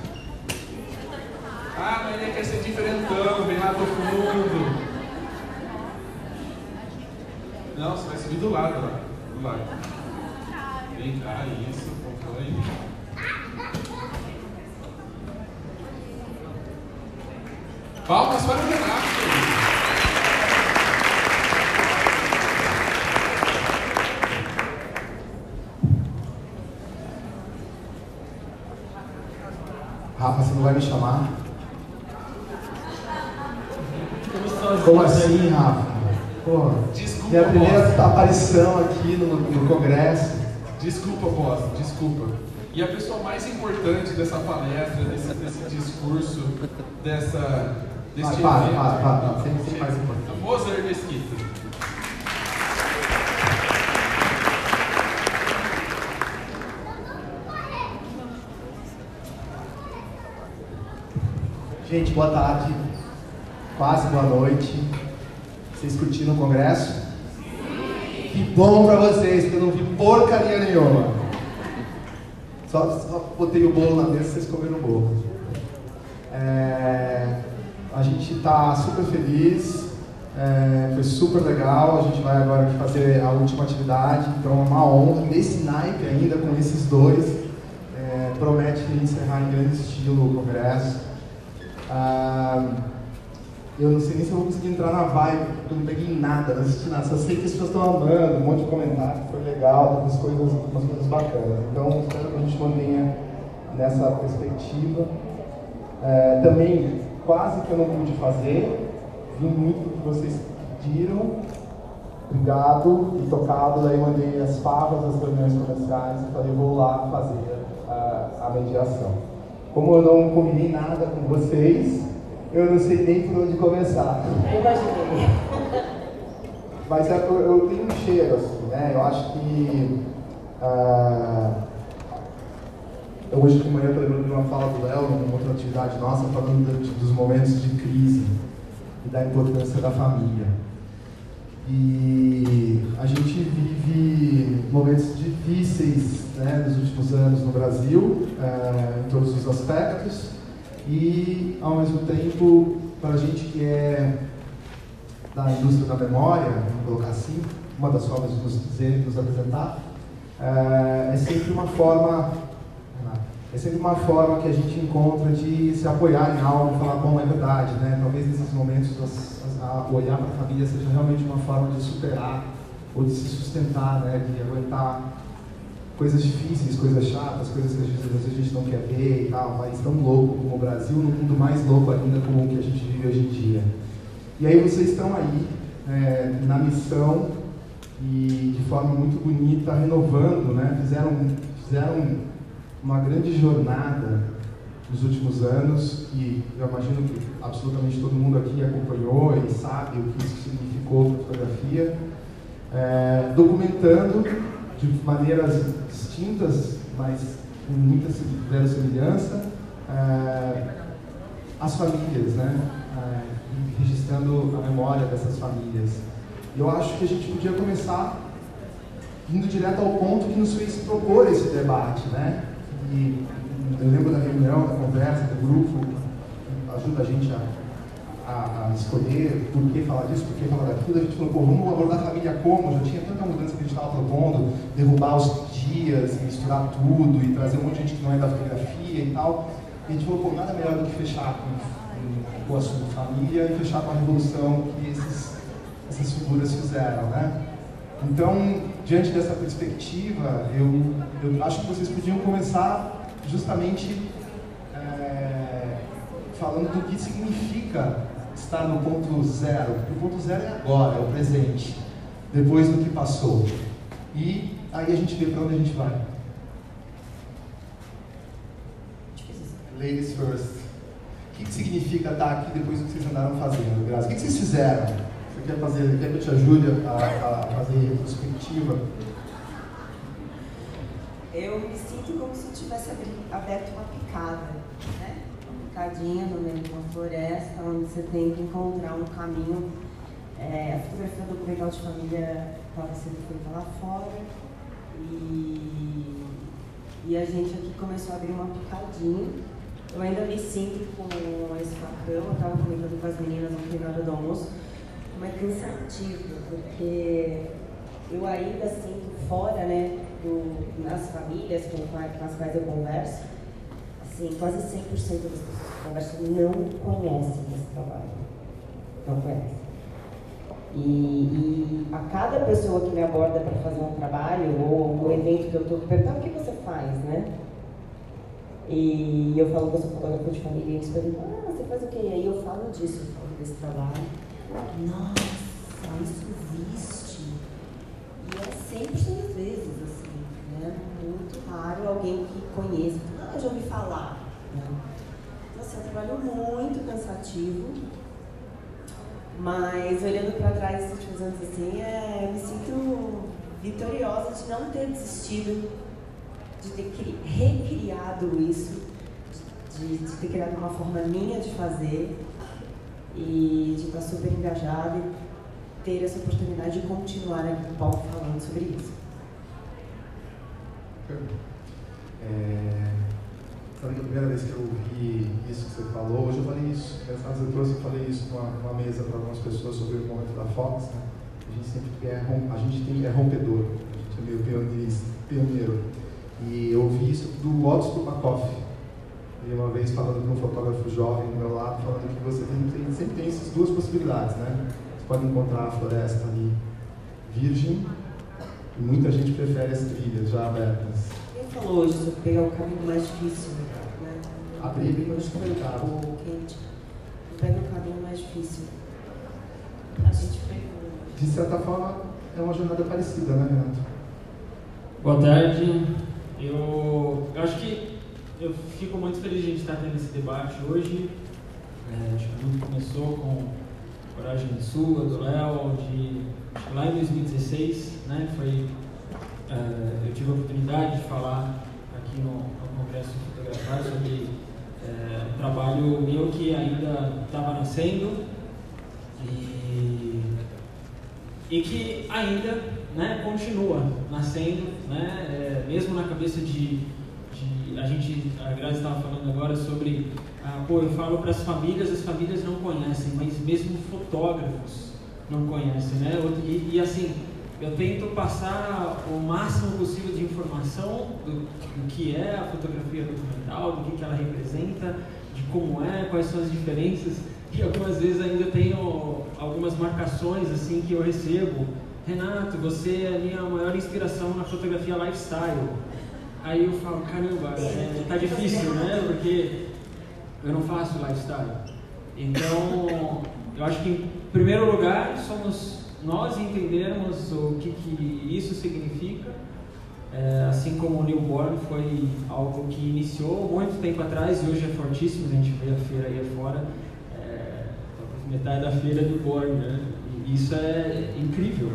Ah, mas ele quer ser diferentão, vem lá do fundo. Não, você vai subir do lado lá do lado. Vem cá, isso, aí. Palmas para o Renato. Rafa, você não vai me chamar? Como assim, Rafa? Pô, Desculpa, minha primeira aparição aqui no, no Congresso. Desculpa, boss, desculpa. E a pessoa mais importante dessa palestra, desse, desse discurso, dessa, desse ah, para, para, para, para, sem, sem mais importante. Mozart Mesquita. Gente, boa tarde, quase boa noite. Vocês curtiram o congresso? Que bom pra vocês, porque eu não vi porcaria nenhuma. Só, só botei o bolo na mesa e vocês comeram o bolo. É, a gente está super feliz, é, foi super legal. A gente vai agora fazer a última atividade, então é uma honra. Nesse naipe ainda, com esses dois, é, promete encerrar em grande estilo o congresso. Ah, eu não sei nem se eu vou conseguir entrar na vibe, porque eu não peguei nada, não assisti nada. Só sei que as pessoas estão amando, um monte de comentário, foi legal, umas coisas, umas coisas bacanas. Então, espero que a gente mantenha nessa perspectiva. É, também, quase que eu não pude fazer, vi muito do que vocês pediram, obrigado e tocado. Daí mandei as favas das reuniões comerciais e falei, vou lá fazer a, a mediação. Como eu não combinei nada com vocês, eu não sei nem por onde começar. Eu imaginei. [laughs] Mas é, eu, eu tenho um cheiro, assim, né? Eu acho que. Uh, eu hoje de manhã eu lembrando de uma fala do Léo, numa outra atividade nossa, falando dos momentos de crise e da importância da família. E a gente vive momentos difíceis né, nos últimos anos no Brasil, uh, em todos os aspectos e, ao mesmo tempo, para a gente que é da indústria da memória, vamos colocar assim, uma das formas de nos dizer, nos apresentar, é, é sempre uma forma é sempre uma forma que a gente encontra de se apoiar em algo, falar, bom, é verdade, né? Talvez nesses momentos a, olhar para a família seja realmente uma forma de superar ou de se sustentar, né? De aguentar coisas difíceis, coisas chatas, coisas que às vezes a gente não quer ver e tal, um país tão louco como o Brasil, no mundo mais louco ainda como o que a gente vive hoje em dia. E aí vocês estão aí é, na missão e de forma muito bonita, renovando, né? fizeram, fizeram uma grande jornada nos últimos anos e eu imagino que absolutamente todo mundo aqui acompanhou e sabe o que isso significou para a fotografia, é, documentando de maneiras distintas, mas com muita semelhança, é, as famílias, né? É, registrando a memória dessas famílias. E eu acho que a gente podia começar indo direto ao ponto que nos fez propor esse debate, né? E eu lembro da reunião, da conversa, do grupo, ajuda a gente a, a, a, escolher por que falar disso, por que falar daquilo. A gente falou, pô, vamos abordar a família como? Já tinha tanta mudança que a gente estava propondo, derrubar os dias, misturar tudo e trazer um monte de gente que não é da fotografia e tal. E a gente falou, pô, nada melhor do que fechar com, com o assunto família e fechar com a revolução que esses, essas figuras fizeram, né? Então, diante dessa perspectiva, eu, eu acho que vocês podiam começar justamente é, falando do que significa estar no ponto zero. O ponto zero é agora, é o presente, depois do que passou. E aí a gente vê para onde a gente vai. Ladies first. O que, que significa estar aqui depois do que vocês andaram fazendo, Graça? O que, que vocês fizeram? Você quer fazer, quer que eu te ajude a, a fazer retrospectiva? Eu me sinto como se eu tivesse aberto uma picada, né? Picadinha no meio de uma floresta, onde você tem que encontrar um caminho. É, a fotografia documental de família estava sendo feita lá fora. E, e a gente aqui começou a abrir uma picadinha. Eu ainda me sinto com esse facão, estava comentando com as meninas ontem na hora do almoço, como é cansativo, porque eu ainda sinto fora, né, do, nas famílias com, com as quais eu converso, assim, quase 100% das pessoas que conversam não conhecem esse trabalho. Não conhecem. E, e, a cada pessoa que me aborda para fazer um trabalho ou um evento que eu estou perguntando o que você faz, né? E eu falo que eu sou fotógrafa de família e eles perguntam, ah, você faz o quê? E aí eu falo disso, eu falo desse trabalho. Nossa, isso existe. E é 100% das vezes, assim, né? Muito raro alguém que conheça, ah, já ouvi falar. Então, assim, é um trabalho muito cansativo, mas olhando para trás esses últimos anos, assim, é, eu me sinto vitoriosa de não ter desistido de ter recriado isso, de, de ter criado uma forma minha de fazer e de estar super engajada e ter essa oportunidade de continuar aqui no palco falando sobre isso. É, sabe que a primeira vez que eu ouvi isso que você falou, hoje eu falei isso, nessa eu trouxe, eu falei isso numa, numa mesa para algumas pessoas sobre o momento da Fox, né? A gente sempre é, a gente tem, é rompedor, a gente é meio pioneiro. E eu ouvi isso do Otto Stupakoff. E uma vez falando com um fotógrafo jovem do meu lado, falando que você tem, sempre tem essas duas possibilidades, né? Você pode encontrar a floresta ali virgem, e muita gente prefere as trilhas já abertas. Quem falou hoje sobre pegar o caminho mais difícil, Abrir bem mais complicado. quente. Pega o caminho mais difícil. A gente pegou. De certa forma, é uma jornada parecida, né, Renato? Boa tarde. Eu, eu acho que eu fico muito feliz de a gente estar tendo esse debate hoje. É, acho que tudo começou com Coragem Sua, do Léo, de lá em 2016, né? Foi, é, eu tive a oportunidade de falar aqui no, no Congresso Fotografar sobre é, um trabalho meu que ainda estava nascendo e, e que ainda né, continua nascendo, né, é, mesmo na cabeça de, de, a gente, a Grazi estava falando agora sobre, ah, pô, eu falo para as famílias, as famílias não conhecem, mas mesmo fotógrafos não conhecem, né, e, e assim, eu tento passar o máximo possível de informação do, do que é a fotografia documental, do que, que ela representa, de como é, quais são as diferenças, e algumas vezes ainda tenho algumas marcações assim que eu recebo Renato, você é a minha maior inspiração na fotografia lifestyle. Aí eu falo, caramba, é, tá difícil, né? Porque eu não faço lifestyle. Então, eu acho que em primeiro lugar somos nós entendermos o que, que isso significa. É, assim como o Newborn foi algo que iniciou muito tempo atrás e hoje é fortíssimo, a gente vê a feira aí fora, é, metade da feira é Newborn, né? E isso é incrível.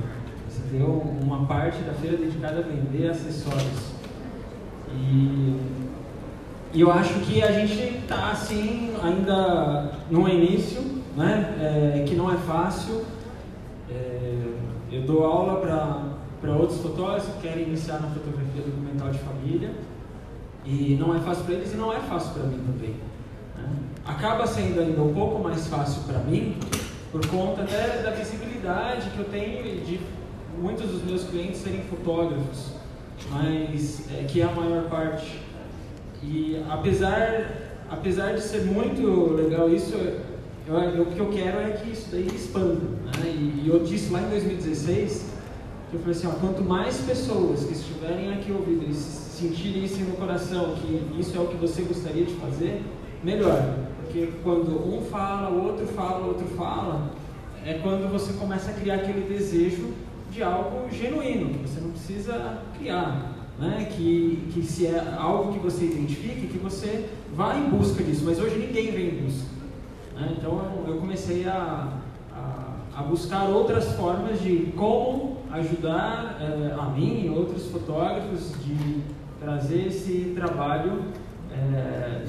Você tem uma parte da feira dedicada a vender acessórios. E, e eu acho que a gente está assim ainda no início, né? É, que não é fácil. É, eu dou aula para outros fotógrafos que querem iniciar na fotografia documental de família e não é fácil para eles e não é fácil para mim também. Né? Acaba sendo ainda um pouco mais fácil para mim por conta até da visibilidade que eu tenho de muitos dos meus clientes serem fotógrafos, mas é, que é a maior parte. E apesar, apesar de ser muito legal isso, o que eu quero é que isso daí expanda. Né? E, e, eu disse lá em 2016 que eu falei assim, ó, quanto mais pessoas que estiverem aqui ouvindo e sentirem isso no coração, que isso é o que você gostaria de fazer, melhor. Porque quando um fala, o outro fala, o outro fala, é quando você começa a criar aquele desejo de algo genuíno, que você não precisa criar. Né? Que, que se é algo que você identifique, que você vá em busca disso. Mas hoje ninguém vem em busca. Né? Então eu comecei a, a, buscar outras formas de como ajudar é, a mim e outros fotógrafos de trazer esse trabalho é,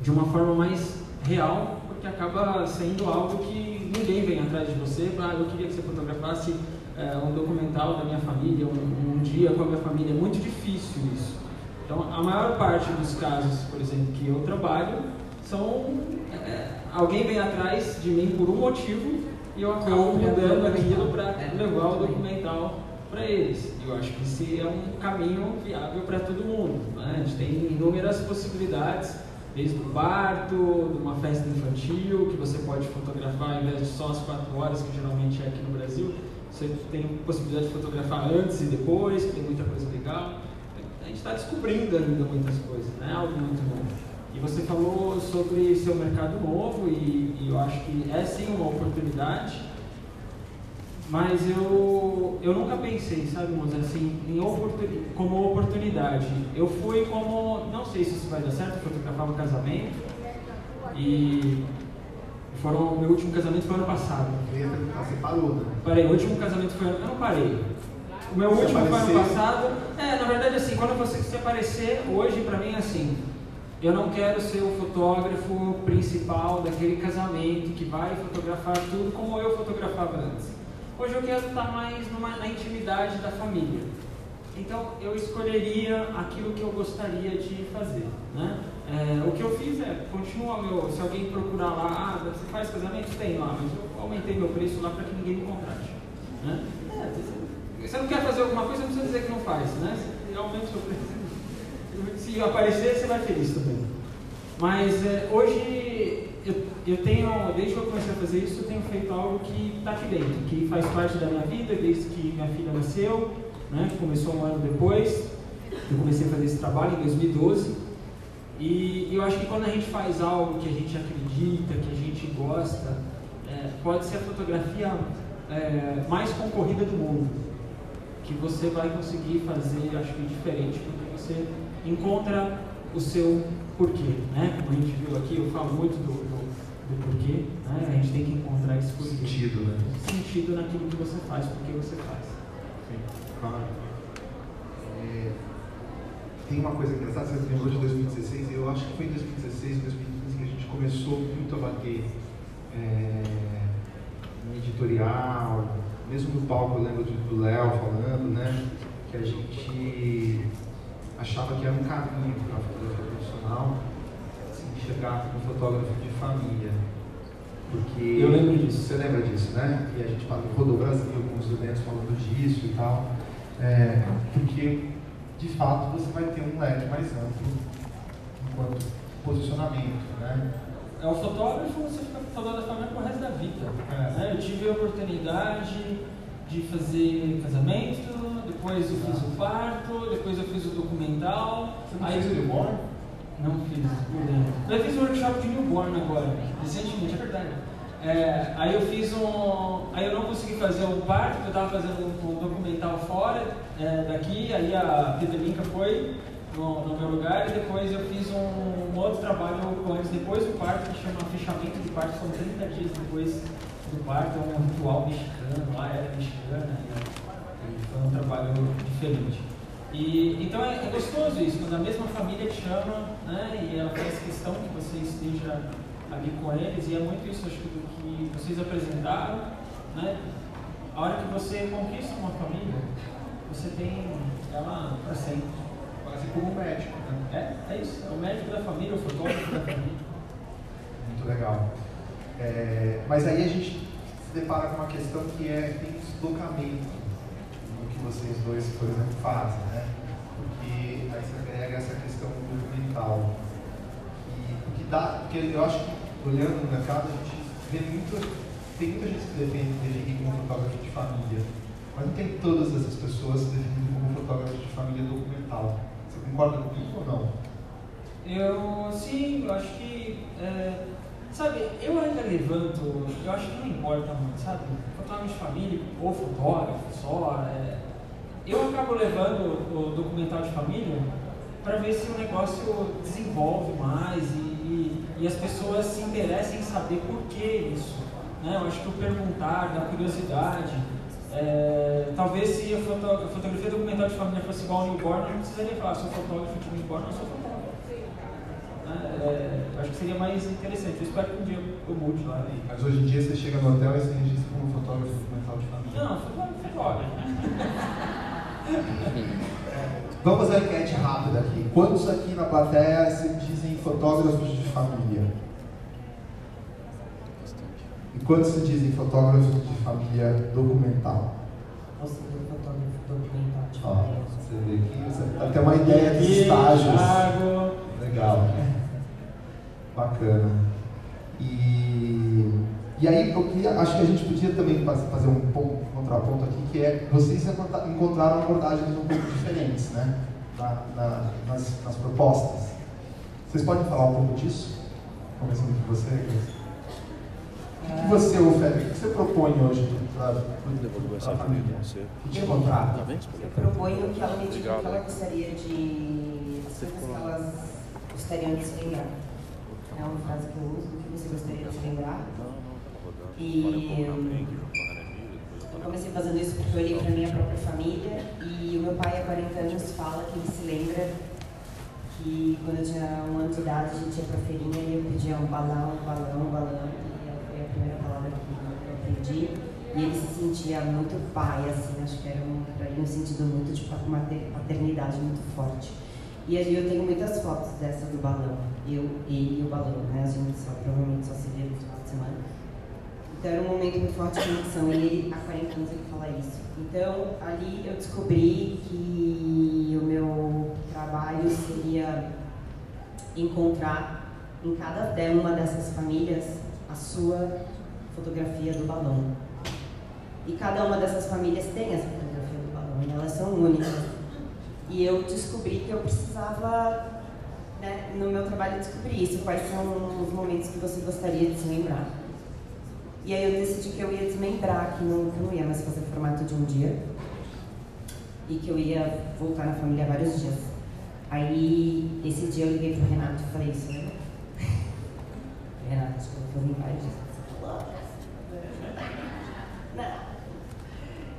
de uma forma mais real, porque acaba sendo algo que ninguém vem atrás de você. Ah, eu queria que você fotografasse é, um documental da minha família, um, um, dia com a minha família. É muito difícil isso. Então, a maior parte dos casos, por exemplo, que eu trabalho, são alguém vem atrás de mim por um motivo e eu acabo mudando aquilo para levar o documental para eles. Eu acho que esse é um caminho viável para todo mundo. Né? A gente tem inúmeras possibilidades, desde o parto, de uma festa infantil, que você pode fotografar ao invés de só as quatro horas, que geralmente é aqui no Brasil. Você tem possibilidade de fotografar antes e depois, tem muita coisa legal. A gente está descobrindo ainda muitas coisas, né? Algo muito novo. E você falou sobre seu mercado novo e, e, eu acho que é sim uma oportunidade, mas eu, eu nunca pensei, sabe, Moza, assim, em como oportunidade. Eu fui como, não sei se isso vai dar certo, fotografava um casamento e foram, meu último casamento foi ano passado. Você parou, né? Parei, o último casamento foi ano, eu não parei. O meu último foi ano passado. É, na verdade assim, quando você se aparecer, hoje para mim é assim, eu não quero ser o fotógrafo principal daquele casamento que vai fotografar tudo como eu fotografava antes. Hoje eu quero estar mais numa, na intimidade da família. Então eu escolheria aquilo que eu gostaria de fazer. Né? É, o que eu fiz é, continua meu, se alguém procurar lá, ah, você faz casamento? Tem lá, mas eu aumentei meu preço lá para que ninguém me contrate. Né? É, você não quer fazer alguma coisa, não precisa dizer que não faz. Né? Você aumenta o seu preço se aparecer, você vai feliz também. Mas é, hoje eu, eu tenho, desde que eu comecei a fazer isso, eu tenho feito algo que está aqui dentro, que faz parte da minha vida, desde que minha filha nasceu, né, que começou um ano depois. Eu comecei a fazer esse trabalho em 2012. E eu acho que quando a gente faz algo que a gente acredita, que a gente gosta, é, pode ser a fotografia é, mais concorrida do mundo. Que você vai conseguir fazer, acho que diferente, porque você encontra o seu porquê. Né? Como a gente viu aqui, eu falo muito do, do, do porquê, né? a gente tem que encontrar esse porquê. Sentido, né? Sentido naquilo que você faz, porque você faz. Sim, claro. É, tem uma coisa engraçada, você lembrou de 2016, eu acho que foi em 2016, 2015 que a gente começou muito a bater é, em editorial, mesmo no palco eu lembro do Léo falando, né? Que a gente achava que era um caminho para a fotografia profissional se enxergar como fotógrafo de família. Porque eu lembro disso. Você lembra disso, né? E a gente rodou o Brasil com os eventos falando disso e tal. É, porque, de fato, você vai ter um leque mais amplo enquanto posicionamento, né? É o fotógrafo, você fica fotografando pro resto da vida. É. Né? Eu tive a oportunidade de fazer casamento, depois eu fiz o parto, depois eu fiz o documental. Você não aí fez o newborn? Não fiz, Eu fiz um workshop de newborn agora, recentemente, é verdade. É, aí eu fiz um. Aí eu não consegui fazer o parto, porque eu estava fazendo um, um, documental fora, é, daqui, aí a Petelinka foi no, no, meu lugar e depois eu fiz um, um, outro trabalho eles depois do parto, que chama fechamento de parto, são 30 dias depois do parto, é um ritual mexicano, lá era mexicana, e, e foi um trabalho diferente. E, então é, é, gostoso isso, quando a mesma família te chama né, e ela faz questão que você esteja ali com eles, e é muito isso acho que, vocês apresentaram. Né, a hora que você conquista uma família, você tem ela para sempre. Quase como médico, né? É, é isso, é o médico da família, o fotógrafo da família. Muito legal. É, mas aí a gente se depara com uma questão que é tem deslocamento vocês dois, por exemplo, fazem, né? Porque aí você agrega essa questão documental. E, porque, dá, porque eu acho que, olhando no mercado, a gente vê muito tem muita gente que defende definir como fotógrafo de família, mas não tem todas essas pessoas definindo como fotógrafo de família documental. Você concorda comigo ou não? Eu, sim, eu acho que, é, sabe, eu ainda levanto, eu acho que não importa muito, sabe, fotógrafo de família ou fotógrafo só, é, eu acabo levando o documental de família para ver se o negócio desenvolve mais e, e, e as pessoas se interessem em saber por que isso. Né? Eu acho que o perguntar, da curiosidade, é, talvez se a, foto, a fotografia documental de família fosse igual ao newborn, eu não precisaria falar, sou fotógrafo de newborn, não sou fotógrafo. Né? É, acho que seria mais interessante. Eu espero que um dia eu mude lá. Né? Mas hoje em dia você chega no hotel e se registra como fotógrafo documental de família? Não, fotógrafo. [laughs] Vamos à enquete rápida aqui. Quantos aqui na plateia se dizem fotógrafos de família? E quantos se dizem fotógrafos de família documental? Você é fotógrafo documental. Ó, você vê aqui, você até uma ideia dos estágios. Legal. Bacana. E, e aí eu queria, acho que a gente podia também fazer um, ponto, um contraponto aqui, que é vocês encontraram abordagens um pouco diferentes, né? Na, na, nas, nas propostas. Vocês podem falar um pouco disso? Começando com você. O que você oferece? O que você propõe hoje para a família? Que te contrata? Eu proponho que ela me diga o que ela gostaria de. as coisas que elas gostariam de se lembrar. É uma frase que eu uso, o que você gostaria de se lembrar. E eu comecei fazendo isso porque eu olhei para minha própria família e o meu pai há 40 anos fala que ele se lembra que quando eu tinha um ano de idade a gente ia para a feirinha e eu pedia um balão, um balão, um balão a primeira palavra que eu aprendi, e ele se sentia muito pai, assim, acho que era um, para ele um sentido muito de paternidade muito forte. E eu tenho muitas fotos dessa do balão, eu, ele e o balão, né? A gente só, provavelmente só se vê no final de semana. Então era um momento muito forte de conexão, e ele, há 40 anos, ele fala isso. Então ali eu descobri que o meu trabalho seria encontrar em cada uma dessas famílias sua fotografia do balão. E cada uma dessas famílias tem essa fotografia do balão, elas são únicas. E eu descobri que eu precisava, né, no meu trabalho, descobrir isso, quais são os momentos que você gostaria de se lembrar. E aí eu decidi que eu ia desmembrar, que não, que não ia mais fazer formato de um dia, e que eu ia voltar na família vários dias. Aí, esse dia eu liguei pro Renato e falei isso, né? [laughs] Renato, acho que eu vou limpar disso. [laughs] Não.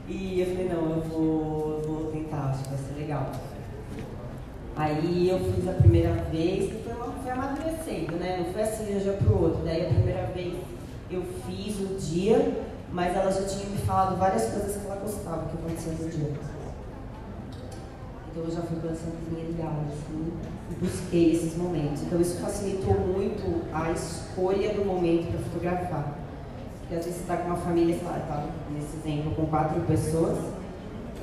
E eu falei, não, eu vou, vou tentar, acho que vai ser legal. Aí eu fiz a primeira vez, que foi, uma, foi amadurecendo, né? Não foi assim de um dia pro outro. Daí a primeira vez eu fiz o dia, mas ela já tinha me falado várias coisas que ela gostava que acontecia no dia. Então eu já fui pensando em legal, assim, e busquei esses momentos. Então isso facilitou muito a escolha do momento para fotografar. Porque às vezes você está com uma família, sei lá, tá, nesse exemplo, com quatro pessoas,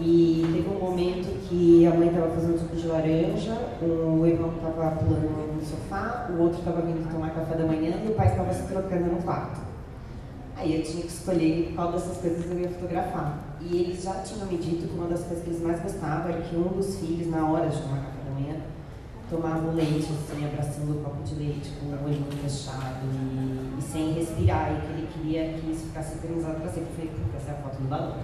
e teve um momento que a mãe estava fazendo suco de laranja, o irmão estava pulando no sofá, o outro estava vindo tomar café da manhã e o pai estava se trocando no quarto. Aí eu tinha que escolher qual dessas coisas eu ia fotografar. E eles já tinham me dito que uma das coisas que eles mais gostavam era que um dos filhos, na hora de tomar café da manhã, tomava o leite, assim, abraçando o copo de leite, com o olho fechado e, e, sem respirar, e que ele queria que isso ficasse eternizado para sempre. Eu falei, essa é a foto do balão.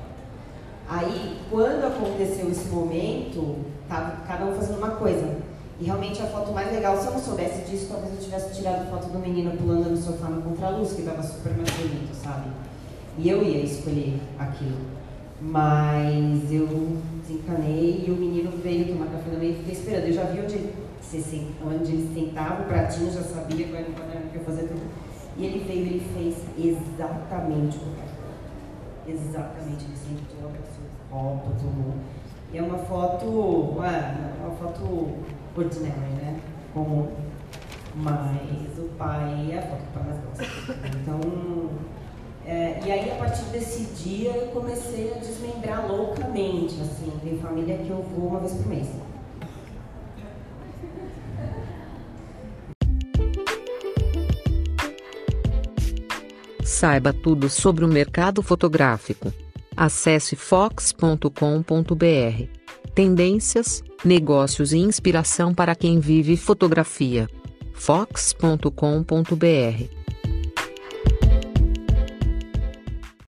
Aí, quando aconteceu esse momento, tava cada um fazendo uma coisa. E realmente a foto mais legal, se eu não soubesse disso, talvez eu tivesse tirado foto do menino pulando no sofá no contraluz, que tava super mais bonito, sabe? E eu ia escolher aquilo. Mas eu desencanei e o menino veio tomar café da manhã e fiquei esperando. Eu já vi onde ele, onde ele sentava, o pratinho, já sabia quando ele ia fazer tudo. E ele veio e ele fez exatamente o que Exatamente, ele sentou, abraçou o copo, tomou. E é uma foto, é uma foto ordinária, né? Comum. Mas o pai é a foto mais gosta. Então, é, e aí a partir desse dia eu comecei a desmembrar loucamente, assim, tem família que eu vou uma vez por mês. Saiba tudo sobre o mercado fotográfico. Acesse fox.com.br. Tendências, negócios e inspiração para quem vive fotografia. fox.com.br